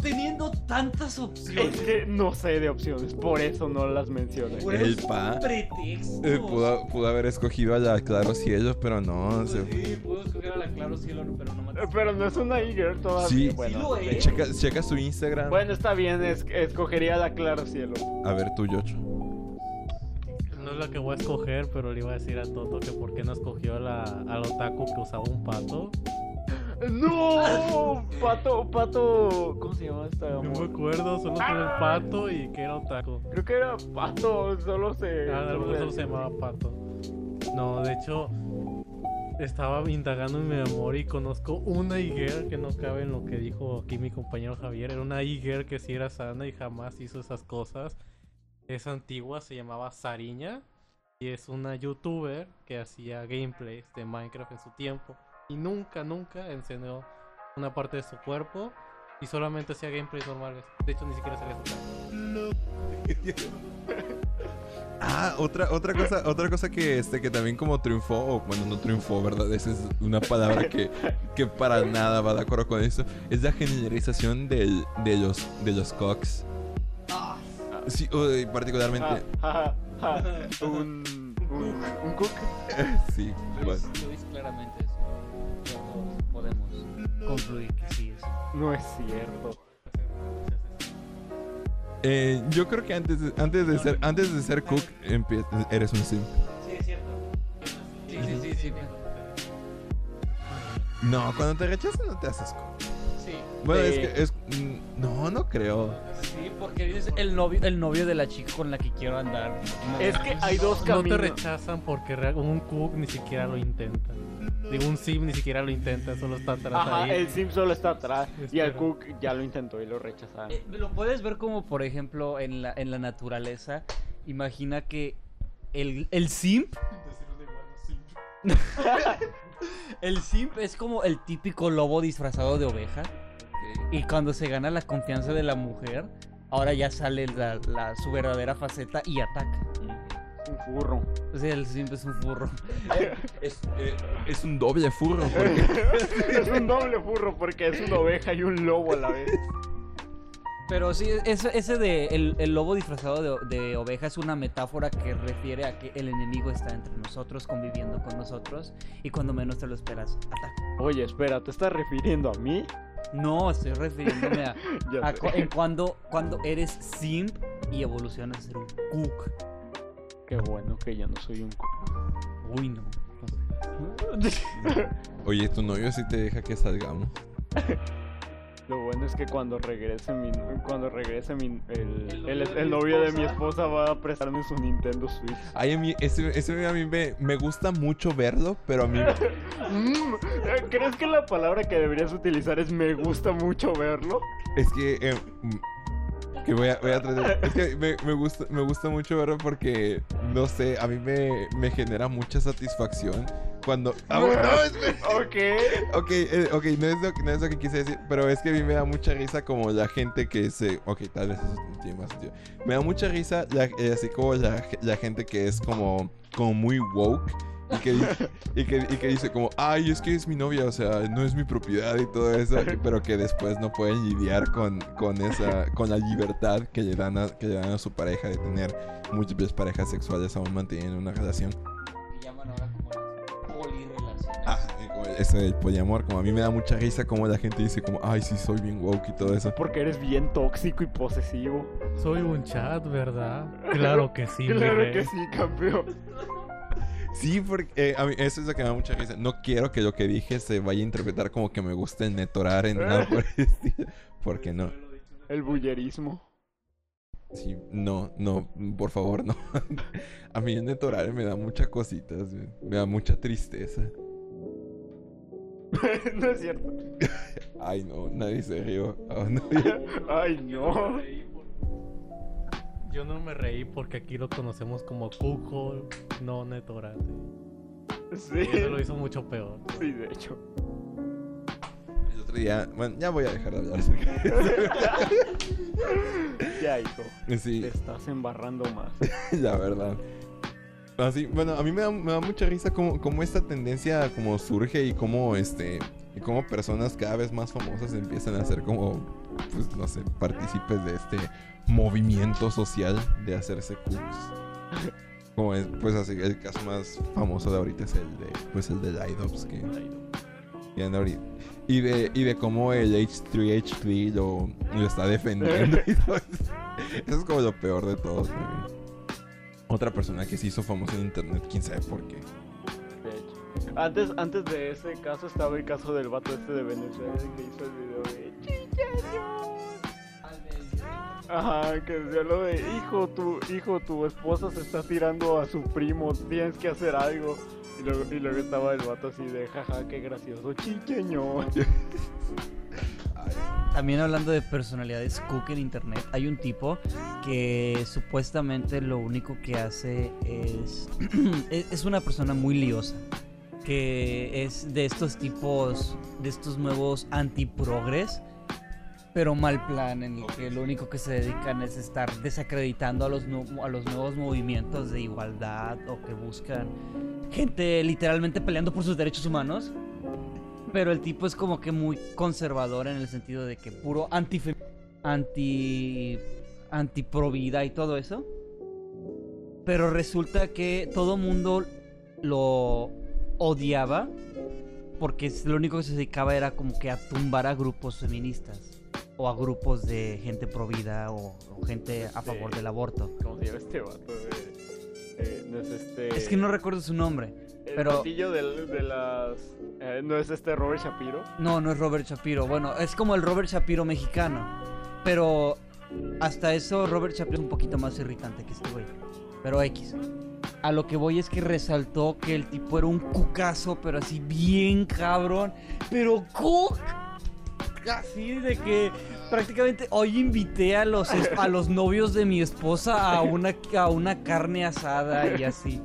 Speaker 8: Teniendo tantas
Speaker 6: Es
Speaker 8: opciones.
Speaker 6: que no sé de opciones, por eso no las mencioné.
Speaker 5: El pa
Speaker 8: Pretexto.
Speaker 5: eh, pudo, pudo haber escogido a la Claro Cielo, pero no. se fue.
Speaker 8: Sí, puedo escoger a la Claro Cielo, pero no me
Speaker 6: Eh, Pero no es una e-girl todavía.
Speaker 5: Sí,
Speaker 6: bueno,
Speaker 8: lo
Speaker 6: sí.
Speaker 8: es.
Speaker 5: checa, checa su Instagram.
Speaker 6: Bueno, está bien, es- escogería la Claro Cielo.
Speaker 5: A ver, tú, Yocho.
Speaker 9: No es la que voy a escoger, pero le iba a decir a Toto que por qué no escogió la, al otaku que usaba un pato.
Speaker 6: ¡No! Pato, pato. ¿Cómo se llama esta?
Speaker 9: No me acuerdo, solo con el pato y que era otaku.
Speaker 6: Creo que era pato, solo se.
Speaker 9: Ah,
Speaker 6: solo
Speaker 9: solo se llamaba Pato. No, de hecho, estaba indagando en mi memoria y conozco una higuera que no cabe en lo que dijo aquí mi compañero Javier. Era una higuera que sí era sana y jamás hizo esas cosas. Es antigua, se llamaba Sariña y es una youtuber que hacía gameplays de Minecraft en su tiempo. Y nunca, nunca enseñó una parte de su cuerpo y solamente hacía gameplays normales. De hecho, ni siquiera salía su cara.
Speaker 5: Ah, otra, otra cosa, otra cosa que este que también como triunfó, o bueno no triunfó, ¿verdad? Esa es una palabra que, que para nada va de acuerdo con eso. Es la generalización del, de los de los cox. Sí, uy, particularmente.
Speaker 6: Ja, ja, ja. Un. Un. Un cook.
Speaker 5: sí,
Speaker 8: Luis,
Speaker 5: bueno.
Speaker 8: Luis claramente es. Podemos concluir que sí es.
Speaker 6: No es cierto.
Speaker 5: Eh, yo creo que antes de, antes de ser antes de ser cook eres un sim.
Speaker 8: Sí, es cierto. Sí, sí, sí, sí.
Speaker 5: No, cuando te rechazan no te haces cook. Bueno, es que es mm, no, no creo.
Speaker 8: Sí, porque dices el novio, el novio de la chica con la que quiero andar. No.
Speaker 6: Es que hay dos
Speaker 9: No te
Speaker 6: caminos.
Speaker 9: rechazan porque un cook ni siquiera lo intenta. Digo, un sim ni siquiera lo intenta, solo está atrás
Speaker 6: Ajá,
Speaker 9: ahí.
Speaker 6: el sim solo está atrás. Y el cook ya lo intentó y lo rechazaron.
Speaker 8: Eh, lo puedes ver como, por ejemplo, en la, en la naturaleza. Imagina que el, el simp. el simp es como el típico lobo disfrazado de oveja. Y cuando se gana la confianza de la mujer, ahora ya sale la, la- su verdadera faceta y ataca.
Speaker 6: Un furro.
Speaker 8: O sea, el simp es un furro.
Speaker 5: Es, eh, es un doble furro porque
Speaker 6: es un doble furro porque es una oveja y un lobo a la vez.
Speaker 8: Pero sí, ese, ese de el, el lobo disfrazado de, de oveja es una metáfora que refiere a que el enemigo está entre nosotros, conviviendo con nosotros, y cuando menos te lo esperas, ataca.
Speaker 6: Oye, espera, ¿te estás refiriendo a mí?
Speaker 8: No, estoy refiriéndome a,
Speaker 6: Ya
Speaker 8: a
Speaker 6: sé.
Speaker 8: cu- en cuando, cuando eres simp y evolucionas a ser un cook.
Speaker 6: Qué bueno que yo no soy un cook.
Speaker 8: Uy, no.
Speaker 5: Oye, tu novio sí te deja que salgamos.
Speaker 6: Lo bueno es que cuando regrese mi cuando regrese mi el,
Speaker 8: El
Speaker 6: el,
Speaker 8: novio de
Speaker 6: el
Speaker 8: mi
Speaker 6: novio de mi
Speaker 8: esposa.
Speaker 6: esposa va a prestarme su Nintendo Switch.
Speaker 5: Ay, a mí, ese, ese a mí me, me gusta mucho verlo, pero a mí
Speaker 6: Mm, ¿Crees que la palabra que deberías utilizar es me gusta mucho verlo?
Speaker 5: es que eh, mm, que voy a, voy a tratar- es que me, me gusta me gusta mucho verlo porque no sé, a mí me, me genera mucha satisfacción cuando ah, bueno, no, espera.
Speaker 6: Ok.
Speaker 5: Ok, eh, ok, no es, lo, que- no es lo que quise decir, pero es que a mí me da mucha risa como la gente que se... Ok, tal vez eso tiene más sentido. Me da mucha risa la- eh, así como la, la gente que es como, como muy woke y que, y, que, y que dice como, ay, es que es mi novia, o sea, no es mi propiedad y todo eso, pero que después no pueden lidiar con, con esa, con la libertad que le, dan a, que le dan a su pareja de tener múltiples parejas sexuales aún manteniendo una relación.
Speaker 8: Que llaman ahora como las polirrelaciones.
Speaker 5: Ah, eso del poliamor, como a mí me da mucha risa como la gente dice como, ay, sí, soy bien woke y todo eso.
Speaker 6: Porque eres bien tóxico y posesivo.
Speaker 9: Soy un chat, ¿verdad? Claro que sí,
Speaker 6: claro que sí, campeón.
Speaker 5: Sí, porque eh, a mí eso es lo que me da mucha risa. No quiero que lo que dije se vaya a interpretar como que me gusta el netorar en nada por el estilo. Porque no.
Speaker 6: El bullerismo.
Speaker 5: Sí, no, no, por favor, no. a mí el netorar me da muchas cositas, me da mucha tristeza.
Speaker 6: no es cierto.
Speaker 5: Ay, no, nadie se rió. Oh, no.
Speaker 6: Ay, no.
Speaker 9: Yo no me reí porque aquí lo conocemos como Cuco, no Netorate.
Speaker 6: Sí.
Speaker 9: Y eso lo hizo mucho peor.
Speaker 6: Sí, de hecho.
Speaker 5: El otro día, bueno, ya voy a dejar de hablar acerca de.
Speaker 6: Ya, hijo.
Speaker 5: Sí.
Speaker 6: Te estás embarrando más.
Speaker 5: La verdad. Así, bueno, a mí me da, me da mucha risa cómo, cómo esta tendencia como surge y cómo este y cómo personas cada vez más famosas empiezan a ser como pues no sé, partícipes de este movimiento social de hacerse cooks. Como es, pues así, el caso más famoso de ahorita es el de pues el de Lidops que. Y de, y de cómo el H3H3 lo, lo está defendiendo eso. Es como lo peor de todo. güey. Otra persona que se hizo famosa en internet, quién sabe por qué.
Speaker 6: Antes, antes de ese caso estaba el caso del vato este de Venezuela que hizo el video de Chiqueños. Ajá, que decía lo de hijo, tu hijo, tu esposa se está tirando a su primo, tienes que hacer algo. Y luego, y luego estaba el vato así de jaja, qué gracioso, chiqueño.
Speaker 8: También hablando de personalidades cook en internet, hay un tipo que supuestamente lo único que hace es. es es una persona muy liosa. Que es de estos tipos, de estos nuevos antiprogres, pero mal plan, en el que lo único que se dedican es estar desacreditando a los, a los nuevos movimientos de igualdad o que buscan gente literalmente peleando por sus derechos humanos. Pero el tipo es como que muy conservador en el sentido de que puro anti anti anti pro vida y todo eso. Pero resulta que todo mundo lo odiaba porque lo único que se dedicaba era como que a tumbar a grupos feministas o a grupos de gente pro vida o, o gente a favor del aborto.
Speaker 6: ¿Cómo se llama este vato? de- eh, no es este.
Speaker 8: Es que no recuerdo su nombre.
Speaker 6: El
Speaker 8: pero-
Speaker 6: del- de, las. eh, no es este Robert Shapiro.
Speaker 8: No, no es Robert Shapiro. Bueno, es como el Robert Shapiro mexicano. Pero hasta eso Robert Shapiro es un poquito más irritante que este güey. Pero X. A lo que voy es que resaltó que el tipo era un cucazo, pero así bien cabrón. Pero cook. Así de que prácticamente hoy invité a los, a los novios de mi esposa a una, a una carne asada y así.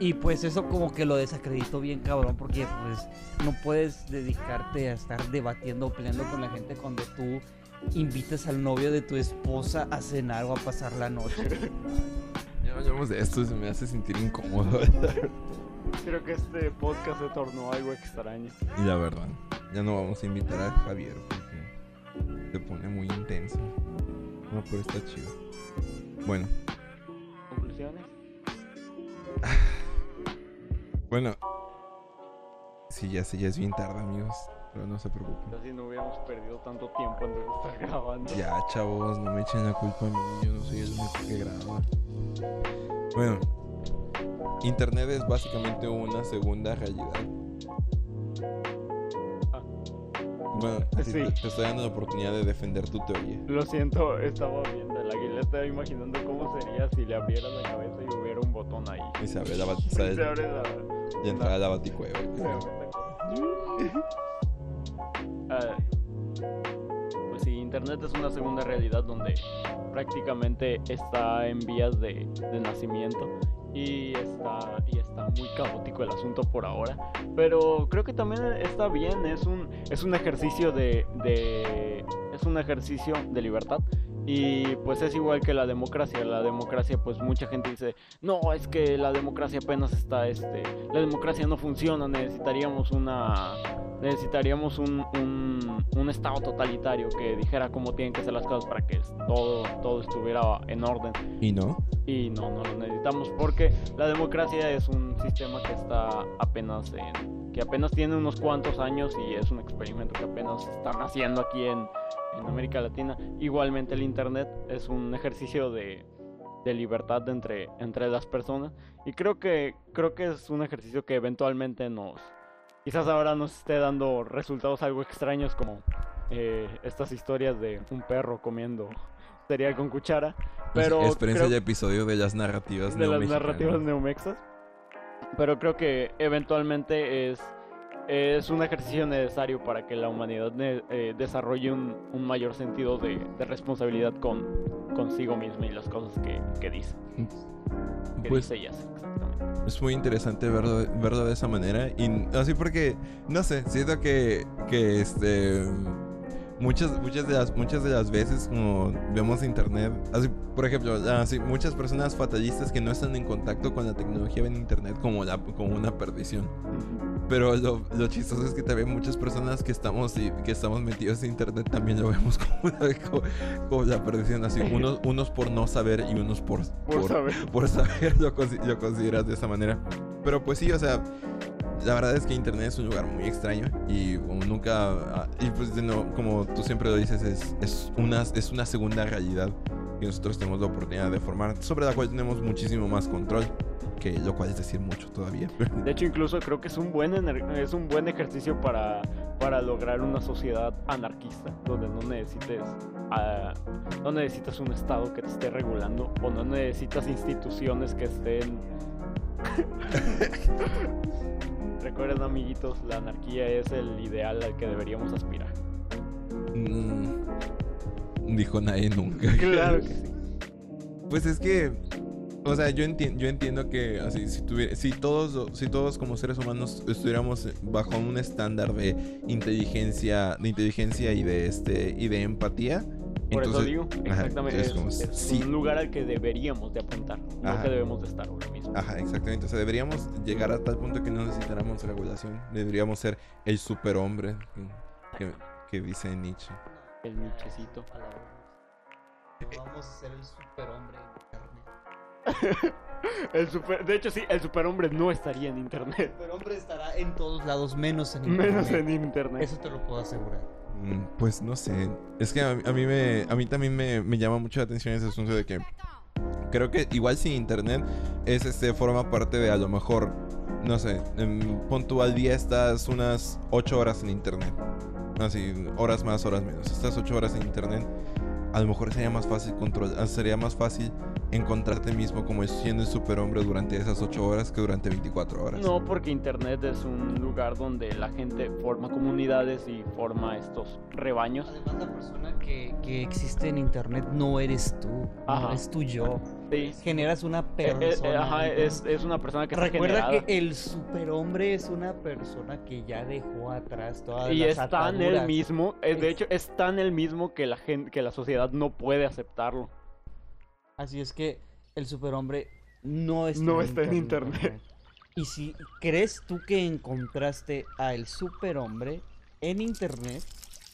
Speaker 8: Y pues eso como que lo desacreditó bien cabrón porque pues no puedes dedicarte a estar debatiendo o peleando con la gente cuando tú invitas al novio de tu esposa a cenar o a pasar la noche.
Speaker 5: Ya no hablamos de esto, se me hace sentir incómodo.
Speaker 6: Creo que este podcast se tornó algo extraño.
Speaker 5: y la verdad, ya no vamos a invitar a Javier porque se pone muy intenso. No, pero está chido. Bueno,
Speaker 6: ¿Conclusiones?
Speaker 5: bueno. Sí, ya sé, ya es bien tarde, amigos. Pero no se preocupen.
Speaker 6: Casi no hubiéramos perdido tanto tiempo antes de estar grabando.
Speaker 5: Ya, chavos, no me echen la culpa a mí. Yo no soy el único que graba. Bueno, Internet es básicamente una segunda realidad.
Speaker 6: Ah.
Speaker 5: Bueno, así
Speaker 6: Sí.
Speaker 5: te, te estoy dando la oportunidad de defender tu teoría.
Speaker 6: Lo siento, estaba viendo el águila. Estaba imaginando cómo sería si le abriera la cabeza y hubiera un botón ahí.
Speaker 5: Y se abre la bat-
Speaker 6: Y
Speaker 5: sale-
Speaker 6: se abre la.
Speaker 5: y entrar a la baticueva.
Speaker 6: Ah, pues sí, Internet es una segunda realidad donde prácticamente está en vías de, de nacimiento y está, y está muy caótico el asunto por ahora. Pero creo que también está bien, es un, es un ejercicio de, es un ejercicio de libertad. Y pues es igual que la democracia. La democracia, pues mucha gente dice, no, es que la democracia apenas está, este, la democracia no funciona, necesitaríamos una, necesitaríamos un, un, un estado totalitario que dijera cómo tienen que ser las cosas para que todo, todo estuviera en orden.
Speaker 5: ¿Y no?
Speaker 6: Y no, no lo necesitamos porque la democracia es un sistema que está apenas en, que apenas tiene unos cuantos años y es un experimento que apenas están haciendo aquí en, en América Latina. Igualmente el internet es un ejercicio de, de libertad entre, entre las personas y creo que creo que es un ejercicio que eventualmente nos quizás ahora nos esté dando resultados algo extraños como eh, estas historias de un perro comiendo cereal con cuchara. Pero
Speaker 5: Experiencia
Speaker 6: creo-
Speaker 5: de episodio de las narrativas
Speaker 6: de las narrativas neomexas. Pero creo que eventualmente es, es un ejercicio necesario para que la humanidad ne- eh, desarrolle un, un mayor sentido de, de responsabilidad con consigo misma y las cosas que, que dice. Que
Speaker 5: Pues-
Speaker 6: dice.
Speaker 5: Es muy interesante verlo, verlo de esa manera. Y así porque, no sé, siento que, que este. Muchas, muchas de las, muchas de las veces como vemos internet, así, por ejemplo, así, muchas personas fatalistas que no están en contacto con la tecnología ven internet como la, como una perdición. Pero lo, lo chistoso es que también muchas personas que estamos y que estamos metidos en internet también lo vemos como, una- como, como la perdición, así, unos, unos por no saber y unos por,
Speaker 6: Por saber.
Speaker 5: por saber lo, lo consideras de esa manera. Pero pues sí, o sea, la verdad es que Internet es un lugar muy extraño y como nunca, ah, y pues de nuevo, como tú siempre lo dices, es, es, una, es una segunda realidad que nosotros tenemos la oportunidad de formar, sobre la cual tenemos muchísimo más control, que lo cual es decir mucho todavía.
Speaker 6: De hecho, incluso creo que es un buen es un buen ejercicio para, para lograr una sociedad anarquista, donde no necesites ah, no necesitas un estado que te esté regulando o no necesitas instituciones que estén Recuerden, amiguitos, la anarquía es el ideal al que deberíamos aspirar.
Speaker 5: Mm, dijo nadie nunca.
Speaker 6: Claro que sí.
Speaker 5: Pues es que, o sea, yo, enti- yo entiendo que así, si, si, todos, si todos como seres humanos estuviéramos bajo un estándar de inteligencia, de inteligencia y de este y de empatía,
Speaker 6: Por eso
Speaker 5: entonces-
Speaker 6: digo,
Speaker 5: ajá,
Speaker 6: exactamente,
Speaker 5: es
Speaker 6: es, es
Speaker 5: sí,
Speaker 6: un lugar al que deberíamos de apuntar, no
Speaker 5: Ajá.
Speaker 6: que debemos de estar mismo.
Speaker 5: Ajá, exactamente. O sea, deberíamos llegar a tal punto que no necesitáramos regulación. Deberíamos ser el superhombre que, que, que dice Nietzsche.
Speaker 6: El nichecito.
Speaker 10: Vamos a ser el superhombre en internet.
Speaker 6: El super, de hecho, sí, el superhombre no estaría en internet.
Speaker 10: El superhombre estará en todos lados, menos en internet.
Speaker 6: Menos en internet.
Speaker 10: Eso te lo puedo asegurar.
Speaker 5: Mm, Pues no sé. Es que a, a mí me a mí también me, me llama mucho la atención ese asunto de que creo que igual si internet es este forma parte de a lo mejor no sé, en, pon día estás unas 8 horas en internet. Así, horas más, horas menos. Estás 8 horas en internet. A lo mejor sería más fácil controlar, sería más fácil encontrarte mismo como siendo el superhombre durante esas 8 horas que durante 24 horas.
Speaker 6: No, porque internet es un lugar donde la gente forma comunidades y forma estos rebaños.
Speaker 10: Además, la persona que, que existe en internet no eres tú. No
Speaker 6: Ajá.
Speaker 10: es tu yo.
Speaker 6: Sí.
Speaker 10: Generas una
Speaker 6: Eh,
Speaker 10: persona.
Speaker 6: eh, eh, ajá,
Speaker 10: ¿no?
Speaker 6: es, es una persona que
Speaker 10: Recuerda que el superhombre es una persona que ya dejó atrás todas
Speaker 6: Y
Speaker 10: las
Speaker 6: es tan el mismo, eh, de
Speaker 10: Es-
Speaker 6: hecho es tan el mismo que la gente, que la sociedad no puede aceptarlo.
Speaker 10: Así es que el superhombre no está,
Speaker 6: No está en internet.
Speaker 10: Y si crees tú que encontraste a el superhombre en internet,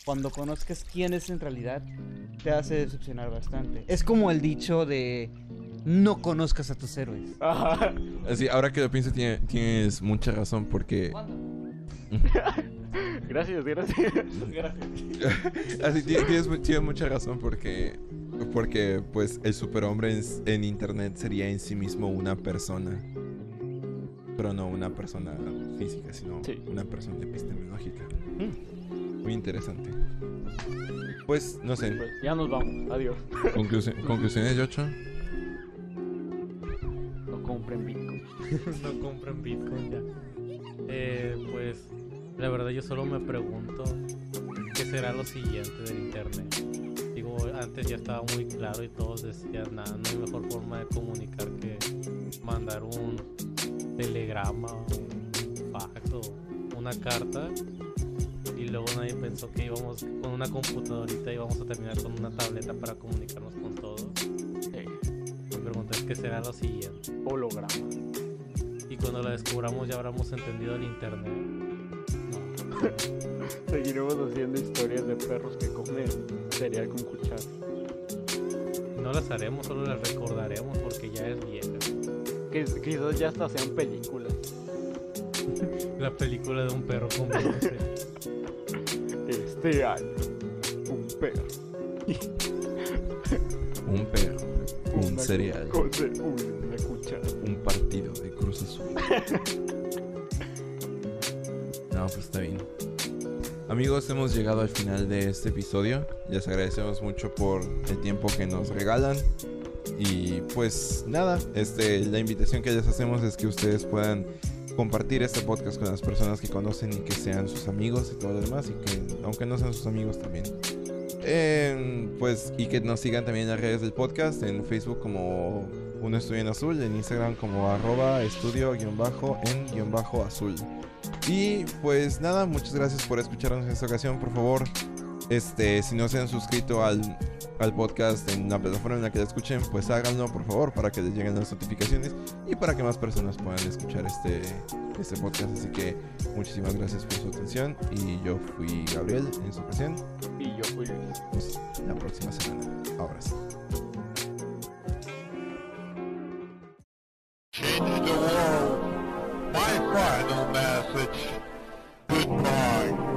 Speaker 10: cuando conozcas quién es en realidad, te hace decepcionar bastante. Es como el dicho de no conozcas a tus héroes.
Speaker 6: Ajá.
Speaker 5: Así, ahora que lo pienso, tiene- tienes mucha razón porque...
Speaker 6: Gracias, gracias.
Speaker 5: Así, ti- tienes, tienes mucha razón porque, porque pues el superhombre en, en internet sería en sí mismo una persona. Pero no una persona física, sino
Speaker 6: Sí.
Speaker 5: una persona epistemológica. Muy interesante. Pues, no sé.
Speaker 6: Pues ya nos vamos, adiós.
Speaker 5: conclusi- conclusiones, Yocho.
Speaker 6: No compren Bitcoin.
Speaker 9: no compren Bitcoin ya. Eh, pues la verdad yo solo me pregunto qué será lo siguiente del internet. Digo, antes ya estaba muy claro y todos decían, nada, no hay mejor forma de comunicar que mandar un telegrama, un fax o una carta. Y luego nadie pensó que íbamos con una computadorita íbamos a terminar con una tableta para comunicarnos con todos. Mi pregunta es qué será lo siguiente.
Speaker 6: Holograma.
Speaker 9: Y cuando la descubramos ya habremos entendido el internet.
Speaker 6: Seguiremos haciendo historias de perros que comen cereal con cuchara.
Speaker 9: No las haremos, solo las recordaremos porque ya es vieja.
Speaker 6: Que quizás ya hasta sean películas.
Speaker 9: La película de un perro con.
Speaker 6: Este año, un perro.
Speaker 5: Un perro, un
Speaker 6: Una
Speaker 5: cereal,
Speaker 6: Una cuchara.
Speaker 5: un partido de Cruz Azul. No, pues está bien. Amigos, hemos llegado al final de este episodio. Les agradecemos mucho por el tiempo que nos regalan. Y pues nada, este, la invitación que les hacemos es que ustedes puedan compartir este podcast con las personas que conocen y que sean sus amigos y todo lo demás. Y que aunque no sean sus amigos también. Eh, pues y que nos sigan también en las redes del podcast, en Facebook como Un Estudio en Azul, en Instagram como arroba estudio guion bajo en guion bajo azul. Y pues nada, muchas gracias por escucharnos en esta ocasión. Por favor, este, si no se han suscrito al, al podcast en la plataforma en la que la escuchen, pues háganlo por favor para que les lleguen las notificaciones y para que más personas puedan escuchar este, este podcast. Así que muchísimas gracias por su atención y yo fui Gabriel en su ocasión.
Speaker 6: Y yo fui Luis.
Speaker 5: Pues, la próxima semana. Ahora sí. The world. My final message. Goodbye.